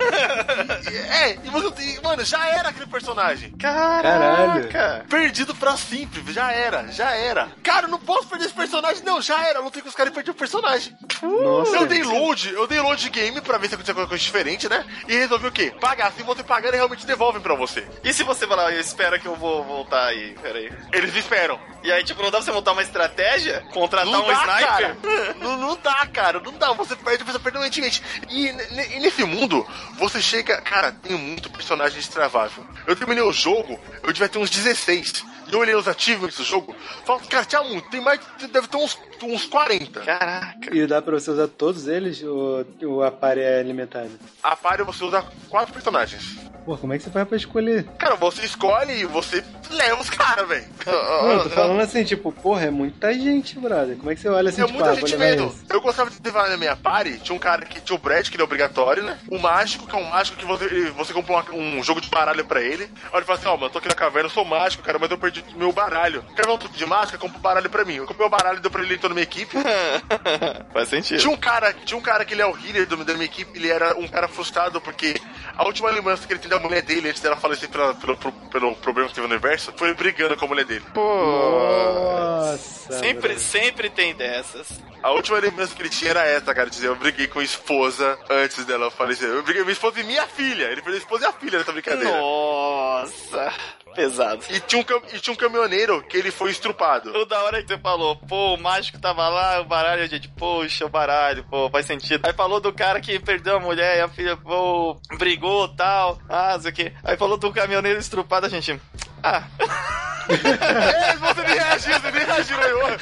É, e você tem. Mano, já era aquele personagem. Caralho. Caraca. Perdido pra sempre, já era, já era. Cara, eu não posso perder esse personagem, não, já era. Eu lutei com os caras e perdi o personagem. Nossa. Eu dei load, eu dei load de game pra ver se acontecia alguma coisa diferente, né? E resolvi o quê? Pagar. Se você pagar, eles realmente devolvem pra você. E se você falar, espera que eu vou voltar aí, peraí. Eles esperam. E aí, tipo, não dá pra você montar uma estratégia? Contratar Não um dá, sniper? cara. Não, não dá, cara. Não dá. Você perde, você perde doentemente. E, e nesse mundo, você chega. Cara, tem muito personagem destravável. Eu terminei o jogo, eu devia ter uns 16. Eu olhei os achievements do jogo. Falo, cara, tinha muito. Tem mais. Deve ter uns, uns 40. Caraca. E dá pra você usar todos eles ou o aparelho é limitado? A party você usa quatro personagens. Pô, como é que você faz pra escolher? Cara, você escolhe e você leva os caras, velho. Não, eu tô falando assim, tipo, porra, é muita gente, brother. Como é que você olha assim, É tipo, muita ah, gente mesmo. esse? Eu gostava de levar na minha party. Tinha um cara que tinha o Brad, que ele é obrigatório, né? O mágico, que é um mágico que você, ele- você comprou uma- um jogo de baralho pra ele. Aí ele fala assim: Ó, mano, eu tô aqui na caverna, eu sou mágico, cara, mas eu perdi meu baralho. Quer ver um truque de mágica? Compra um baralho pra mim. Eu comprei o baralho e deu pra ele, entrou na minha equipe. Faz sentido. Tinha um cara, tinha um cara que ele é o healer do- da minha equipe, ele era um cara frustrado porque a última lembrança que ele tem da mulher dele antes dela falecer pela- pelo, pelo, pelo problema que teve no universo foi brigando com a mulher dele. Nossa. Sempre, sempre tem dessas. A última lembrança que ele tinha era essa, cara, dizer, eu briguei com a esposa antes dela falecer. Eu briguei com minha esposa e minha filha. Ele perdeu a esposa e a filha nessa brincadeira. Nossa. Pesado. E tinha, um, cam- e tinha um caminhoneiro que ele foi estrupado. O da hora que você falou, pô, o mágico tava lá, o baralho, a gente, poxa, o baralho, pô, faz sentido. Aí falou do cara que perdeu a mulher e a filha, pô, brigou tal, ah, não sei o quê. Aí falou do caminhoneiro estrupado, a gente, ah, É, você nem reagiu, você nem reagiu. Eu, eu,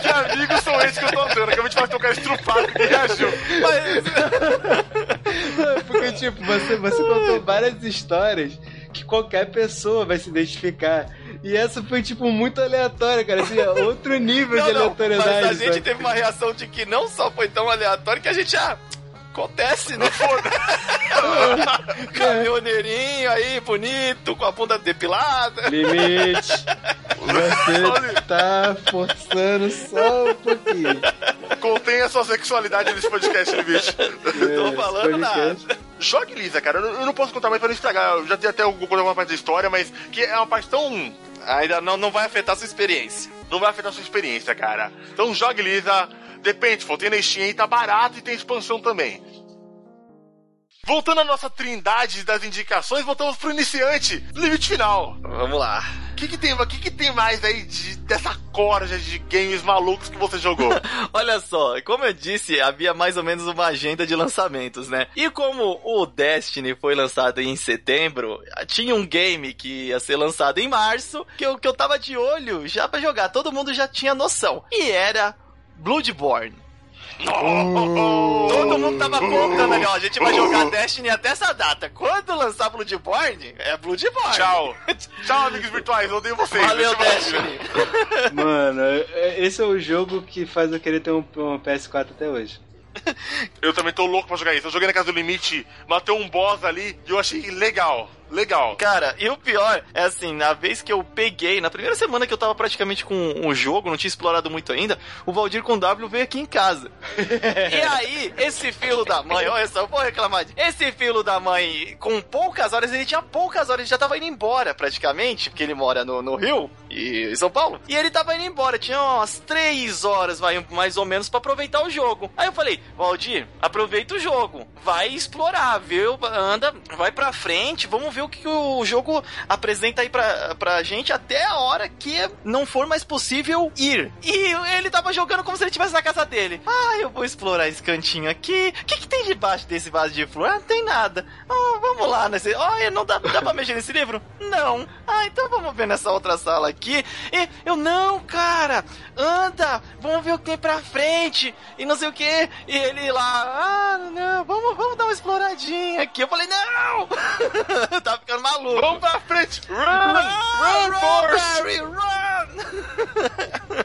que amigos são esses que eu tô andando? Acabei de falar que tem um cara estrupado que reagiu. Não, Porque, tipo, você, você contou várias histórias que qualquer pessoa vai se identificar. E essa foi, tipo, muito aleatória, cara. Assim, outro nível não, de não, aleatoriedade. mas a gente sabe? teve uma reação de que não só foi tão aleatório que a gente, ah, acontece, né? Caminhoneirinho aí, bonito, com a bunda depilada. Limite. Você tá forçando só um pouquinho. Contenha sua sexualidade nesse podcast, bicho. Tô falando nada. Jogue Lisa, cara. Eu não- posso contar mais pra não estragar. Eu já tenho até alguma uma parte da história, mas que é uma parte tão. Ainda não, não vai afetar a sua experiência. Não vai afetar a sua experiência, cara. Então jogue Lisa. Depende, tem na Steam aí, tá barato e tem expansão também. Voltando à nossa trindade das indicações, voltamos pro iniciante, limite final. Vamos lá. O que, que, tem, que, que tem mais aí de- dessa corja de games malucos que você jogou? Olha só, como eu disse, havia mais ou menos uma agenda de lançamentos, né? E como o Destiny foi lançado em setembro, tinha um game que ia ser lançado em março, que eu, que eu tava de olho já pra jogar, todo mundo já tinha noção. E era Bloodborne. Todo mundo tava contando ali, ó, a gente vai jogar Destiny até essa data. Quando lançar Bloodborne, é Bloodborne. Tchau. Tchau, amigos virtuais. Eu odeio vocês. Valeu, Destiny. Mano, é- esse é o jogo que faz eu querer ter um, um PS4 até hoje. Eu também tô louco pra jogar isso. Eu joguei na casa do limite, matei um boss ali e eu achei legal. Legal. Cara, e o pior é assim, na vez que eu peguei, na primeira semana que eu tava praticamente com o jogo, não tinha explorado muito ainda, o Valdir com W veio aqui em casa. e aí, esse filho da mãe, olha só, eu vou reclamar. de- Esse filho da mãe, com poucas horas, ele tinha poucas horas, ele já tava indo embora praticamente, porque ele mora no, no Rio e em São Paulo. E ele tava indo embora, tinha umas três horas, vai, mais ou menos, pra aproveitar o jogo. Aí eu falei, Valdir, aproveita o jogo, vai explorar, viu? Anda, vai pra frente, vamos ver ver o que o jogo apresenta aí pra, pra gente até a hora que não for mais possível ir. E ele tava jogando como se ele estivesse na casa dele. Ah, eu vou explorar esse cantinho aqui. O que, que tem debaixo desse vaso de flor? Ah, não tem nada. Ah, vamos lá nesse. Olha, não dá, dá pra mexer nesse livro? Não. Ah, então vamos ver nessa outra sala aqui. E eu, não, cara, anda, vamos ver o que tem pra frente. E não sei o que. E ele lá, ah, não, vamos, vamos dar uma exploradinha aqui. Eu falei, não! tava ficando maluco. Vamos pra frente! Run! Run, Run, Force! Barry, run!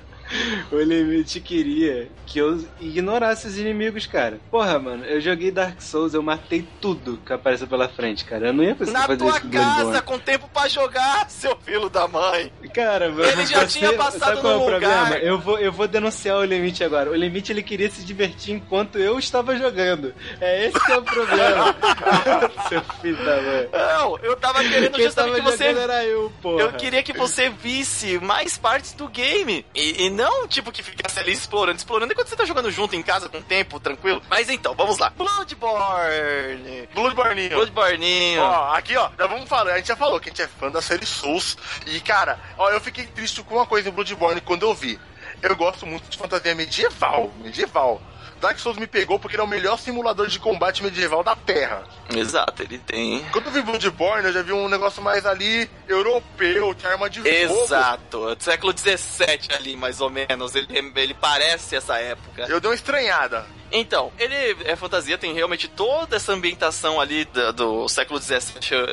O limite queria que eu ignorasse os inimigos, cara. Porra, mano, eu joguei Dark Souls, eu matei tudo que apareceu pela frente, cara. Eu não ia conseguir Na fazer tua isso com Bloodborne. casa, com tempo pra jogar, seu filho da mãe. Cara, mano, Ele já você- tinha passado é no o lugar. problema? Eu vou, eu vou denunciar o limite agora. O limite ele queria se divertir enquanto eu estava jogando. É esse que é o problema. Seu filho da mãe. Não, eu tava querendo Quem justamente tava que você. era eu, porra. Eu queria que você visse mais partes do game. E, e não, tipo, que ficasse ali explorando. Explorando enquanto você tá jogando junto em casa com tempo, tranquilo. Mas então, vamos lá. Bloodborne. Bloodborne. Bloodborne. Ó, aqui, ó, já vamos falar, a gente já falou que a gente é fã da série Souls. E, cara, ó, eu fiquei triste com uma coisa em Bloodborne quando eu vi. Eu gosto muito de fantasia medieval, medieval. Dark Souls me pegou porque ele é o melhor simulador de combate medieval da Terra. Exato, ele tem. Quando eu vi Bloodborne, eu já vi um negócio mais ali europeu, tinha arma de fogo. Exato, século 17 ali, mais ou menos. Ele, ele parece essa época. Eu dei uma estranhada. Então, ele é fantasia, tem realmente toda essa ambientação ali da- do, século XVII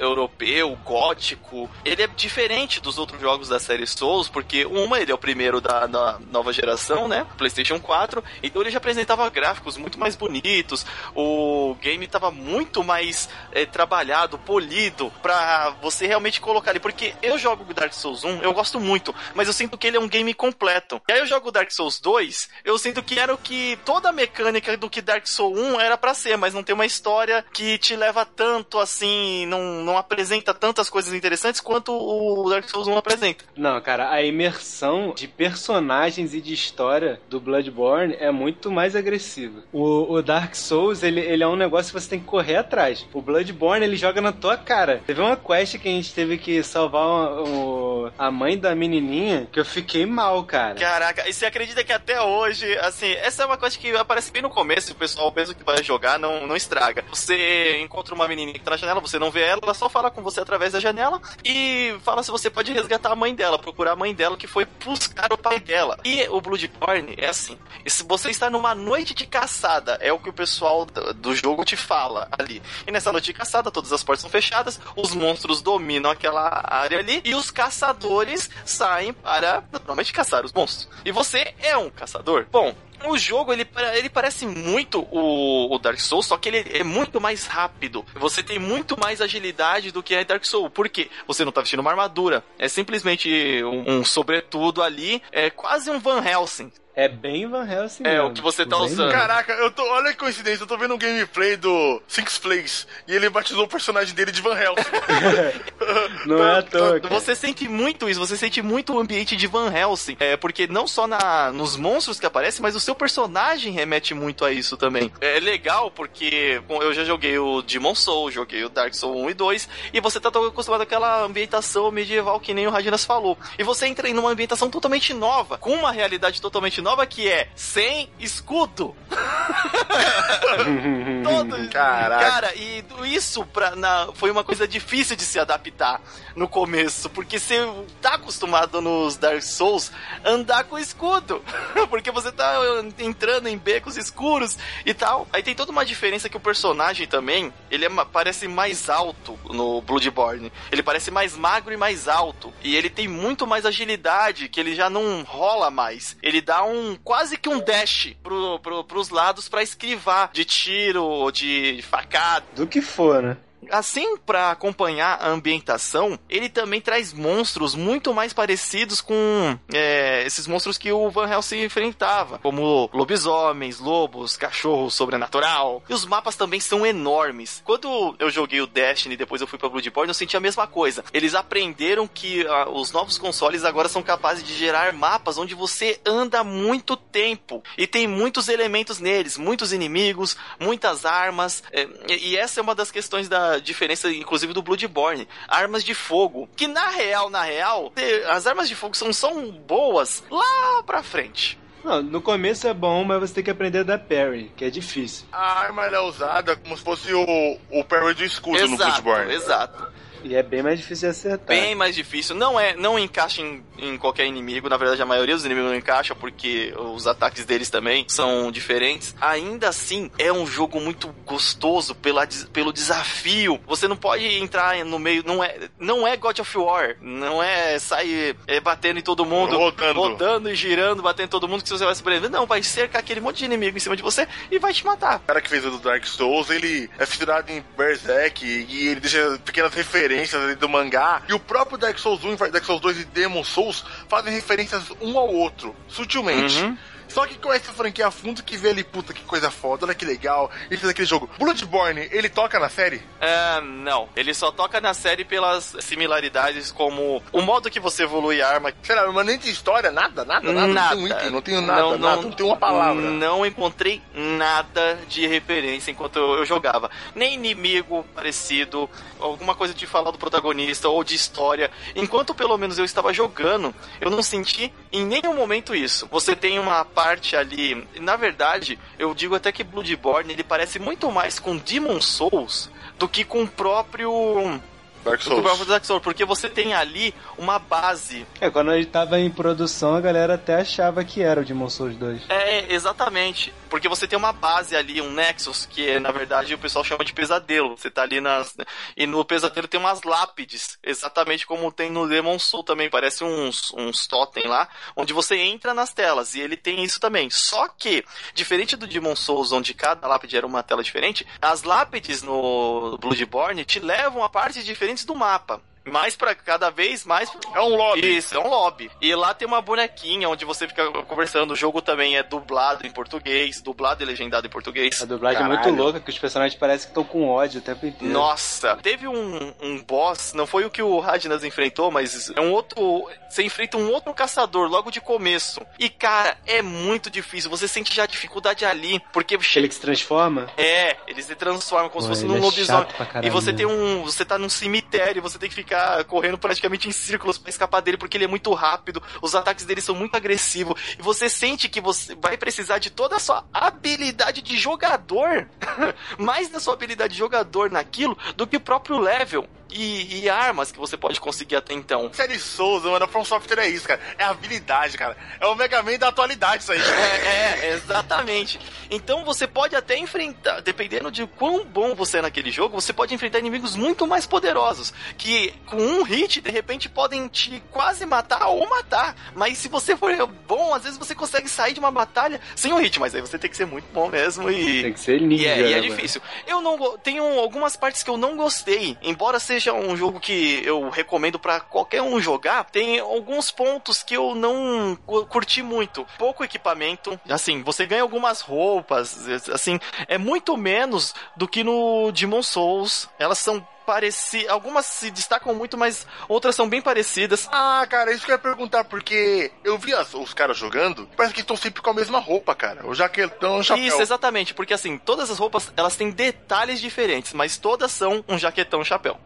europeu, gótico. Ele é diferente dos outros jogos da série Souls, porque uma, ele é o primeiro da, da nova geração, né? PlayStation 4, então ele já apresentava gráficos muito mais bonitos, o game tava muito mais eh, trabalhado, polido, pra você realmente colocar ali. Porque eu jogo Dark Souls 1, eu gosto muito, mas eu sinto que ele é um game completo. E aí eu jogo Dark Souls 2, eu sinto que era o que toda a mecânica do que Dark Souls 1 era pra ser, mas não tem uma história que te leva tanto assim, não, não apresenta tantas coisas interessantes quanto o Dark Souls 1 apresenta. Não, cara, a imersão de personagens e de história do Bloodborne é muito mais agressiva. O, o Dark Souls, ele, ele é um negócio que você tem que correr atrás. O Bloodborne, ele joga na tua cara. Teve uma quest que a gente teve que salvar o- o- a mãe da menininha que eu fiquei mal, cara. Caraca, e você acredita que até hoje, assim, essa é uma coisa que aparece bem no começo, o pessoal mesmo que vai jogar não, não estraga. Você encontra uma menininha que tá na janela, você não vê ela, ela só fala com você através da janela e fala se você pode resgatar a mãe dela, procurar a mãe dela que foi buscar o pai dela. E o Bloodborne é assim, se você está numa noite de caçada, é o que o pessoal do jogo te fala ali. E nessa noite de caçada, todas as portas são fechadas, os monstros dominam aquela área ali e os caçadores saem para naturalmente caçar os monstros. E você é um caçador. Bom, o jogo ele, ele parece muito o, o Dark Souls, só que ele é muito mais rápido. Você tem muito mais agilidade do que é Dark Souls. Por quê? Você não tá vestindo uma armadura. É simplesmente um, um sobretudo ali. É quase um Van Helsing. É bem Van Helsing É, mesmo. o que você tá Bem usando. Caraca, eu tô, olha que coincidência, eu tô vendo um gameplay do Six Flags e ele batizou o personagem dele de Van Helsing. Não é à toa, cara. Você sente muito isso, você sente muito o ambiente de Van Helsing. É, porque não só na, nos monstros que aparecem, mas o seu personagem remete muito a isso também. É legal porque bom, eu já joguei o Demon Soul, joguei o Dark Souls 1 e 2, e você tá tão acostumado àquela ambientação medieval que nem o Radinas falou. E você entra em uma ambientação totalmente nova, com uma realidade totalmente nova que é sem escudo. Todo. Caraca. Cara, e isso pra, na, foi uma coisa difícil de se adaptar no começo, porque você tá acostumado nos Dark Souls andar com escudo, porque você tá entrando em becos escuros e tal. Aí tem toda uma diferença que o personagem também, ele é, parece mais alto no Bloodborne. Ele parece mais magro e mais alto, e ele tem muito mais agilidade, que ele já não rola mais. Ele dá um quase que um dash pro, pro, pros lados pra esquivar de tiro, de facada. Do que for, né? Assim, pra acompanhar a ambientação, ele também traz monstros muito mais parecidos com é, esses monstros que o Van Helsing enfrentava, como lobisomens, lobos, cachorro sobrenatural. E os mapas também são enormes. Quando eu joguei o Destiny depois eu fui pra Bloodborne, eu senti a mesma coisa. Eles aprenderam que ah, os novos consoles agora são capazes de gerar mapas onde você anda muito tempo e tem muitos elementos neles, muitos inimigos, muitas armas. é, e essa é uma das questões da essa diferença, inclusive, do Bloodborne. Armas de fogo. Que na real, na real, as armas de fogo são, são boas lá pra frente. Não, no começo é bom, mas você tem que aprender a dar parry, que é difícil. A arma é usada como se fosse o, o parry do escudo no Exato, Bloodborne. exato. E é bem mais difícil de acertar. Bem mais difícil. Não é, não encaixa em, em qualquer inimigo. Na verdade, a maioria dos inimigos não encaixa porque os ataques deles também são diferentes. Ainda assim, é um jogo muito gostoso pela, pelo desafio. Você não pode entrar no meio. Não é, não é God of War. Não é sair é, batendo em todo mundo, Rodando. rodando e girando, batendo em todo mundo que você vai se prender. Não, vai cercar aquele monte de inimigo em cima de você e vai te matar. O cara que fez o do Dark Souls, ele é fissurado em Berserk e ele deixa pequenas referências ali do mangá. E o próprio Dark Souls 1, Dark Souls 2 e Demon Souls fazem referências um ao outro, sutilmente. Uhum. Só que conhece a franquia a fundo que vê ali, puta, que coisa foda, olha que legal. Ele fez aquele jogo. Bloodborne, ele toca na série? É, não. Ele só toca na série pelas similaridades, como o modo que você evolui a arma. Sei lá, mas nem tem história, nada, nada, nada. Não tem um item, não tenho nada, nada, não, tem uma palavra. Não encontrei nada de referência enquanto eu, eu jogava. Nem inimigo parecido, alguma coisa de falar do protagonista ou de história. Enquanto pelo menos eu estava jogando, eu não senti em nenhum momento isso. Você tem uma parte ali. Na verdade, eu digo até que Bloodborne ele parece muito mais com Demon Souls do que com o próprio. Dark do Souls. Dark Souls, porque você tem ali uma base É, quando ele tava em produção, a galera até achava que era o Demon Souls 2. É, exatamente. Porque você tem uma base ali, um Nexus, que na verdade o pessoal chama de pesadelo. Você tá ali nas. E no pesadelo tem umas lápides, exatamente como tem no Demon Soul também. Parece uns, uns totem lá, onde você entra nas telas. E ele tem isso também. Só que, diferente do Demon Souls, onde cada lápide era uma tela diferente, as lápides no Bloodborne te levam a partes diferentes do mapa. Mais pra cada vez mais É um lobby. isso, é um lobby. E lá tem uma bonequinha onde você fica conversando. O jogo também é dublado em português, dublado e legendado em português. A dublagem é Caralho. muito louca, que os personagens parecem que estão com ódio o tempo inteiro. Nossa, teve um, um boss, não foi o que o Radnas enfrentou, mas é um outro. Você enfrenta um outro caçador logo de começo. E cara, é muito difícil. Você sente já a dificuldade ali, porque Ele que se transforma? É, eles se transformam como Pô, se fosse ele num é lobisomem. E você mesmo. tem um. Você tá num cemitério, você tem que ficar correndo praticamente em círculos pra escapar dele, porque ele é muito rápido, os ataques dele são muito agressivos. E você sente que você vai precisar de toda a sua habilidade de jogador. mais da sua habilidade de jogador naquilo do que o próprio level. E, e armas que você pode conseguir até então. Série Souls, mano, a From Software é isso, cara. É habilidade, cara. É o Mega Man da atualidade isso aí. É, é, exatamente. Então você pode até enfrentar, dependendo de quão bom você é naquele jogo, você pode enfrentar inimigos muito mais poderosos, que com um hit, de repente, podem te quase matar ou matar. Mas se você for bom, às vezes você consegue sair de uma batalha sem um hit, mas aí você tem que ser muito bom mesmo e... Tem que ser E ninja. é, e é né, difícil. Eu não tenho algumas partes que eu não gostei, embora seja um jogo que eu recomendo pra qualquer um jogar. Tem alguns pontos que eu não cu- curti muito. Pouco equipamento, assim, você ganha algumas roupas, assim, é muito menos do que no Demon Souls. Elas são parecidas, algumas se destacam muito, mas outras são bem parecidas. Ah, cara, isso que eu ia perguntar, porque eu vi as- os caras jogando, parece que estão sempre com a mesma roupa, cara. O jaquetão, o chapéu. Isso, exatamente, porque assim, todas as roupas, elas têm detalhes diferentes, mas todas são um jaquetão chapéu.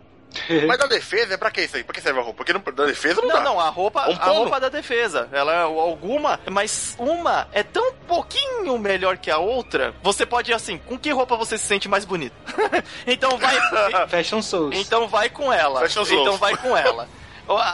Mas da defesa é pra que isso aí? Pra que serve a roupa? Porque não, da defesa não, Não, dá. não, a roupa, Um a pano. roupa da defesa. Ela é alguma, mas uma é tão pouquinho melhor que a outra. Você pode assim, com que roupa você se sente mais bonito? então vai, Fashion Souls. então vai com ela. Os olhos. Então vai com ela.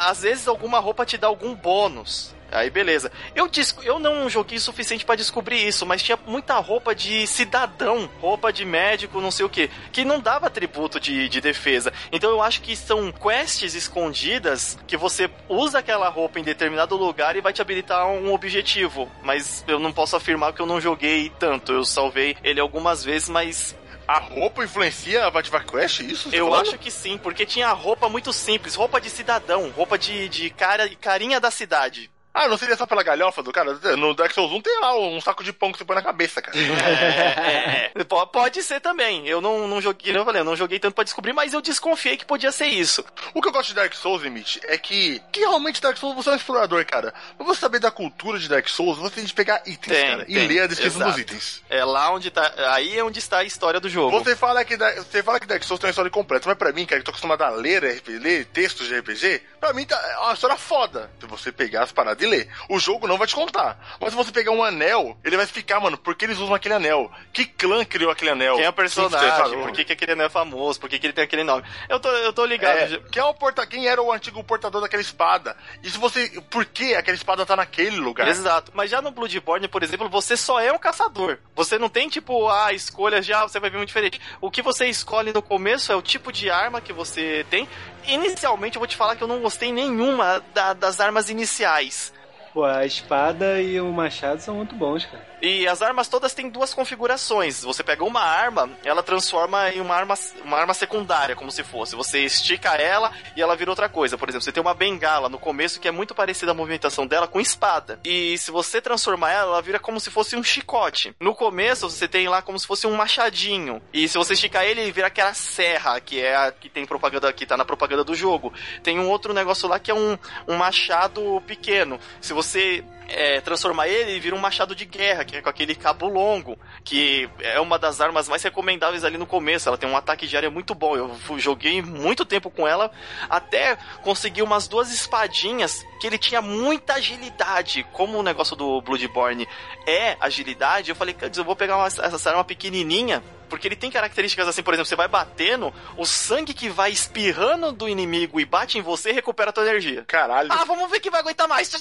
Às vezes alguma roupa te dá algum bônus. Aí beleza. Eu, eu não joguei o suficiente pra descobrir isso, mas tinha muita roupa de cidadão, roupa de médico, não sei o que, que não dava atributo de, de defesa. Então eu acho que são quests escondidas que você usa aquela roupa em determinado lugar e vai te habilitar um objetivo. Mas eu não posso afirmar que eu não joguei tanto. Eu salvei ele algumas vezes, mas A roupa influencia a Vativar Quest? Isso? tá eu falando? acho que sim, porque tinha roupa muito simples, roupa de cidadão, roupa de, de cara, carinha da cidade. Ah, não seria só pela galhofa do cara? No Dark Souls 1 tem lá um saco de pão que você põe na cabeça, cara. É, é, é. Po- Pode ser também. Eu não, não joguei, eu falei, eu não joguei tanto pra descobrir, mas eu desconfiei que podia ser isso. O que eu gosto de Dark Souls, Limite, é que, que realmente Dark Souls você é um explorador, cara. Pra você saber da cultura de Dark Souls, você tem que pegar itens, Tem, cara, e tem, ler a descrição dos exato. itens. É lá onde tá. Aí é onde está a história do jogo. Você fala, que, você fala que Dark Souls tem uma história completa, mas pra mim, cara, que tô acostumado a ler, RPG, ler textos de RPG, pra mim tá, é uma história foda. Se você pegar as paradas e ler. O jogo não vai te contar. Mas se você pegar um anel, ele vai explicar, mano, por que eles usam aquele anel. Que clã criou aquele anel? Quem é o personagem? Por que, que aquele anel é famoso? Por que, que ele tem aquele nome? Eu tô, eu tô ligado. É, quem, é o porta... quem era o antigo portador daquela espada? E se você. Por que aquela espada tá naquele lugar? Exato. Mas já no Bloodborne, por exemplo, você só é um caçador. Você não tem, tipo, a escolha já, você vai ver muito diferente. O que você escolhe no começo é o tipo de arma que você tem. Inicialmente, eu vou te falar que eu não gostei nenhuma da- das armas iniciais. Pô, a espada e o machado são muito bons, cara. E as armas todas têm duas configurações. Você pega uma arma, ela transforma em uma arma, uma arma secundária, como se fosse. Você estica ela e ela vira outra coisa. Por exemplo, você tem uma bengala no começo que é muito parecida a movimentação dela com espada. E se você transformar ela, ela vira como se fosse um chicote. No começo, você tem lá como se fosse um machadinho. E se você esticar ele, ele vira aquela serra, que é a que tem propaganda, que tá na propaganda do jogo. Tem um outro negócio lá que é um, um machado pequeno. Se você é, transformar ele, ele vira um machado de guerra, que é com aquele cabo longo, que é uma das armas mais recomendáveis ali no começo. Ela tem um ataque de área muito bom. Eu joguei muito tempo com ela, até conseguir umas duas espadinhas que ele tinha muita agilidade. Como o negócio do Bloodborne é agilidade, eu falei, "Cara, eu vou pegar uma, essa arma pequenininha. Porque ele tem características assim, por exemplo, você vai batendo, o sangue que vai espirrando do inimigo e bate em você recupera a tua energia. Caralho. Ah, vamos ver quem vai aguentar mais.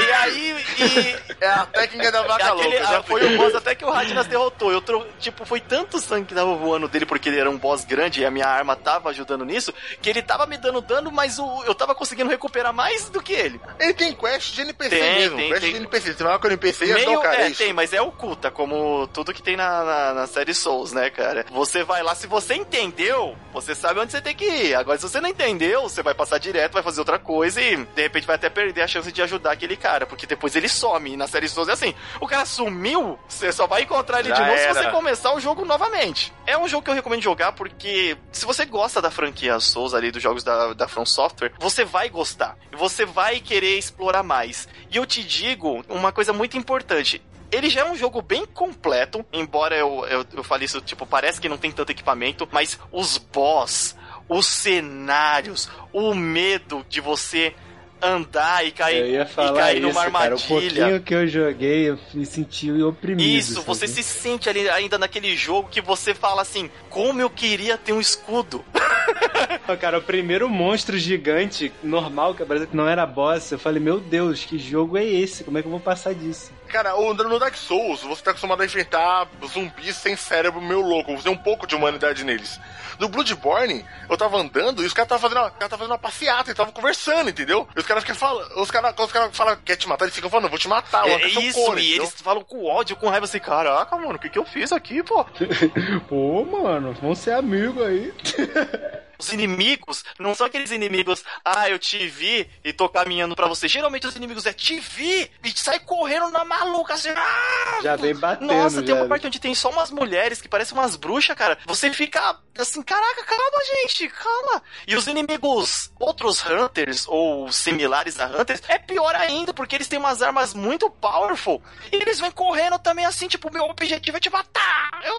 e aí, e, É a técnica da vaca aquele, louca. já ah, foi o boss até que o Radnas derrotou. Eu tro... Tipo, foi tanto sangue que tava voando dele porque ele era um boss grande e a minha arma tava ajudando nisso, que ele tava me dando dano, mas o... eu tava conseguindo recuperar mais do que ele. Ele tem quest de NPC Tem, mesmo. tem, quest tem. de NPC. Você vai lá com o NPC e Meio, o cara. é, é isso. tem, mas é oculta, como tudo que tem na, na, na série Souls, né, cara? Você vai lá, se você entendeu, você sabe onde você tem que ir. Agora, se você não entendeu, você vai passar direto, vai fazer outra coisa e, de repente, vai até perder a chance de ajudar aquele cara, porque depois ele some. E na série Souls é assim, o cara sumiu, você só vai encontrar ele Já de novo era. se você começar o jogo novamente. É um jogo que eu recomendo jogar porque, se você gosta da franquia Souls ali, dos jogos da, da From Software, você vai gostar. E você vai querer explorar mais. E eu te digo uma coisa muito importante. Ele já é um jogo bem completo, embora eu, eu, eu fale isso, tipo, parece que não tem tanto equipamento, mas os boss, os cenários, o medo de você andar e cair, Eu ia e falar cair isso, numa cara. O armadilha. pouquinho que eu joguei, eu me senti oprimido. Isso, você se sente ali ainda naquele jogo que você fala assim, como eu queria ter um escudo. Cara, o primeiro monstro gigante, normal, que apareceu, que não era boss, eu falei, meu Deus, que jogo é esse? Como é que eu vou passar disso? Cara, o- no Dark Souls, você tá acostumado a enfrentar zumbis sem cérebro meio louco. Você tem um pouco de humanidade neles. No Bloodborne, eu tava andando e os caras estavam fazendo, uma- tavam fazendo uma passeata e estavam conversando, entendeu? E os caras ficam falando. Os caras, quando os caras falam que quer te matar, eles ficam falando, eu vou te matar, É, seu isso, e entendeu? eles falam com ódio, com raiva assim, caraca, mano, o que que eu fiz aqui, pô? Pô, mano, vamos ser amigos aí. Os inimigos não são aqueles inimigos, ah, eu te vi e tô caminhando pra você. Geralmente os inimigos é te vi e sai correndo na maluca assim. Ah! Já vem batendo, Nossa, tem uma parte onde tem só umas mulheres que parecem umas bruxas, cara. Você fica assim, caraca, calma, gente, calma. E os inimigos, outros Hunters ou similares a Hunters, é pior ainda, porque eles têm umas armas muito powerful. E eles vêm correndo também assim, tipo, meu objetivo é te matar. Eu...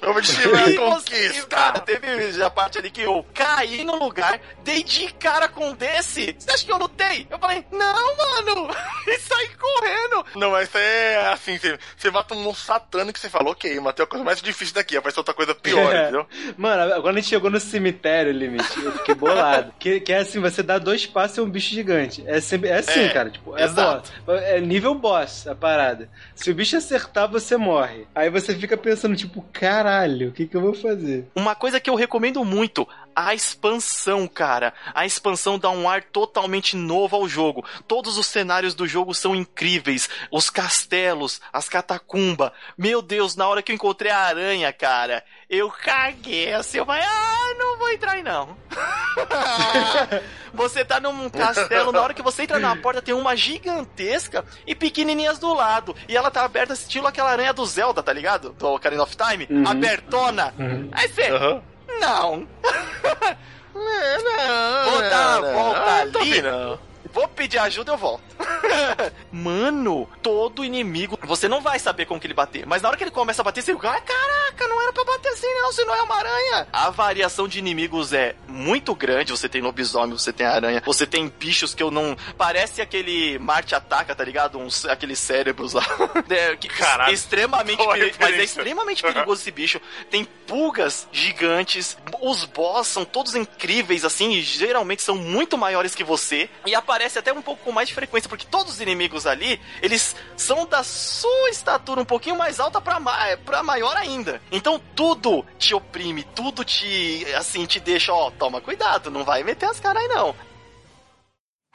Eu vou te tirar E a conquista. Cara, teve a parte ali que eu caí no lugar, dei de cara com um desse. Você acha que eu lutei? Eu falei, não, mano. E saí correndo. Não, mas é assim, você, você mata um monstro satânico que você fala, ok, matei a coisa mais difícil daqui, apareceu outra coisa pior, É. entendeu? Mano, quando a gente chegou no cemitério, Limite, eu fiquei bolado. que, que é assim, você dá dois passos e é um bicho gigante. É, sempre, é assim, É, cara. Tipo, é exato. boss. É nível boss a parada. Se o bicho acertar, você morre. Aí você fica pensando, tipo, caralho, o que, que eu vou fazer? Uma coisa que eu recomendo muito, a expansão, cara. A expansão dá um ar totalmente novo ao jogo. Todos os cenários do jogo são incríveis. Os castelos, as catacumbas. Meu Deus, na hora que eu encontrei a aranha, cara, eu caguei assim. Eu falei, ah, não vou entrar aí não. você tá num castelo, na hora que você entra na porta tem uma gigantesca e pequenininhas do lado. E ela tá aberta estilo aquela aranha do Zelda, tá ligado? Do Ocarina of Time. Uhum. Abertona. Aí você... Aham. Não. Não, Vou dar não, volta não, não tô ali. não. Vou pedir ajuda, eu volto. Mano, todo inimigo, você não vai saber como que ele bater. Mas na hora que ele começa a bater, você fica, ah, caraca, não era pra bater assim não, senão é uma aranha. A variação de inimigos é muito grande. Você tem lobisomem, você tem aranha, você tem bichos que eu não... Parece aquele Marte Ataca, tá ligado? Uns, aqueles cérebros lá. É, que, Caralho. extremamente Boa peri- Mas é extremamente perigoso esse bicho. Tem pulgas gigantes. Os boss são todos incríveis, assim, e geralmente são muito maiores que você. E aparece até um pouco com mais frequência, porque todos os inimigos ali, eles são da sua estatura um pouquinho mais alta pra, ma pra maior ainda. Então tudo te oprime, tudo te, assim, te deixa, ó, toma cuidado, não vai meter as caras aí não.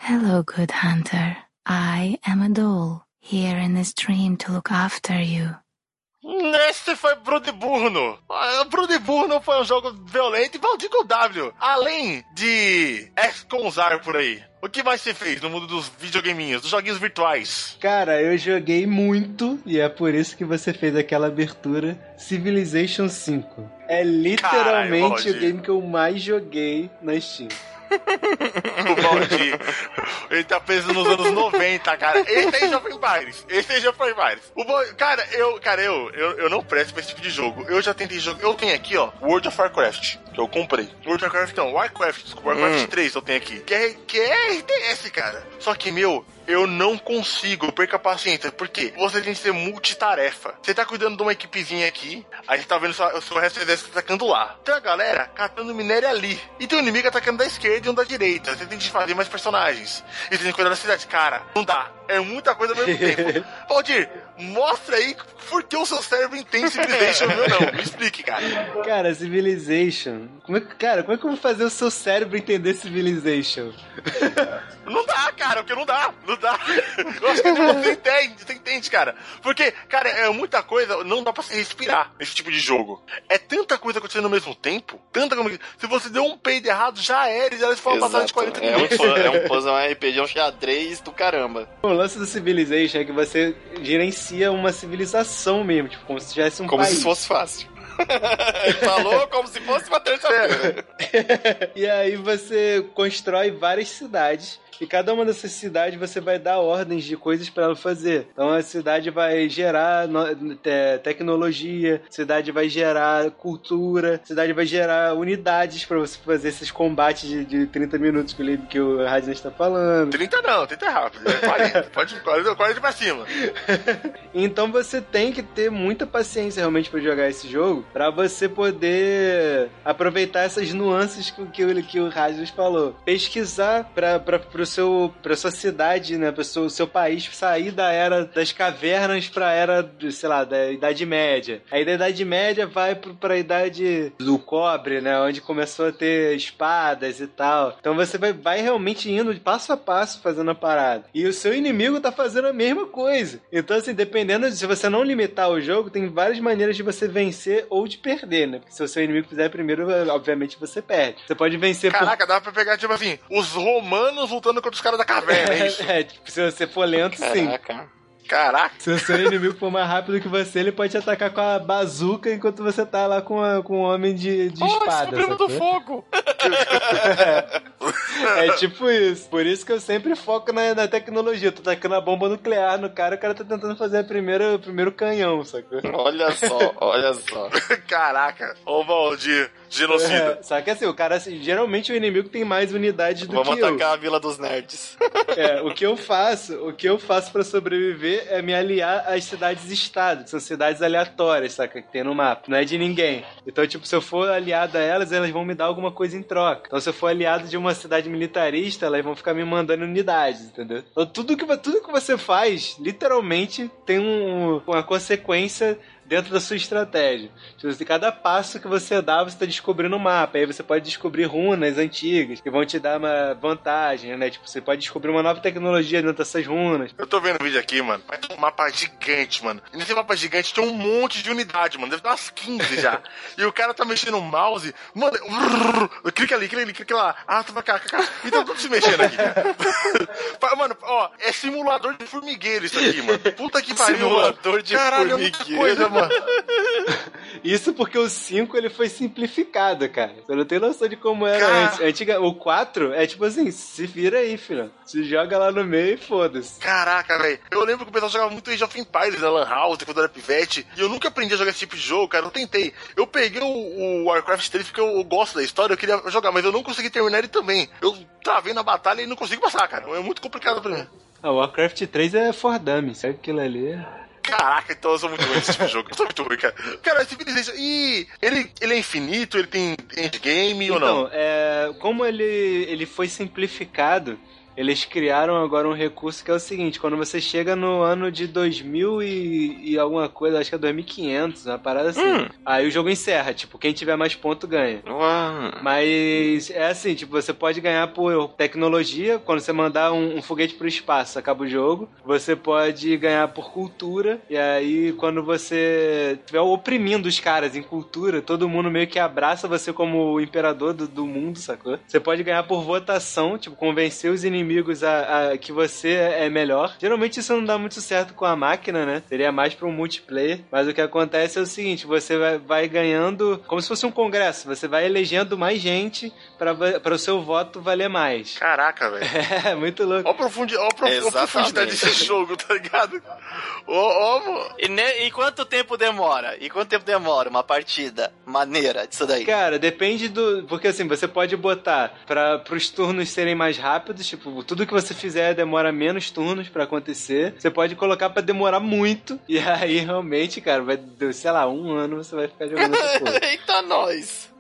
Hello, good hunter. I am a doll, here in this dream to look after you. Esse foi Brudeburno. Ah, Brudeburno foi um jogo violento e maldito W. Além de X-Conzar por aí. O que mais você fez no mundo dos videogaminhos, dos joguinhos virtuais? Cara, eu joguei muito e é por isso que você fez aquela abertura Civilization 5. É literalmente Caralho, o game que eu mais joguei na Steam. O Valdir. Ele tá preso nos anos 90, cara. Esse aí já foi em bares. Esse aí já foi em bares. O Val- Cara, eu, cara, eu, eu, eu não presto pra esse tipo de jogo. Eu já tentei jogar. Eu tenho aqui, ó, World of Warcraft, que eu comprei. World of Warcraft não, Warcraft, desculpa, Warcraft 3 eu tenho aqui. Que é, que é RTS, cara. Só que, meu, eu não consigo, eu perco a paciência. Por quê? Você tem que ser multitarefa. Você tá cuidando de uma equipezinha aqui, aí você tá vendo o seu resto do exército atacando lá. Tem a galera catando minério ali. E tem um inimigo atacando da esquerda e um da direita. Você tem que fazer mais personagens. E você tem que cuidar da cidade. Cara, não dá. É muita coisa ao mesmo tempo. Valdir, mostra aí por que o seu cérebro entende Civilization o meu não. Me explique, cara. Cara, Civilization. Como é que, cara, como é que eu vou fazer o seu cérebro entender Civilization? Não dá, cara, porque não dá, não dá. Eu acho que você entende, você entende, cara. Porque, cara, é muita coisa, não dá pra se respirar nesse tipo de jogo. É tanta coisa acontecendo ao mesmo tempo, tanta coisa. Se você deu um peido errado, já era, e já foi uma passagem de 40 É um, minutos. é um puzzle, é um RPG, é um xadrez do caramba. O lance do Civilization é que você gerencia uma civilização mesmo, tipo, como se tivesse um Como país. se fosse fácil. Falou como se fosse uma terça-feira. E aí você constrói várias cidades. E cada uma dessas cidades você vai dar ordens de coisas para ela fazer. Então a cidade vai gerar no- te- tecnologia, a cidade vai gerar cultura, a cidade vai gerar unidades para você fazer esses combates de, de 30 minutos que, ele- que o Radin está falando. 30 não, 30 é rápido. É 40, pode 40, 40 pra cima. Então você tem que ter muita paciência realmente para jogar esse jogo, para você poder aproveitar essas nuances que, que, o- que o Radius falou. Pesquisar para pro seu pra sua cidade, né, para seu seu país sair da era das cavernas para era, sei lá, da Idade Média. Aí da Idade Média vai para a idade do cobre, né, onde começou a ter espadas e tal. Então você vai, vai realmente indo de passo a passo fazendo a parada. E o seu inimigo tá fazendo a mesma coisa. Então, assim, dependendo de se você não limitar o jogo, tem várias maneiras de você vencer ou de perder, né? Porque se o seu inimigo fizer primeiro, obviamente você perde. Você pode vencer Caraca, dá pra pegar, tipo assim, os romanos lutando contra os caras da caverna, é isso? por. É, tipo, se você for lento, sim. Caraca. Caraca. Se o seu inimigo for mais rápido que você, ele pode te atacar com a bazuca enquanto você tá lá com, a, com o homem de, de espada. primo do fogo. É tipo isso. Por isso que eu sempre foco na, na tecnologia. Tô tacando a bomba nuclear no cara, o cara tá tentando fazer a primeira, o primeiro canhão, sacou? Olha só, olha só. Caraca. Ô, Valdir, genocida. É, só que assim, o cara, assim, geralmente o inimigo tem mais unidades do Vamos que eu. atacar a Vila dos Nerds. É, o que eu faço, o que eu faço pra sobreviver é me aliar às cidades-estado, que são cidades aleatórias, saca? Que tem no mapa. Não é de ninguém. Então, tipo, se eu for aliado a elas, elas vão me dar alguma coisa em troca. Então, se eu for aliado de uma cidade militarista, elas vão ficar me mandando unidades, entendeu? Então, tudo que, tudo que você faz, literalmente, tem um- uma consequência dentro da sua estratégia. Tipo, assim, cada passo que você dá, você tá descobrindo um mapa. Aí você pode descobrir runas antigas que vão te dar uma vantagem, né? Tipo, você pode descobrir uma nova tecnologia dentro dessas runas. Eu tô vendo o vídeo aqui, mano. Vai ter um mapa gigante, mano. E nesse mapa gigante tem um monte de unidade, mano. Deve ter umas 15 já. e o cara tá mexendo no mouse. Mano, clica ali, clica ali, clica lá. Ah, tu vai cá, cá, cá. Então tudo se mexendo aqui. mano, ó, é simulador de formigueiro isso aqui, mano. Puta que pariu, Simulador de Caralho, é muita formigueiro. coisa, mano. Isso porque o 5 ele foi simplificado, cara. Você não tem noção de como era Cara. antes. Antiga, o 4 é tipo assim, se vira aí, filho. Se joga lá no meio e foda-se. Caraca, velho. Eu lembro que o pessoal jogava muito Age of Empires na Lan House, quando era pivete. E eu nunca aprendi a jogar esse tipo de jogo, cara. Eu tentei. Eu peguei o, o Warcraft 3 porque eu, eu gosto da história, eu queria jogar, mas eu não consegui terminar ele também. Eu travei na batalha e não consigo passar, cara. É muito complicado pra mim. Ah, o Warcraft 3 é for dummy, sabe aquilo ali? Caraca, então eu sou muito ruim nesse tipo de jogo. Eu sou muito ruim, cara. Cara, Civilization. E ele, ele é infinito, ele tem endgame ou Então, não? é, como ele, ele foi simplificado, eles criaram agora um recurso que é o seguinte, quando você chega no ano de 2000 e, e alguma coisa, acho que é 2500, uma parada assim, Hum. aí o jogo encerra, tipo, quem tiver mais ponto ganha. Uau. Mas é assim, tipo, você pode ganhar por tecnologia, quando você mandar um, um foguete pro espaço, acaba o jogo. Você pode ganhar por cultura, e aí quando você estiver oprimindo os caras em cultura, todo mundo meio que abraça você como o imperador do, do mundo, sacou? Você pode ganhar por votação, tipo, convencer os inimigos a, a que você é melhor. Geralmente isso não dá muito certo com a máquina, né? Seria mais pra um multiplayer. Mas o que acontece é o seguinte, você vai, vai ganhando como se fosse um congresso, você vai elegendo mais gente para o seu voto valer mais. Caraca, velho. É, muito louco. Ó a, profundi ó a prof- ó a Exatamente. profundidade desse jogo, tá ligado? Ó, ó. E, ne- e quanto tempo demora? E quanto tempo demora uma partida maneira disso daí? Cara, depende do. Porque assim, você pode botar para os turnos serem mais rápidos, tipo, tudo que você fizer demora menos turnos pra acontecer. Você pode colocar pra demorar muito, e aí realmente, cara, vai, sei lá, um ano você vai ficar jogando essa porra. Eita, nós!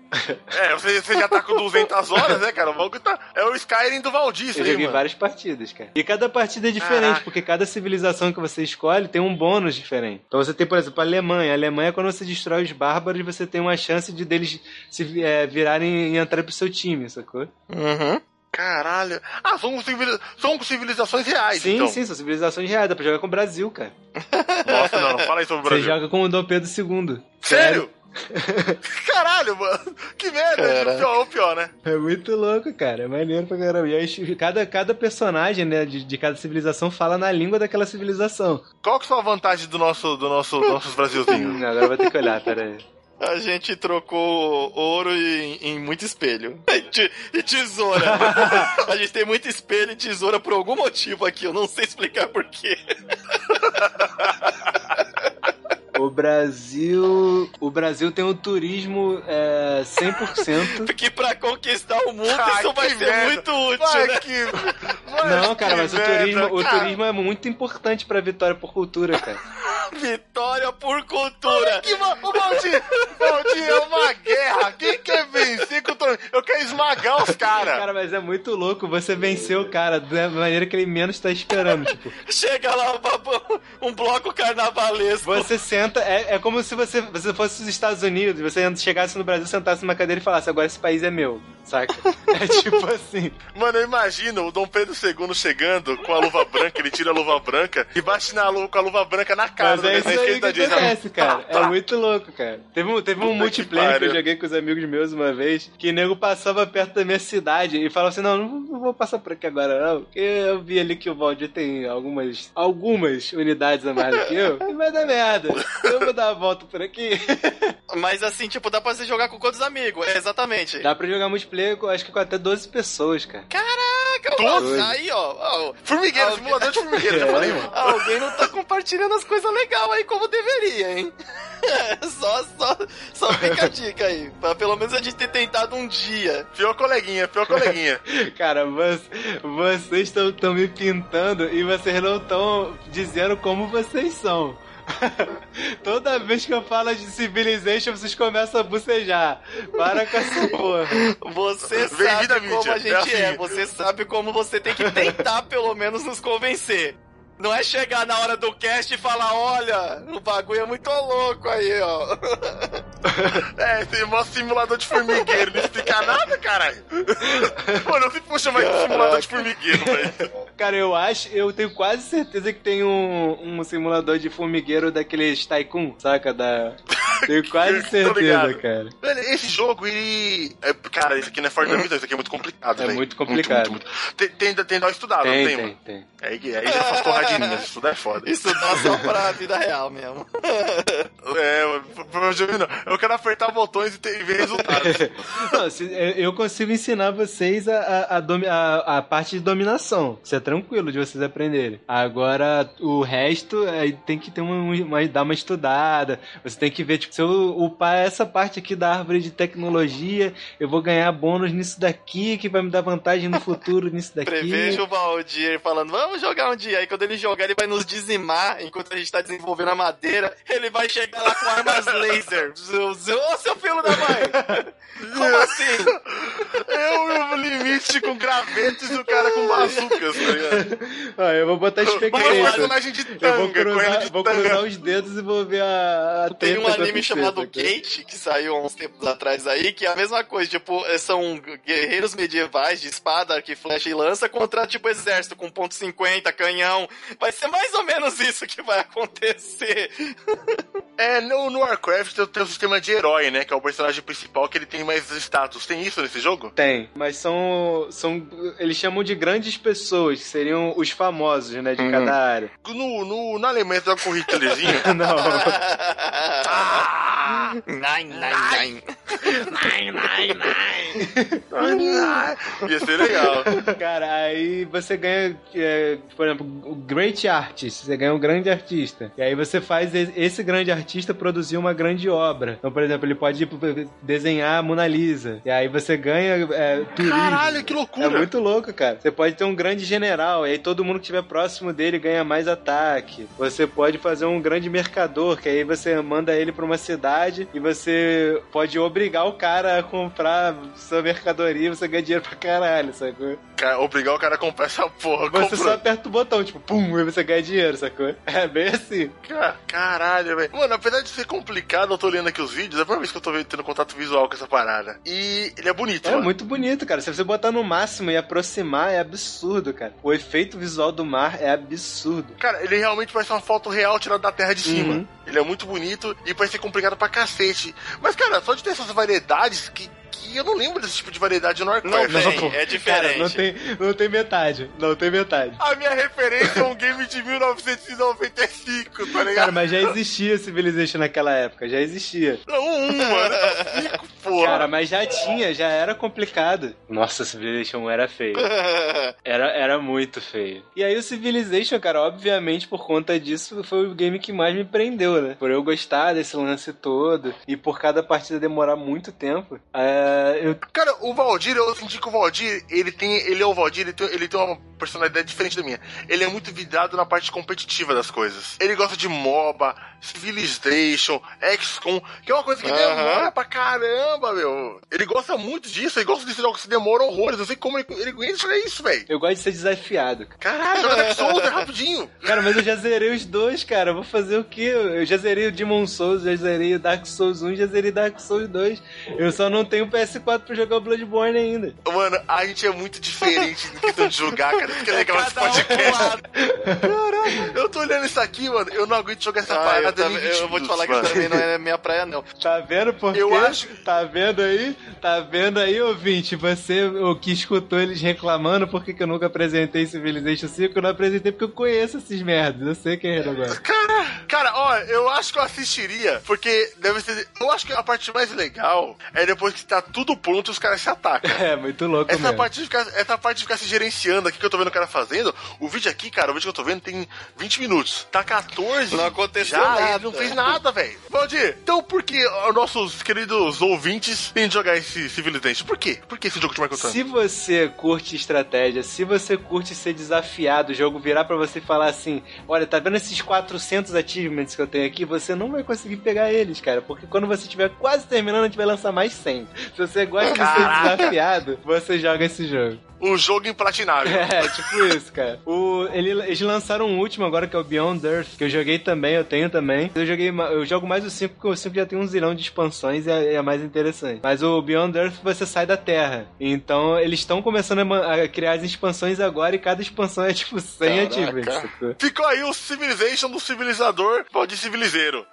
É, você, você já tá com 200 horas, né, cara? O bagulho tá. É o Skyrim do Valdir, Eu aí, joguei mano. várias partidas, cara. E cada partida é diferente, Caraca. porque cada civilização que você escolhe tem um bônus diferente. Então você tem, por exemplo, a Alemanha. A Alemanha, quando você destrói os bárbaros, você tem uma chance de deles se é, virarem e entrar pro seu time, sacou? Uhum. Caralho. Ah, são, civili- são civilizações reais, sim, então. sim, são civilizações reais. Dá pra jogar com o Brasil, cara. Nossa, não, não fala aí sobre o Você Brasil. joga com o Dom Pedro II. Sério? Caralho, mano. Que merda. Caraca. O pior, o pior, né? É muito louco, cara. É maneiro pra caramba. E aí, cada, cada personagem, né, de, de cada civilização fala na língua daquela civilização. Qual que é a vantagem do nosso, do nosso, do nossos Brasilzinhos? Hum, Agora vai ter que olhar, pera aí. A gente trocou ouro em, em muito espelho. E, te- e tesoura. A gente tem muito espelho e tesoura por algum motivo aqui, eu não sei explicar porquê. O Brasil. O Brasil tem um turismo é, 100%. Porque pra conquistar o mundo Ai, isso vai ser merda. muito útil, Vai né? que... vai Não, cara, mas o merda, turismo, o cara. turismo é muito importante pra vitória por cultura, cara. Vitória por cultura. Que ma... Ô, Valdir, Valdir, é uma guerra. Quem quer vencer contra... Eu quero esmagar os caras. Cara, mas é muito louco você vencer o cara da maneira que ele menos tá esperando. Tipo, Chega lá um, um bloco carnavalesco. você senta, é, é como se você, você fosse os Estados Unidos, você chegasse no Brasil, sentasse numa cadeira e falasse, agora esse país é meu, saca? É tipo assim. Mano, eu imagino o Dom Pedro II chegando com a luva branca, ele tira a luva branca e bate na luva, com a luva branca na cara Mas é isso aí que direita. acontece, cara. É Tá, muito louco, cara. Teve um, teve um Puta que multiplayer que, eu joguei com os amigos meus uma vez, que o nego passava perto da minha cidade e falava assim, não, não vou passar por aqui agora não, porque eu vi ali que o Valdir tem algumas, algumas unidades a mais do que eu, e vai dar merda. Eu vou dar uma volta por aqui. Mas assim, tipo, dá pra você jogar com quantos amigos? É, exatamente. Dá pra jogar multiplayer acho que com até 12 pessoas, cara. Caraca, Doze. ó, aí, ó. ó, Formigueiro, Alguém- simulador de formigueiro, já falei, mano. Alguém não tá compartilhando as coisas legais aí como deveria, hein? só, só, só fica a dica aí. Pra pelo menos a gente ter tentado um dia. Pior coleguinha, pior coleguinha. Cara, vo- vocês estão me pintando e vocês não estão dizendo como vocês são. Toda vez que eu falo de Civilization, vocês começam a bucejar. Para com essa porra. Você sabe como mídia, a é gente assim. é, você sabe como você tem que tentar pelo menos nos convencer. Não é chegar na hora do cast e falar, olha, o bagulho é muito louco aí, ó. É, tem mó simulador de formigueiro, não explica nada, caralho. Mano, eu sempre vou chamar de simulador de formigueiro, velho. Cara, eu acho, eu tenho quase certeza que tem um, um simulador de formigueiro daqueles Tycoon, saca? Da... Tenho quase certeza, cara. Esse jogo, ele. é, cara, isso aqui não é Ford da vida, isso aqui é muito complicado, É muito complicado. Muito, muito, Tem, tem, tem dar uma estudada, Tem, não tem, tem, mano? tem. Aí, aí já faz estudar é foda. Isso dá só pra vida real mesmo. É. Eu quero apertar botões e, ter, e ver resultados. Não, eu- consigo ensinar vocês a, a, a- a parte de dominação. Isso é tranquilo de vocês aprenderem. Agora, o resto é, tem que ter uma, uma- dar uma estudada. Você tem que ver, tipo, se eu upar essa parte aqui da árvore de tecnologia, eu vou ganhar bônus nisso daqui, que vai me dar vantagem no futuro nisso daqui. Prevejo o Valdir falando, vamos jogar um dia. Aí quando ele jogar, ele vai nos dizimar enquanto a gente tá desenvolvendo a madeira. Ele vai chegar lá com armas laser. Ô, seu filho da mãe! Como assim? Eu e o limite com gravetos e o cara com bazucas, tá ligado? Ó, eu vou botar expectativa. Eu vou cruzar, de vou cruzar os dedos e vou ver a, a Tem um anime chamado? Gate, que saiu há uns tempos atrás aí, que é a mesma coisa, tipo, é, são guerreiros medievais de espada, arco e flecha e lança contra, tipo, exército com ponto .50, canhão. Vai ser mais ou menos isso que vai acontecer. É, no, no Warcraft tem, tem o sistema de herói, né? Que é o personagem principal que ele tem mais status. Tem isso nesse jogo? Tem, mas são, são. Eles chamam de grandes pessoas, que seriam os famosos, né, de Uhum. cada área. No, no, na Alemanha você joga com o Hitlerzinho. Não. Nine, nine, nine. Ia ser legal. Cara, aí você ganha, é, por exemplo, o Great Artist, você ganha um grande artista. E aí você faz esse grande artista produzir uma grande obra. Então, por exemplo, ele pode tipo, desenhar a Mona Lisa. E aí você ganha é, turismo. Caralho, que loucura. É muito louco, cara. Você pode ter um grande general, e aí todo mundo que estiver próximo dele ganha mais ataque. Você pode fazer um grande mercador, que aí você manda ele pra uma cidade e você pode obrigar o cara a comprar sua mercadoria e você ganha dinheiro pra caralho, sacou? Cara, obrigar o cara a comprar essa porra. Você comprou. só aperta o botão, tipo, pum, e você ganha dinheiro, sacou? É bem assim. Ca- Caralho, velho. Mano, apesar de ser complicado, eu tô lendo aqui os vídeos, é a primeira vez que eu tô tendo contato visual com essa parada. E ele é bonito, É mano. muito bonito, cara. Se você botar no máximo e aproximar, é absurdo, cara. O efeito visual do mar é absurdo. Cara, ele realmente parece uma foto real tirada da terra de cima. Uhum. Ele é muito bonito e parece ser complicado pra cacete. Mas, cara, só de ter essas variedades que, que eu não lembro desse tipo de variedade no Não Warcraft. tem, é Cara, diferente. não tem, não tem metade. Não tem metade. A minha referência é um game de 1995, tá ligado? Cara, mas já existia Civilization naquela época, já existia. Não, um, mano. tá Fico, porra. Cara, mas já tinha, já era complicado. Nossa, Civilization era feio. Era, era muito feio. E aí o Civilization, cara, obviamente por conta disso foi o game que mais me prendeu, né? Por eu gostar desse lance todo e por cada partida demorar muito tempo, é, eu Cara, o Valdir, eu senti que o Valdir, ele tem. Ele é o Valdir, ele tem, ele tem uma personalidade diferente da minha. Ele é muito vidrado na parte competitiva das coisas. Ele gosta de MOBA, Civilization, XCOM, que é uma coisa que demora pra caramba, meu. Ele gosta muito disso, ele gosta desses jogos que demoram horrores. Eu sei como ele, ele aguenta jogar isso, velho. Eu gosto de ser desafiado. Caralho, joga Dark Souls, é rapidinho. Cara, mas eu já zerei os dois, cara. Eu Vou fazer o quê? Eu já zerei o Demon Souls, já zerei o Dark Souls 1, já zerei Dark Souls 2. Eu só não tenho PS4 pra jogar o Bloodborne ainda. Mano, a gente é muito diferente no questão de jogar, cara. Isso que é legal um pro podcast. Caralho, eu tô olhando isso aqui, mano. Eu não aguento jogar essa Ah, parada 20 eu vou te falar que mano. também não é minha praia, não. Tá vendo por Eu quê? acho- Tá vendo aí? Tá vendo aí, ouvinte? Você, o que escutou eles reclamando por que que eu nunca apresentei Civilization 5, eu não apresentei porque eu conheço esses merdas. Eu sei quem é agora. Cara, cara, ó, eu acho que eu assistiria, porque deve ser. Eu acho que a parte mais legal é depois que tá tudo pronto os caras se atacam. É, muito louco Essa mesmo. parte, de ficar, essa parte de ficar se gerenciando aqui que eu tô vendo o cara fazendo, o vídeo aqui, cara, o vídeo que eu tô vendo tem 20 minutos. Tá 14. Não aconteceu já, nada. Ele não fez nada, velho. Valdir, então por que os nossos queridos ouvintes têm de jogar esse Civilization? Por quê? Por que esse jogo te marcou tanto? Se você curte estratégia, se você curte ser desafiado, o jogo virar pra você e falar assim: Olha, tá vendo esses 400 achievements que eu tenho aqui? Você não vai conseguir pegar eles, cara, porque quando você estiver quase terminando, a gente vai lançar mais 100. Se você gosta de ser desafiado, você joga esse jogo. O jogo implatinável. É, tipo isso, cara. O, ele, eles lançaram um último agora que é o Beyond Earth, que eu joguei também, eu tenho também. Eu joguei, eu jogo mais o 5 porque o 5 já tem um zilhão de expansões e é, é mais interessante. Mas o Beyond Earth você sai da Terra. Então eles estão começando a, a criar as expansões agora e cada expansão é tipo 100 Caraca. achievements. sacou? Ficou aí o Civilization do civilizador de civilizeiro.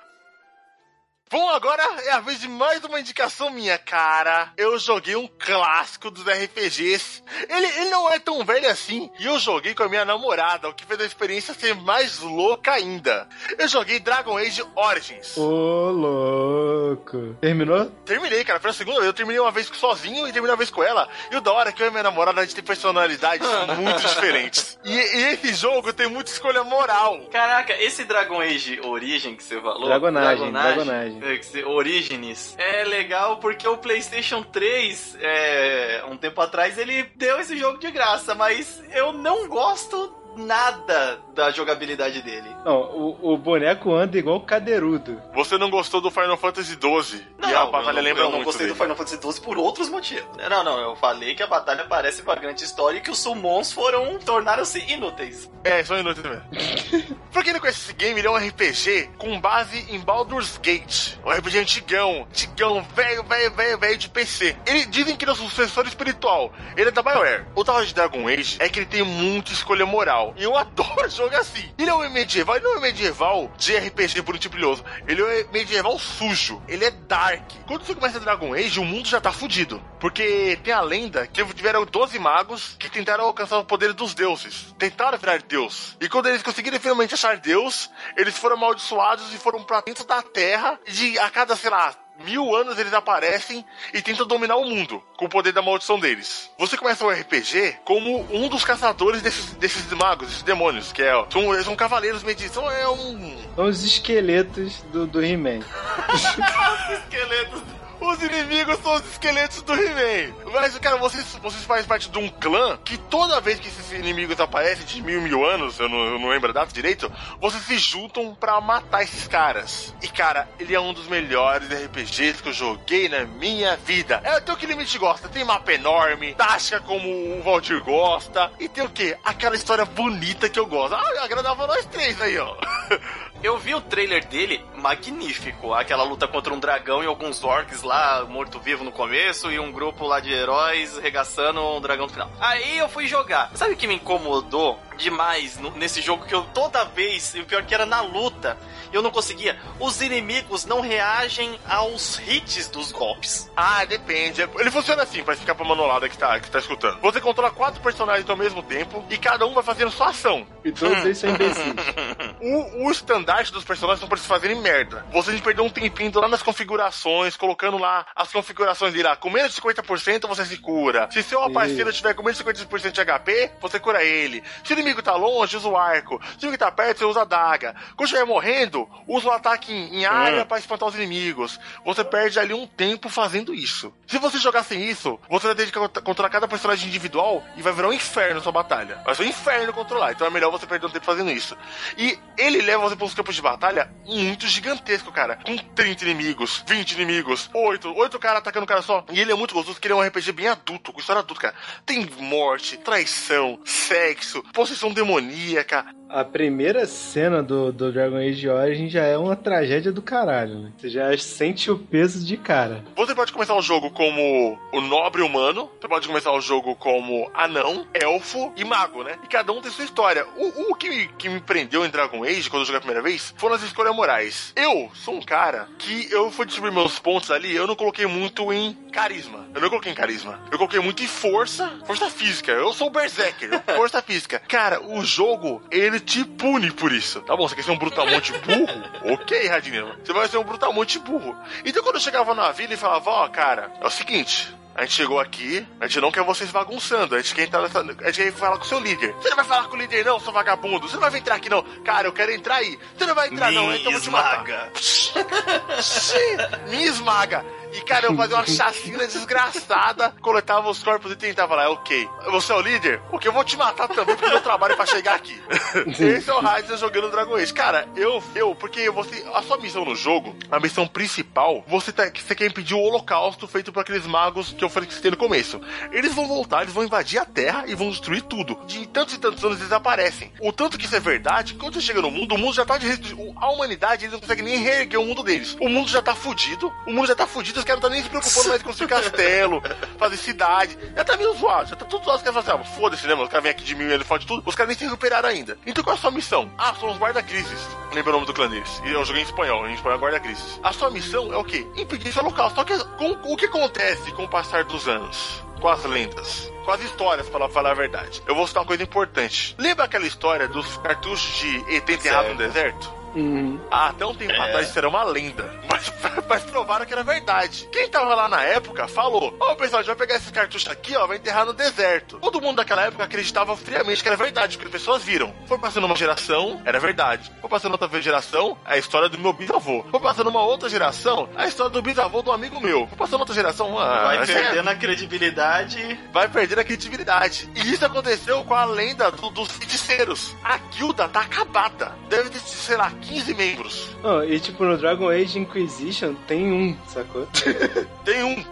Bom, agora é a vez de mais uma indicação minha, cara. Eu joguei um clássico dos RPGs. Ele, ele não é tão velho assim. E eu joguei com a minha namorada, o que fez a experiência ser mais louca ainda. Eu joguei Dragon Age Origins. Ô, louco. Terminou? Terminei, cara. Foi a segunda vez. Eu terminei uma vez sozinho e terminei uma vez com ela. E o da hora é que eu e minha namorada, a gente tem personalidades muito diferentes. E, e esse jogo tem muita escolha moral. Caraca, esse Dragon Age Origin que você falou. Dragonagem, Dragonagem. você- Origins. É legal porque o PlayStation 3, é, um tempo atrás, ele deu esse jogo de graça, mas eu não gosto nada da jogabilidade dele. Não, o, o boneco anda igual cadeirudo. Você não gostou do Final Fantasy XII. Não, e a eu batalha não, lembra eu não muito gostei dele. do Final Fantasy XII por outros motivos. Não, não, eu falei que a batalha parece uma grande história e que os summons foram, tornaram-se inúteis. É, só inútil mesmo. pra quem não conhece esse game, ele é um RPG com base em Baldur's Gate. Um RPG antigão, antigão, velho, velho, velho, velho de PC. Ele dizem que ele é o sucessor espiritual. Ele é da BioWare. O tal de Dragon Age é que ele tem muita escolha moral. E eu adoro jogo assim. Ele é um medieval, ele não é um medieval de RPG bonitinho e brilhoso. Ele é um medieval sujo. Ele é dark. Quando você começa Dragon Age, o mundo já tá fudido. Porque tem a lenda que tiveram 12 magos que tentaram alcançar o poder dos deuses. Tentaram virar Deus. E quando eles conseguiram finalmente achar Deus, eles foram amaldiçoados e foram pra dentro da terra. E de, a cada, sei lá, mil anos eles aparecem e tentam dominar o mundo com o poder da maldição deles. Você começa o RPG como um dos caçadores desses, desses magos, desses demônios, que é, são, são cavaleiros medidos. São, é um. São os esqueletos do, do He-Man. Esqueletos. Os inimigos são os esqueletos do He-Man. Mas, cara, vocês, vocês fazem parte de um clã que toda vez que esses inimigos aparecem, de mil, mil anos, eu não, eu não lembro a data direito, vocês se juntam pra matar esses caras. E, cara, ele é um dos melhores RPGs que eu joguei na minha vida. É tem o que limite gosta. Tem mapa enorme, tática como o Valdir gosta. E tem o quê? Aquela história bonita que eu gosto. Ah, agradava nós três aí, ó. Eu vi o trailer dele, magnífico. Aquela luta contra um dragão e alguns orcs lá, morto-vivo no começo, e um grupo lá de heróis regaçando um dragão no final. Aí eu fui jogar. Sabe o que me incomodou demais no- nesse jogo? Que eu toda vez, e o pior que era na luta, eu não conseguia. Os inimigos não reagem aos hits dos golpes. Ah, depende. Ele funciona assim, pra ficar pra manolada que tá, que tá escutando. Você controla quatro personagens ao mesmo tempo e cada um vai fazendo sua ação. E todos eles são imbecis. O, o estandarte dos personagens são pra eles fazerem merda. Você perdeu um tempinho lá nas configurações, colocando lá as configurações de lá. Com menos de 50% você se cura. Se seu parceiro tiver com menos de 50% de HP, você cura ele. Se o inimigo tá longe, usa o arco. Se o inimigo tá perto, você usa a daga. Quando estiver morrendo, usa o ataque em, em área pra espantar os inimigos. Você perde ali um tempo fazendo isso. Se você jogar sem isso, você vai ter que cont- controlar cada personagem individual e vai virar um inferno sua batalha. Vai ser um inferno controlar. Então é melhor você perder um tempo fazendo isso. E ele leva você para uns campos de batalha muito gigantesco, cara. Com 30 inimigos, 20 inimigos, 8, 8 caras atacando um cara só. E ele é muito gostoso, porque ele é um RPG bem adulto, com história adulta, cara. Tem morte, traição, sexo, possessão demoníaca. A primeira cena do, do Dragon Age Origin já é uma tragédia do caralho, né? Você já sente o peso de cara. Você pode começar o jogo como o nobre humano, você pode começar o jogo como anão, elfo e mago, né? E cada um tem sua história. O, o que, me, que me prendeu em Dragon Age, quando eu joguei a primeira vez, foram as escolhas morais. Eu sou um cara que eu fui distribuir meus pontos ali, eu não coloquei muito em carisma. Eu não coloquei em carisma. Eu coloquei muito em força, força física. Eu sou o Berserker, força física. Cara, o jogo, ele te pune por isso. Tá bom, você quer ser um brutamonte burro? ok, Radinho. Você vai ser um brutamonte burro. Então quando eu chegava na vila e falava, ó, cara, é o seguinte. A gente chegou aqui, a gente não quer vocês bagunçando, a gente quer entrar nessa, a gente quer falar com o seu líder. Você não vai falar com o líder não, seu vagabundo. Você não vai entrar aqui não. Cara, eu quero entrar aí. Você não vai entrar não, Me então eu vou te matar. esmaga. Sim, me esmaga. E, cara, eu fazia uma chacina desgraçada, coletava os corpos e tentava lá, ok. Você é o líder? Porque eu vou te matar também, porque meu trabalho pra chegar aqui. Esse é o Raiden jogando Dragon Age. Cara, eu, eu, porque você, a sua missão no jogo, a missão principal, você, tá, você quer impedir o holocausto feito por aqueles magos que eu falei que você tem no começo. Eles vão voltar, eles vão invadir a Terra e vão destruir tudo. De tantos e tantos anos eles aparecem. O tanto que isso é verdade, quando você chega no mundo, o mundo já tá de A humanidade, eles não conseguem nem reerguer o mundo deles. O mundo já tá fudido, o mundo já tá fudido, os caras não estão nem se preocupando mais com construir castelo, fazer cidade. Já tá meio zoado, já tá tudo zoado. Os caras falam assim, ah, foda-se, né, mano? Os caras vêm aqui de mim, ele fode tudo. Os caras nem se recuperaram ainda. Então qual é a sua missão? Ah, são os guarda-crises. Lembra o nome do clã deles? E eu joguei em espanhol, em espanhol é guarda-crises. A sua missão é o quê? Impedir esse local. Só que com, o que acontece com o passar dos anos? com as lendas, com as histórias, para falar a verdade. Eu vou citar uma coisa importante. Lembra aquela história dos cartuchos de ET enterrado no deserto? Uhum. Ah, até um tempo atrás isso era uma lenda. Mas, mas provaram que era verdade. Quem tava lá na época falou: Ó, oh, pessoal, a gente vai pegar esses cartuchos aqui, ó, vai enterrar no deserto. Todo mundo daquela época acreditava friamente que era verdade, porque as pessoas viram. Foi passando uma geração, era verdade. Foi passando outra geração, é a história do meu bisavô. Foi passando uma outra geração, a história do bisavô do amigo meu. Foi passando outra geração, ah, vai perdendo é... a credibilidade. Vai perdendo a credibilidade. E isso aconteceu com a lenda do, dos feiticeiros. A guilda tá acabada. Deve ter, sei lá, 15 membros. Oh, e tipo, no Dragon Age Inquisition tem um, sacou? tem um.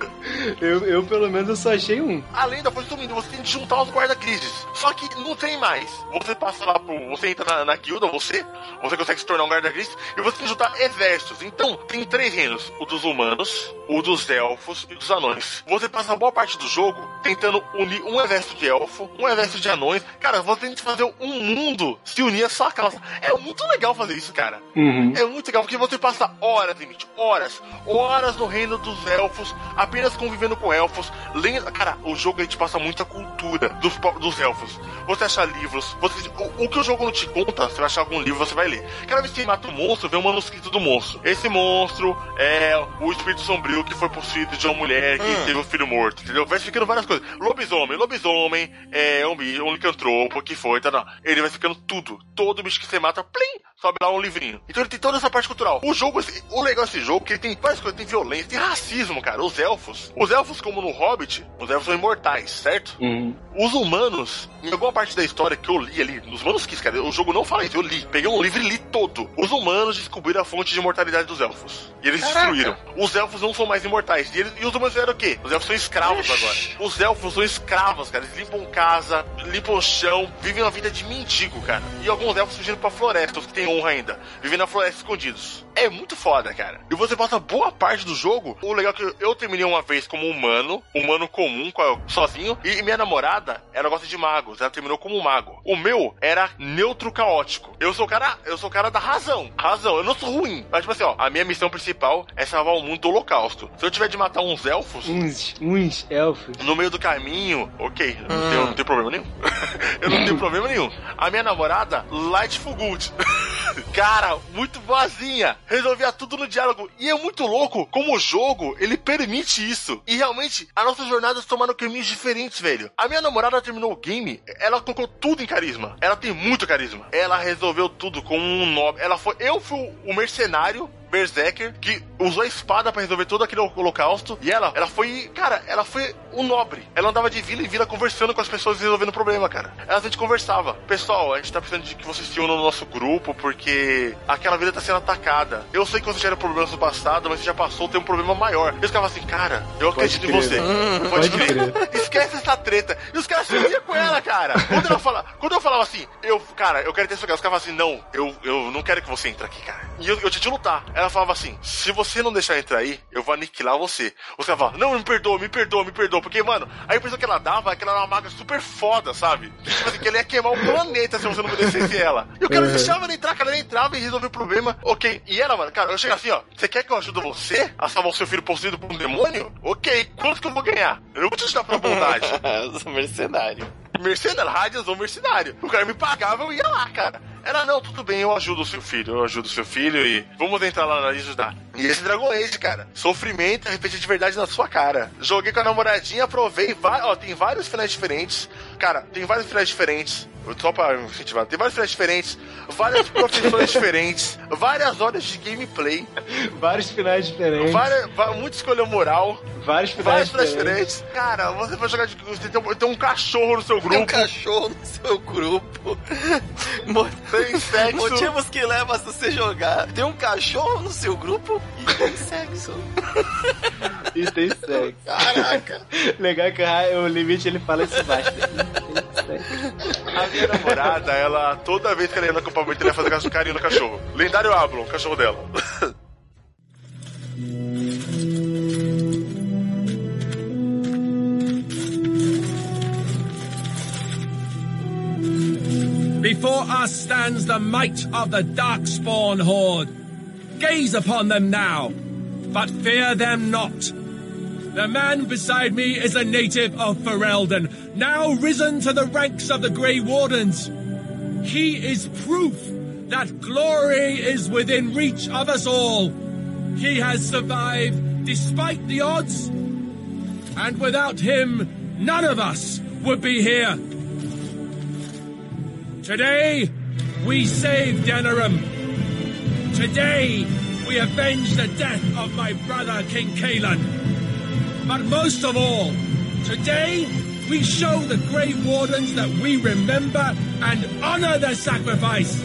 eu, eu, pelo menos, só achei um. Além da força do você tem que juntar os guarda-crises. Só que não tem mais. Você passa lá pro. Você entra na, na guilda, você. Você consegue se tornar um guarda-crise e você tem que juntar exércitos. Então, tem três reinos: o dos humanos, o dos elfos e dos anões. Você passa boa parte do jogo tentando unir um exército de elfo, um exército de anões. Cara, você tem que fazer um mundo se unir a sua causa. É muito legal fazer isso, cara. Uhum. É muito legal, porque você passa horas, limite, horas, horas no reino dos elfos, apenas convivendo com elfos. Lendo... Cara, o jogo aí te passa muita cultura dos, dos elfos. Você acha livros, você... O, o, que o jogo não te conta, você vai achar algum livro, você vai ler. Cada vez que você mata um monstro, vê um manuscrito do monstro. Esse monstro é o espírito sombrio que foi possuído de uma mulher que hum. teve um filho morto, entendeu? Vai ficando várias coisas. Lobisomem, lobisomem, é um, um licantropo, que foi, tá? Não. Ele vai ficando tudo. Todo bicho que você mata, plim, sobe lá um livrinho. Então ele tem toda essa parte cultural. O jogo, o legal desse jogo é que ele tem várias coisas, tem violência, tem racismo, cara. Os elfos, os elfos como no Hobbit, os elfos são imortais, certo? Uhum. Os humanos, em alguma parte da história que eu li ali, nos manuscritos, cara, o jogo não fala isso, eu li. Peguei um livro e li todo. Os humanos descobriram a fonte de imortalidade dos elfos. E eles Caraca. destruíram. Os elfos não são mais imortais. E, eles, e os humanos fizeram o quê? Os elfos são escravos Ixi. agora. Os elfos são escravos, cara. Eles limpam casa, limpam chão, vivem uma vida de mendigo, cara. E alguns elfos fugiram pra floresta, os que têm honra ainda. Vivem na floresta escondidos. É muito foda, cara. E você passa boa parte do jogo. O legal é que eu terminei uma vez como humano, humano comum, sozinho, e minha namorada, ela gosta de magos. Ela terminou como um mago. O meu era neutro caótico. Eu sou o cara, eu sou o cara da razão. Razão, eu não sou ruim. Mas, tipo assim, ó, a minha missão principal é salvar o mundo do holocausto. Se eu tiver de matar uns elfos. Uns, uns elfos. No meio do caminho, ok. Não, tenho, não tenho problema nenhum. eu não tenho problema nenhum. A minha namorada, Lightful Good. cara, muito boazinha. Resolvia tudo no diálogo. E é muito louco como o jogo, ele permite isso. E realmente, as nossas jornadas tomaram caminhos diferentes, velho. A minha namorada terminou o game, ela colocou tudo em carisma. Ela tem muito carisma. Ela resolveu tudo com um nobre. Ela foi. Eu fui o mercenário Berserker que usou a espada para resolver todo aquele holocausto. E ela, ela foi, cara, ela foi um nobre. Ela andava de vila em vila conversando com as pessoas e resolvendo o problema, cara. Ela a gente conversava. Pessoal, a gente tá precisando de que vocês se unam no nosso grupo porque aquela vila tá sendo atacada. Eu sei que você tiveram problemas no passado, mas você já passou, tem um problema maior. E os caras assim, cara, eu acredito em você. Hum, pode, pode crer. Esquece essa treta. E os caras se uniam com ela, cara. Quando, ela fala, quando eu falava assim, eu, cara, eu quero ter isso aqui, os caras falavam assim, não, eu, eu não quero que você entre aqui, cara. E eu, eu tinha de lutar. Ela falava assim: se você não deixar entrar aí, eu vou aniquilar você. Os caras falavam, não, me perdoa, me perdoa, me perdoa. Porque, mano, a impressão que ela dava é que ela era uma maga super foda, sabe? Tipo assim, que ela ia queimar o planeta se você não obedecesse ela. E o cara uhum. deixava ela entrar, cara, ela entrava e resolveu o problema. Ok. E ela, mano, cara, eu chego assim, ó. Você quer que eu ajude você a salvar o seu filho possuído por um demônio? Ok. Quanto que eu vou ganhar? Eu não vou te ajudar pra bondade. eu sou mercenário. Mercenário, rádios ou mercenário. O cara me pagava, eu ia lá, cara. Ela, não, tudo bem, eu ajudo o seu filho, eu ajudo o seu filho e vamos entrar lá na ajudar. E esse Dragon Age, cara, sofrimento, RPG de verdade na sua cara. Joguei com a namoradinha, provei, ó, tem vários finais diferentes. Cara, tem vários finais diferentes. Só pra incentivar, tem vários finais diferentes, várias profissões diferentes, várias horas de gameplay, Vários finais diferentes. várias, muita escolha moral, Vários finais vários finais diferentes. diferentes. Cara, você vai jogar de. Você tem, um- tem um cachorro no seu Tem um grupo, cachorro no seu grupo. Tem sexo. Motivos que levam a você jogar. Tem um cachorro no seu grupo e tem sexo. E tem sexo. Caraca. Legal que o limite ele fala isso baixo. Tem sexo. A minha namorada, ela, toda vez que ela ia no acampamento, ela ia fazer carinho no cachorro. Lendário Ablon, o cachorro dela. Before us stands the might of the Darkspawn Horde. Gaze upon them now, but fear them not. The man beside me is a native of Ferelden, now risen to the ranks of the Grey Wardens. He is proof that glory is within reach of us all. He has survived despite the odds, and without him, none of us would be here. Today, we save Denerim. Today, we avenge the death of my brother King Kalan. But most of all, today, we show the Grey Wardens that we remember and honor their sacrifice.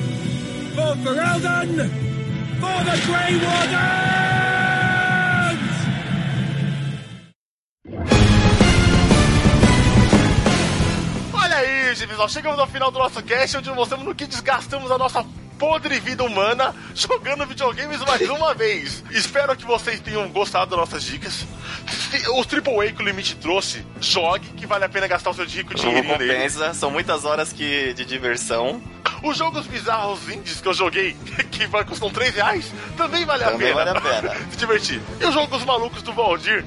For Ferelden, for the Grey Wardens! Aí, pessoal, chegamos ao final do nosso cast, onde mostramos no que desgastamos a nossa podre vida humana jogando videogames mais uma vez. Espero que vocês tenham gostado das nossas dicas. Se- O AAA que o Limite trouxe, jogue, que vale a pena gastar o seu rico dinheirinho nele. compensa, são muitas horas que, de diversão. Os jogos bizarros indies que eu joguei, que custam 3 reais, também vale a Também pena. vale a pena. Se divertir. E os jogos malucos do Valdir,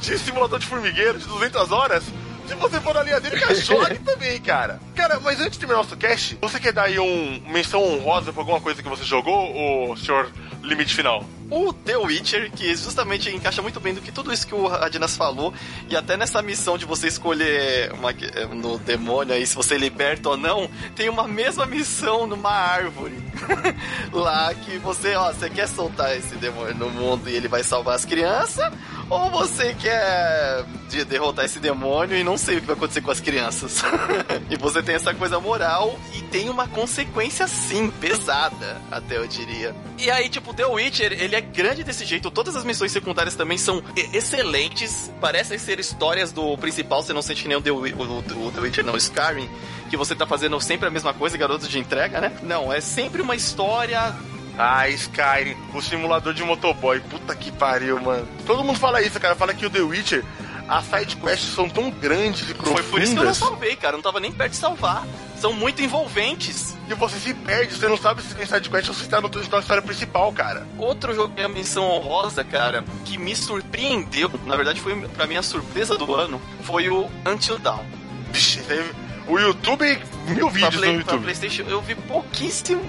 de simulador de formigueiro, de 200 horas, se você for na linha dele, jogue também, cara. Cara, mas antes de terminar nosso cast, você quer dar aí um menção honrosa pra alguma coisa que você jogou, ou senhor limite final? O The Witcher, que justamente encaixa muito bem do que tudo isso que o Adinas falou, e até nessa missão de você escolher uma- no demônio aí se você liberta ou não, tem uma mesma missão numa árvore. Lá que você, ó, você quer soltar esse demônio no mundo e ele vai salvar as crianças, ou você quer de- derrotar esse demônio e não sei o que vai acontecer com as crianças. e você tem essa coisa moral e tem uma consequência sim, pesada, até eu diria. E aí, tipo, The Witcher, ele é grande desse jeito, todas as missões secundárias também são excelentes, parecem ser histórias do principal, você não sente que nem o The, o, o- The Witcher, não, Skyrim, que você tá fazendo sempre a mesma coisa, garoto de entrega, né? Não, é sempre uma história Ah, Skyrim, o simulador de motoboy. Puta que pariu, mano. Todo mundo fala isso, cara. Fala que o The Witcher, as side quests são tão grandes e profundas. Foi por isso que eu não salvei, cara. Eu não tava nem perto de salvar. São muito envolventes. que você se perde, você não sabe se tem side quest ou se está no- na história principal, cara. Outro jogo que é a menção honrosa, cara, que me surpreendeu, na verdade foi pra mim a surpresa do ano, foi o Until Dawn. Aí- o YouTube, mil Pra, vídeos Play- no pra YouTube. Playstation eu vi pouquíssimo,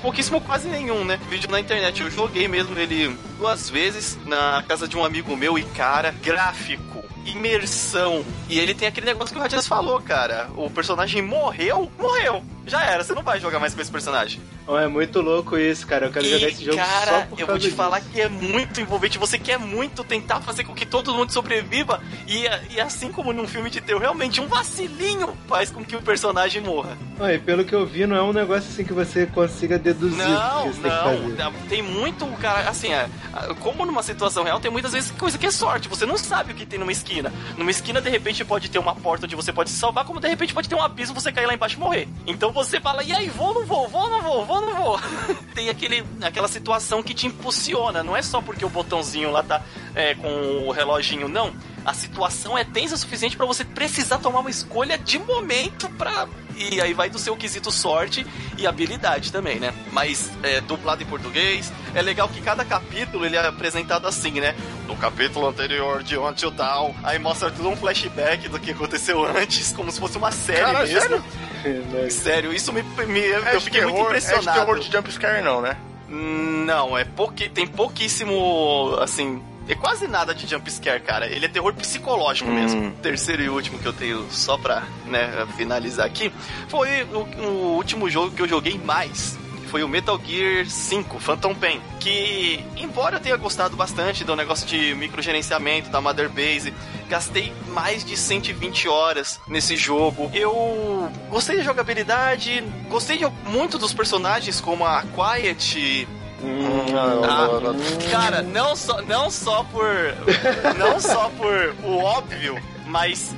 pouquíssimo quase nenhum, né? Vídeo na internet. Eu joguei mesmo ele duas vezes na casa de um amigo meu e, cara, gráfico, imersão. E ele tem aquele negócio que o Radias falou, cara. O personagem morreu, morreu. Já era, você não vai jogar mais com esse personagem. Oh, é muito louco isso, cara. Eu quero jogar esse jogo cara, só por eu vou te disso. falar que é muito envolvente. Você quer muito tentar fazer com que todo mundo sobreviva. E, e assim como num filme de terror, realmente um vacilinho faz com que o personagem morra. Pelo que eu vi, não é um negócio assim que você consiga deduzir o Não, tem não. fazer. tá- Tem muito, cara, assim, é, como numa situação real, tem muitas vezes coisa que é sorte. Você não sabe o que tem numa esquina. Numa esquina, de repente, pode ter uma porta onde você pode se salvar, como de repente pode ter um abismo, você cair lá embaixo e morrer. Então você fala, e aí, vou ou não vou, vou ou não vou, vou ou não vou. tem aquele, aquela situação que te impulsiona. Não é só porque o botãozinho lá tá é, com o reloginho, não. A situação é tensa o suficiente pra você precisar tomar uma escolha de momento pra. E aí vai do seu quesito sorte e habilidade também, né? Mas é, dublado em português. É legal que cada capítulo ele é apresentado assim, né? No capítulo anterior de Until Dawn, aí mostra tudo um flashback do que aconteceu antes, como se fosse uma série Cara, mesmo. sério? Sério, isso me, me- É eu fiquei muito terror, é de impressionado. terror de jumpscare não, né? Não, é pouqui, tem pouquíssimo, assim, é quase nada de jumpscare, cara. Ele é terror psicológico Hum. mesmo. Terceiro e último que eu tenho só pra né, finalizar aqui foi o, o último jogo que eu joguei mais. Foi o Metal Gear 5, Phantom Pain. Que, embora eu tenha gostado bastante do negócio de microgerenciamento, da Mother Base, gastei mais de 120 horas nesse jogo. Eu gostei da jogabilidade, gostei de muito dos personagens, como a Quiet, ah, cara, não só, não só por. Não só por o óbvio, mas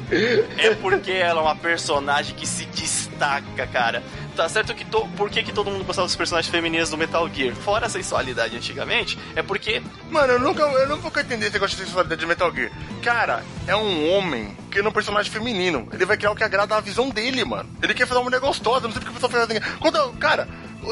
é porque ela é uma personagem que se destaca, cara. Tá certo que to, por que, que todo mundo gostava dos personagens femininos do Metal Gear? Fora a sensualidade antigamente, é porque. Mano, eu nunca, eu nunca vou entender esse negócio de sensualidade de Metal Gear. Cara, é um homem que é um personagem feminino. Ele vai criar o que agrada a visão dele, mano. Ele quer fazer uma mulher gostosa, não sei porque a pessoa faz assim. Quando, cara,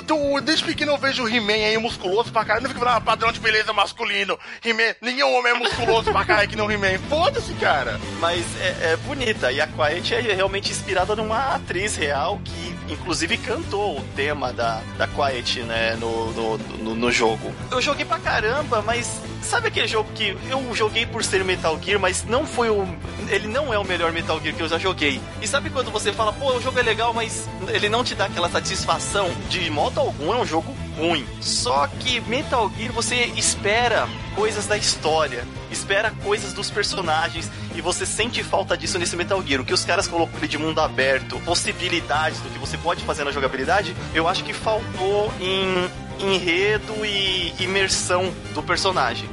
eu- desde pequeno eu vejo o He-Man aí musculoso pra caralho. Não fica falando, ah, padrão de beleza masculino. He-Man, nenhum homem é musculoso pra caralho que não He-Man. Foda-se, cara. Mas é, é bonita. E a Quiet é realmente inspirada numa atriz real que, inclusive, cantou o tema da, da Quiet, né, no, no, no, no jogo. Eu joguei pra caramba, mas sabe aquele jogo que eu joguei por ser Metal Gear, mas não foi o. Ele não é o melhor Metal Gear que eu já joguei. E sabe quando você fala, pô, o jogo é legal, mas ele não te dá aquela satisfação? De modo algum é um jogo ruim. Só que Metal Gear você espera coisas da história, espera coisas dos personagens e você sente falta disso nesse Metal Gear. O que os caras colocam ali de mundo aberto, possibilidades do que você pode fazer na jogabilidade, eu acho que faltou em enredo e imersão do personagem.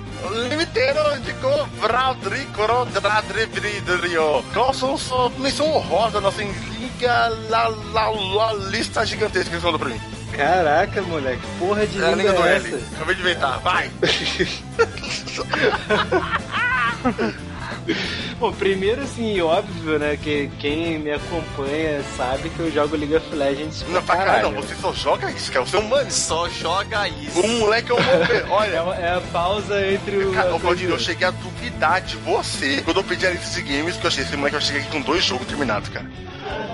Limiteiro de Vradri, Corodradri, Bridrio. Qual sua missão honrosa, nossa liga, la, la, la, lista gigantesca que falou pra mim? Caraca, moleque, porra de É a língua é essa? Acabei de inventar, vai! Bom, primeiro assim, óbvio, né, que quem me acompanha sabe que eu jogo League of Legends Não, pra caralho, não, você só joga isso, cara. Você é um mano. Só joga isso. O moleque é um. É, Olha, uma- é a pausa entre o... Cara, ô, Claudinho, eu cheguei a duvidar de você quando eu pedi a lista de games, que eu achei esse moleque vai chegar aqui com dois jogos terminados, cara.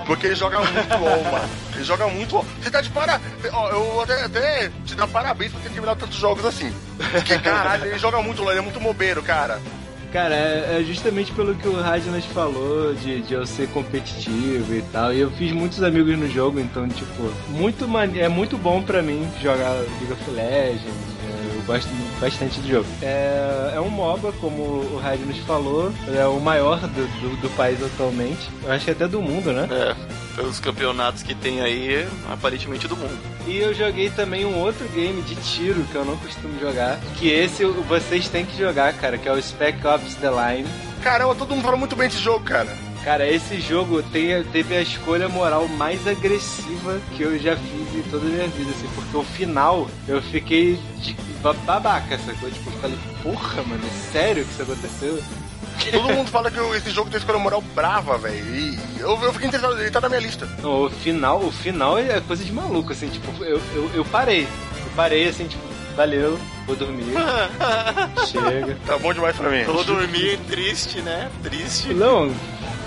Porque ele joga muito LOL, mano. Ele joga muito LOL. Você tá de para... Ó, eu vou até, até te dar parabéns por ter terminado tantos jogos assim. Porque, caralho, ele joga muito LOL, ele é muito mobeiro, cara. Cara, é é justamente pelo que o Radnas falou de, de eu ser competitivo e tal. E eu fiz muitos amigos no jogo, então, tipo, muito é muito bom pra mim jogar League of Legends. Gosto bastante do jogo. É, é um MOBA, como o Radnas falou, é o maior do, do, do país atualmente. Eu acho que até do mundo, né? É, pelos campeonatos que tem aí, aparentemente do mundo. E eu joguei também um outro game de tiro que eu não costumo jogar. Que esse vocês têm que jogar, cara, que é o Spec Ops The Line. Caramba, todo mundo fala muito bem desse jogo, cara. Cara, esse jogo tem, teve a escolha moral mais agressiva que eu já fiz toda a minha vida, assim, porque o final eu fiquei de ba- babaca, sacou? Tipo, eu falei, porra, mano, é sério que isso aconteceu? Todo mundo fala que esse jogo tem escolha moral brava, velho. E eu, eu fiquei interessado, ele tá na minha lista. Não, o final, o final é coisa de maluco, assim, tipo, eu, eu, eu parei. Eu parei, assim, tipo, valeu, vou dormir. Chega. Tá bom demais pra mim. Eu vou dormir triste, né? Triste. Não,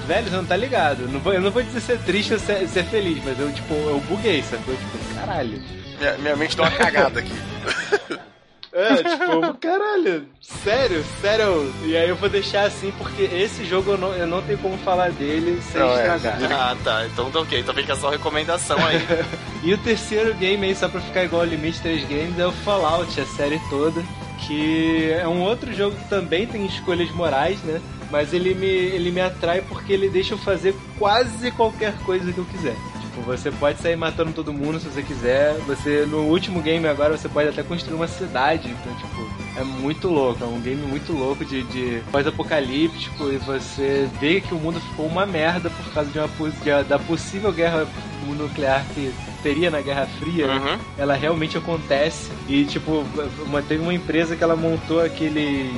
velho, você não tá ligado. Não vou, eu não vou dizer ser triste ou ser, ser feliz, mas eu, tipo, eu buguei, sacou? Tipo, caralho. Minha, minha mente deu uma cagada aqui. É, tipo, caralho, sério, sério. E aí eu vou deixar assim, porque esse jogo eu não, eu não tenho como falar dele sem Não, é, estragar. Ah, tá. Então tá ok. Então fica só recomendação aí. E o terceiro game aí, só pra ficar igual ao Limite 3 Games, é o Fallout, a série toda. Que é um outro jogo que também tem escolhas morais, né? Mas ele me, ele me atrai porque ele deixa eu fazer quase qualquer coisa que eu quiser. Tipo, você pode sair matando todo mundo se você quiser. Você, no último game agora, você pode até construir uma cidade. Então, tipo, é muito louco. É um game muito louco de, de pós-apocalíptico. E você vê que o mundo ficou uma merda por causa de uma, de- da possível guerra nuclear que teria na Guerra Fria. Uhum. ela realmente acontece. E, tipo, uma, teve uma empresa que ela montou aqueles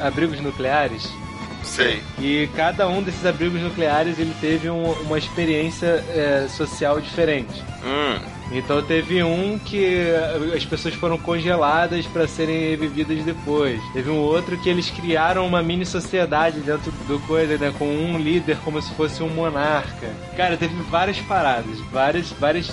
abrigos nucleares. Sei. E cada um desses abrigos nucleares ele teve um- uma experiência é, social diferente. Hum. Então teve um que as pessoas foram congeladas para serem revividas depois. Teve um outro que eles criaram uma mini sociedade dentro do coisa, né? Com um líder como se fosse um monarca. Cara, teve várias paradas, várias, várias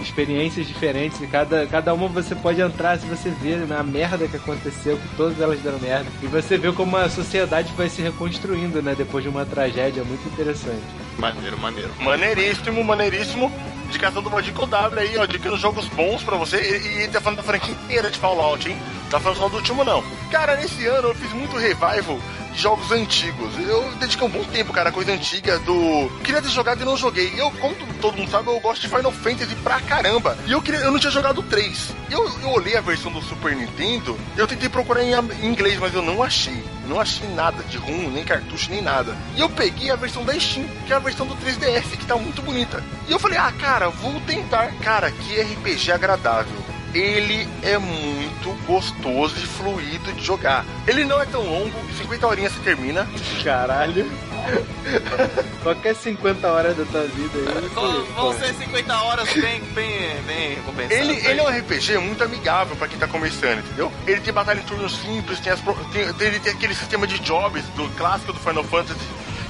experiências diferentes. E cada, cada uma você pode entrar se você ver na merda que aconteceu, que todas elas deram merda. E você vê como a sociedade vai se reconstruindo, né? Depois de uma tragédia muito interessante. Maneiro, maneiro. Maneiríssimo, maneiríssimo. Indicação do Modico W aí, ó, indicando jogos bons pra você. E, e tá falando da franquia inteira de Fallout, hein? Tá falando só do último, não. Cara, nesse ano eu fiz muito revival jogos antigos. Eu dediquei um bom tempo, cara, coisa antiga do. Queria ter jogado e não joguei. Eu, como todo mundo sabe, eu gosto de Final Fantasy pra caramba. E eu queria, eu não tinha jogado o 3. Eu, eu olhei a versão do Super Nintendo, eu tentei procurar em, em inglês, mas eu não achei. Não achei nada de ROM, nem cartucho, nem nada. E eu peguei a versão da Steam, que é a versão do 3DS, que tá muito bonita. E eu falei, ah, cara, vou tentar. Cara, que RPG agradável. Ele é muito gostoso e fluido de jogar. Ele não é tão longo, 50 horinhas você termina. Caralho. Qualquer 50 horas da tua vida aí. Vão, ser 50 horas bem, bem, bem recompensadas. Ele, aí. ele é um RPG muito amigável pra quem tá começando, entendeu? Ele tem batalha em turno simples, tem, as, tem, tem- ele tem aquele sistema de jobs do clássico do Final Fantasy.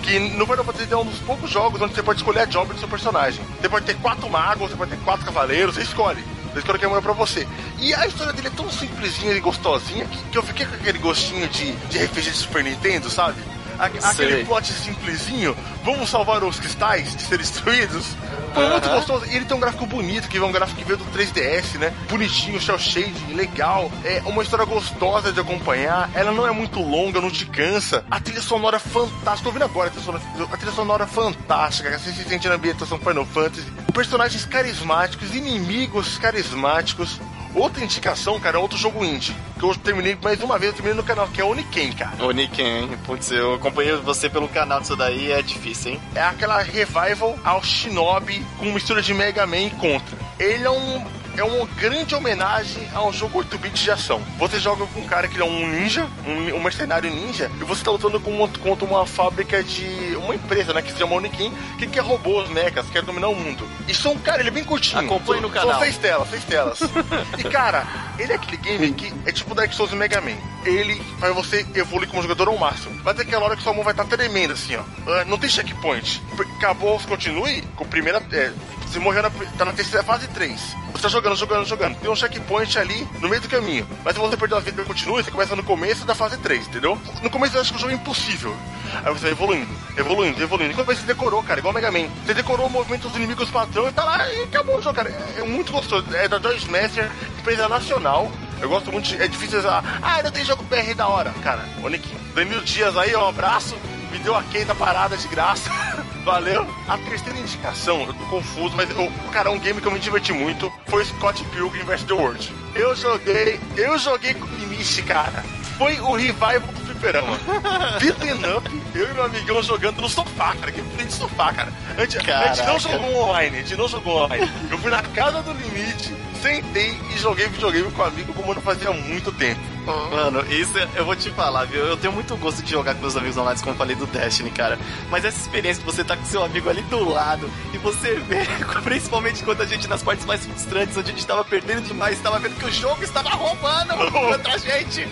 Que no Final Fantasy é um dos poucos jogos onde você pode escolher a job do seu personagem. Você pode ter quatro magos, você pode ter quatro cavaleiros, você escolhe. Você escolhe quem é melhor pra você. E a história dele é tão simplesinha e gostosinha que, que eu fiquei com aquele gostinho de, de de Super Nintendo, sabe? A- aquele Sei. plot simplesinho, vamos salvar os cristais de ser destruídos. Foi muito gostoso. E ele tem um gráfico bonito, que é um gráfico que veio do 3DS, né? Bonitinho, shell shade, legal. É uma história gostosa de acompanhar. Ela não é muito longa, não te cansa. A trilha sonora fantástica. Tô ouvindo agora a trilha sonora, a trilha sonora fantástica. Você se sente na ambientação Final Fantasy. Personagens carismáticos, inimigos carismáticos. Outra indicação, cara, é outro jogo indie. Que eu terminei mais uma vez, eu terminei no canal, que é Oniken, cara. Ô, Niken, putz, eu acompanhei você pelo canal disso daí, é difícil, hein? é aquela revival ao Shinobi com mistura de Mega Man e Contra. Ele é um é uma grande homenagem ao jogo 8-bit de ação. Você joga com um cara que é um ninja, um, um mercenário ninja, e você tá lutando com contra uma fábrica de. uma empresa, né? Que se chama Onikin, que quer robôs, mechas, quer dominar o mundo. E são, cara, ele é bem curtinho. Acompanhe no canal. São seis telas, seis telas. e cara, ele é aquele game que é tipo Dark Souls e Mega Man. Ele faz você evoluir como jogador ao máximo. Vai ter aquela hora que sua mão vai estar tremendo assim, ó. Ah, não tem checkpoint. Acabou, continue com a primeira. É, você morreu na, tá na terceira fase 3. Você tá jogando, jogando, jogando. Tem um checkpoint ali no meio do caminho. Mas se você perdeu a vida e continua, você começa no começo da fase 3, entendeu? No começo eu acho que o jogo é impossível. Aí você vai evoluindo, evoluindo, evoluindo. Enquanto você decorou, cara, igual Mega Man. Você decorou o movimento dos inimigos patrão e tá lá e acabou o jogo, cara. É, é muito gostoso. É da Joyce Master, empresa nacional. Eu gosto muito de, É difícil usar. Ah, não tem jogo PR da hora. Cara, Onikin. Danilo Dias aí, um abraço. Me deu a quem da parada de graça. Valeu. A terceira indicação, eu tô confuso, mas eu, cara, um game que eu me diverti muito foi Scott Pilgrim vs. The World. Eu joguei, eu joguei com o limite, cara. Foi o revival do fliperama. Beaten up, eu e meu amigão jogando no sofá, cara. Gameplay de sofá, cara. A gente, a gente não jogou online, a gente não jogou online. Eu fui na casa do limite, sentei e joguei videogame com um amigo como não fazia muito tempo. Mano, isso é- eu vou te falar, viu? Eu tenho muito gosto de jogar com meus amigos online, como eu falei do Destiny, cara. Mas essa experiência de você estar com seu amigo ali do lado e você vê, principalmente quando a gente nas partes mais frustrantes, onde a gente tava perdendo demais, tava vendo que o jogo estava roubando contra a gente.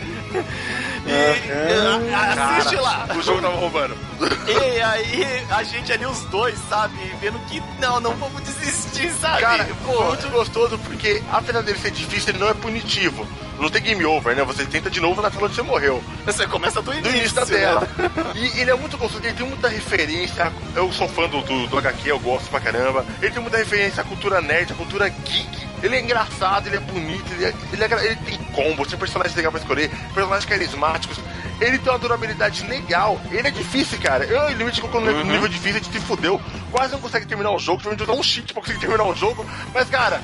E a- assiste lá. O jogo tava roubando. E aí a gente ali, os dois, sabe, vendo que não, não vamos desistir, sabe? Cara, Pô, foi muito gostoso porque, apesar dele ser difícil, ele não é punitivo. Não tem game over, né? Você tenta de novo na tela onde você morreu. você começa do Do início, início da né? tela. E ele é muito gostoso, ele tem muita referência. Eu sou fã do, do, do HQ, eu gosto pra caramba. Ele tem muita referência à cultura nerd, à cultura geek. Ele é engraçado, ele é bonito, ele, é- ele, é ele tem combos, tem personagens legais pra escolher, personagens carismáticos. Ele tem uma durabilidade legal. Ele é difícil, cara. Eu e o Limite colocou no nível difícil, a gente se fudeu. Quase não consegue terminar o jogo. Usar um cheat pra conseguir terminar o jogo. Mas, cara.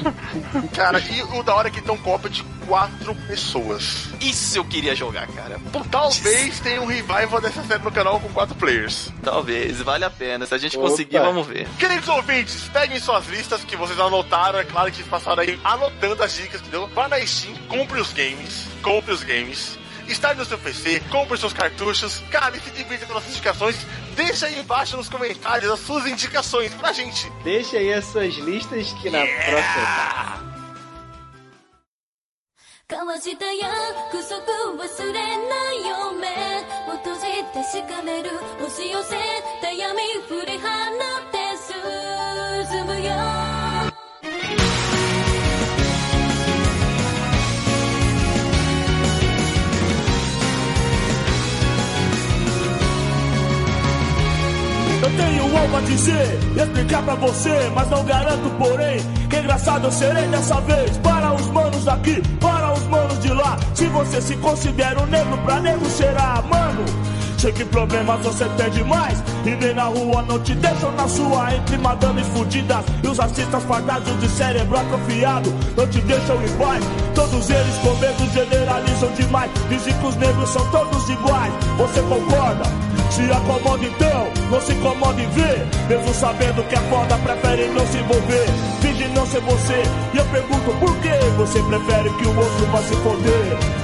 cara, e o da hora é que tem um copo de quatro pessoas. Isso eu queria jogar, cara. Putz. Talvez tenha um revival dessa série no canal com quatro players. Talvez, vale a pena. Se a gente Opa. conseguir, vamos ver. Queridos ouvintes, peguem suas listas que vocês anotaram. É claro que vocês passaram aí anotando as dicas que deu. Vá na Steam, compre os games. Compre os games Instale no seu PC, compre seus cartuchos. Cara, e se divirta com nossas indicações. deixa aí embaixo nos comentários as suas indicações pra gente. Deixa aí as suas listas que na próxima. 交わした約束忘れないよ目を閉じて確かめる押し寄せた闇振り放って進むよ tenho algo a dizer e explicar pra você, mas não garanto, porém, que engraçado eu serei dessa vez. Para os manos daqui, para os manos de lá. Se você se considera um negro, pra negro será, mano. Sei que problemas você tem demais. E nem na rua não te deixam na sua Entre madames fudidas. E os racistas fardados de cérebro atrofiado Não te deixam em paz Todos eles com medo generalizam demais. Dizem que os negros são todos iguais. Você concorda? Se acomoda então, não se incomoda em ver. Mesmo sabendo que é foda, prefere não se envolver. Finge não ser você. E eu pergunto por que você prefere que o outro vá se foder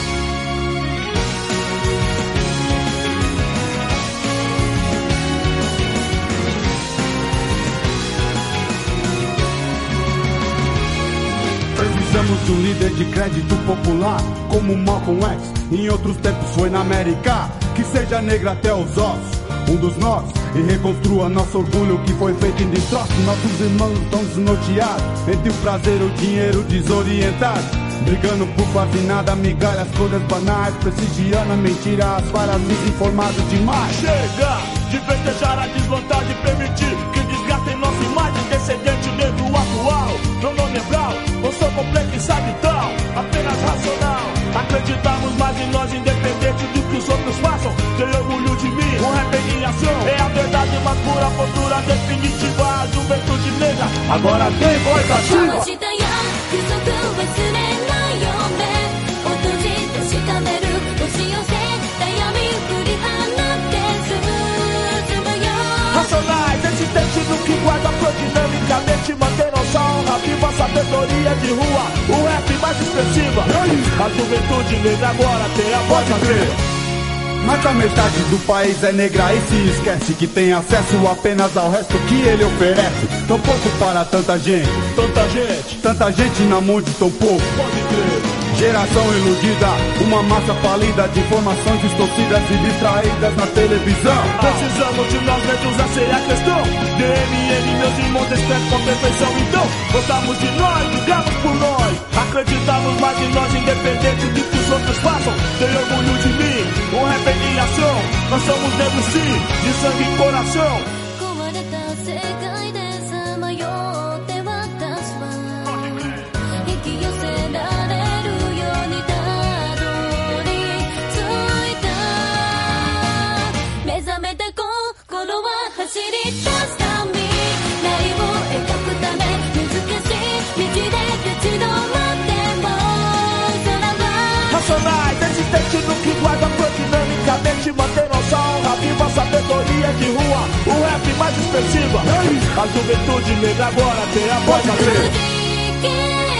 Precisamos de um líder de crédito popular, como Malcolm X. Em outros tempos foi na América, que seja negra até os ossos, um dos nós, e reconstrua nosso orgulho que foi feito em destroço. Nossos irmãos estão desnorteados, entre o prazer e o dinheiro desorientados. Brigando por quase nada, migalhas, coisas banais, prestigiando mentira, as varas desinformados demais. Chega de festejar a desvantagem Permitir que desgastem nossa imagem Descendente negro atual Meu nome é Brau, não sou complexado e tal Apenas racional Acreditamos mais em nós Independente do que os outros façam Tenho orgulho de mim, o rap em ação É a verdade mais pura, postura definitiva A juventude negra, agora tem voz 交わ ativa した約束忘れないよ目を閉じて確かめる押し寄せた闇振り放って進むよ Racionais, existente no que guarda dinamicamente Manter nossa honra viva a sabedoria de rua. O rap mais expressiva. A juventude negra agora tem a voz ativa Mas a metade do país é negra e se esquece que tem acesso apenas ao resto que ele oferece. Tão pouco para tanta gente, Tanta gente, tanta gente na mão de tão pouco. pode crer Geração iludida, uma massa falida de informações distorcidas e distraídas na televisão. Precisamos de nós mesmos, essa é a questão. DMN, meus irmãos, despertam perfeição. Então, gostamos de nós, brigamos por nós. Acreditamos mais em nós, independente do que os outros façam. Tenho orgulho de mim, um rap ação Nós somos negros sim, de sangue e coração Acredite que guarda cor dinamicamente mantendo a sua a viva, sabedoria de rua, o rap mais expressiva. A juventude negra agora tem a voz a ter.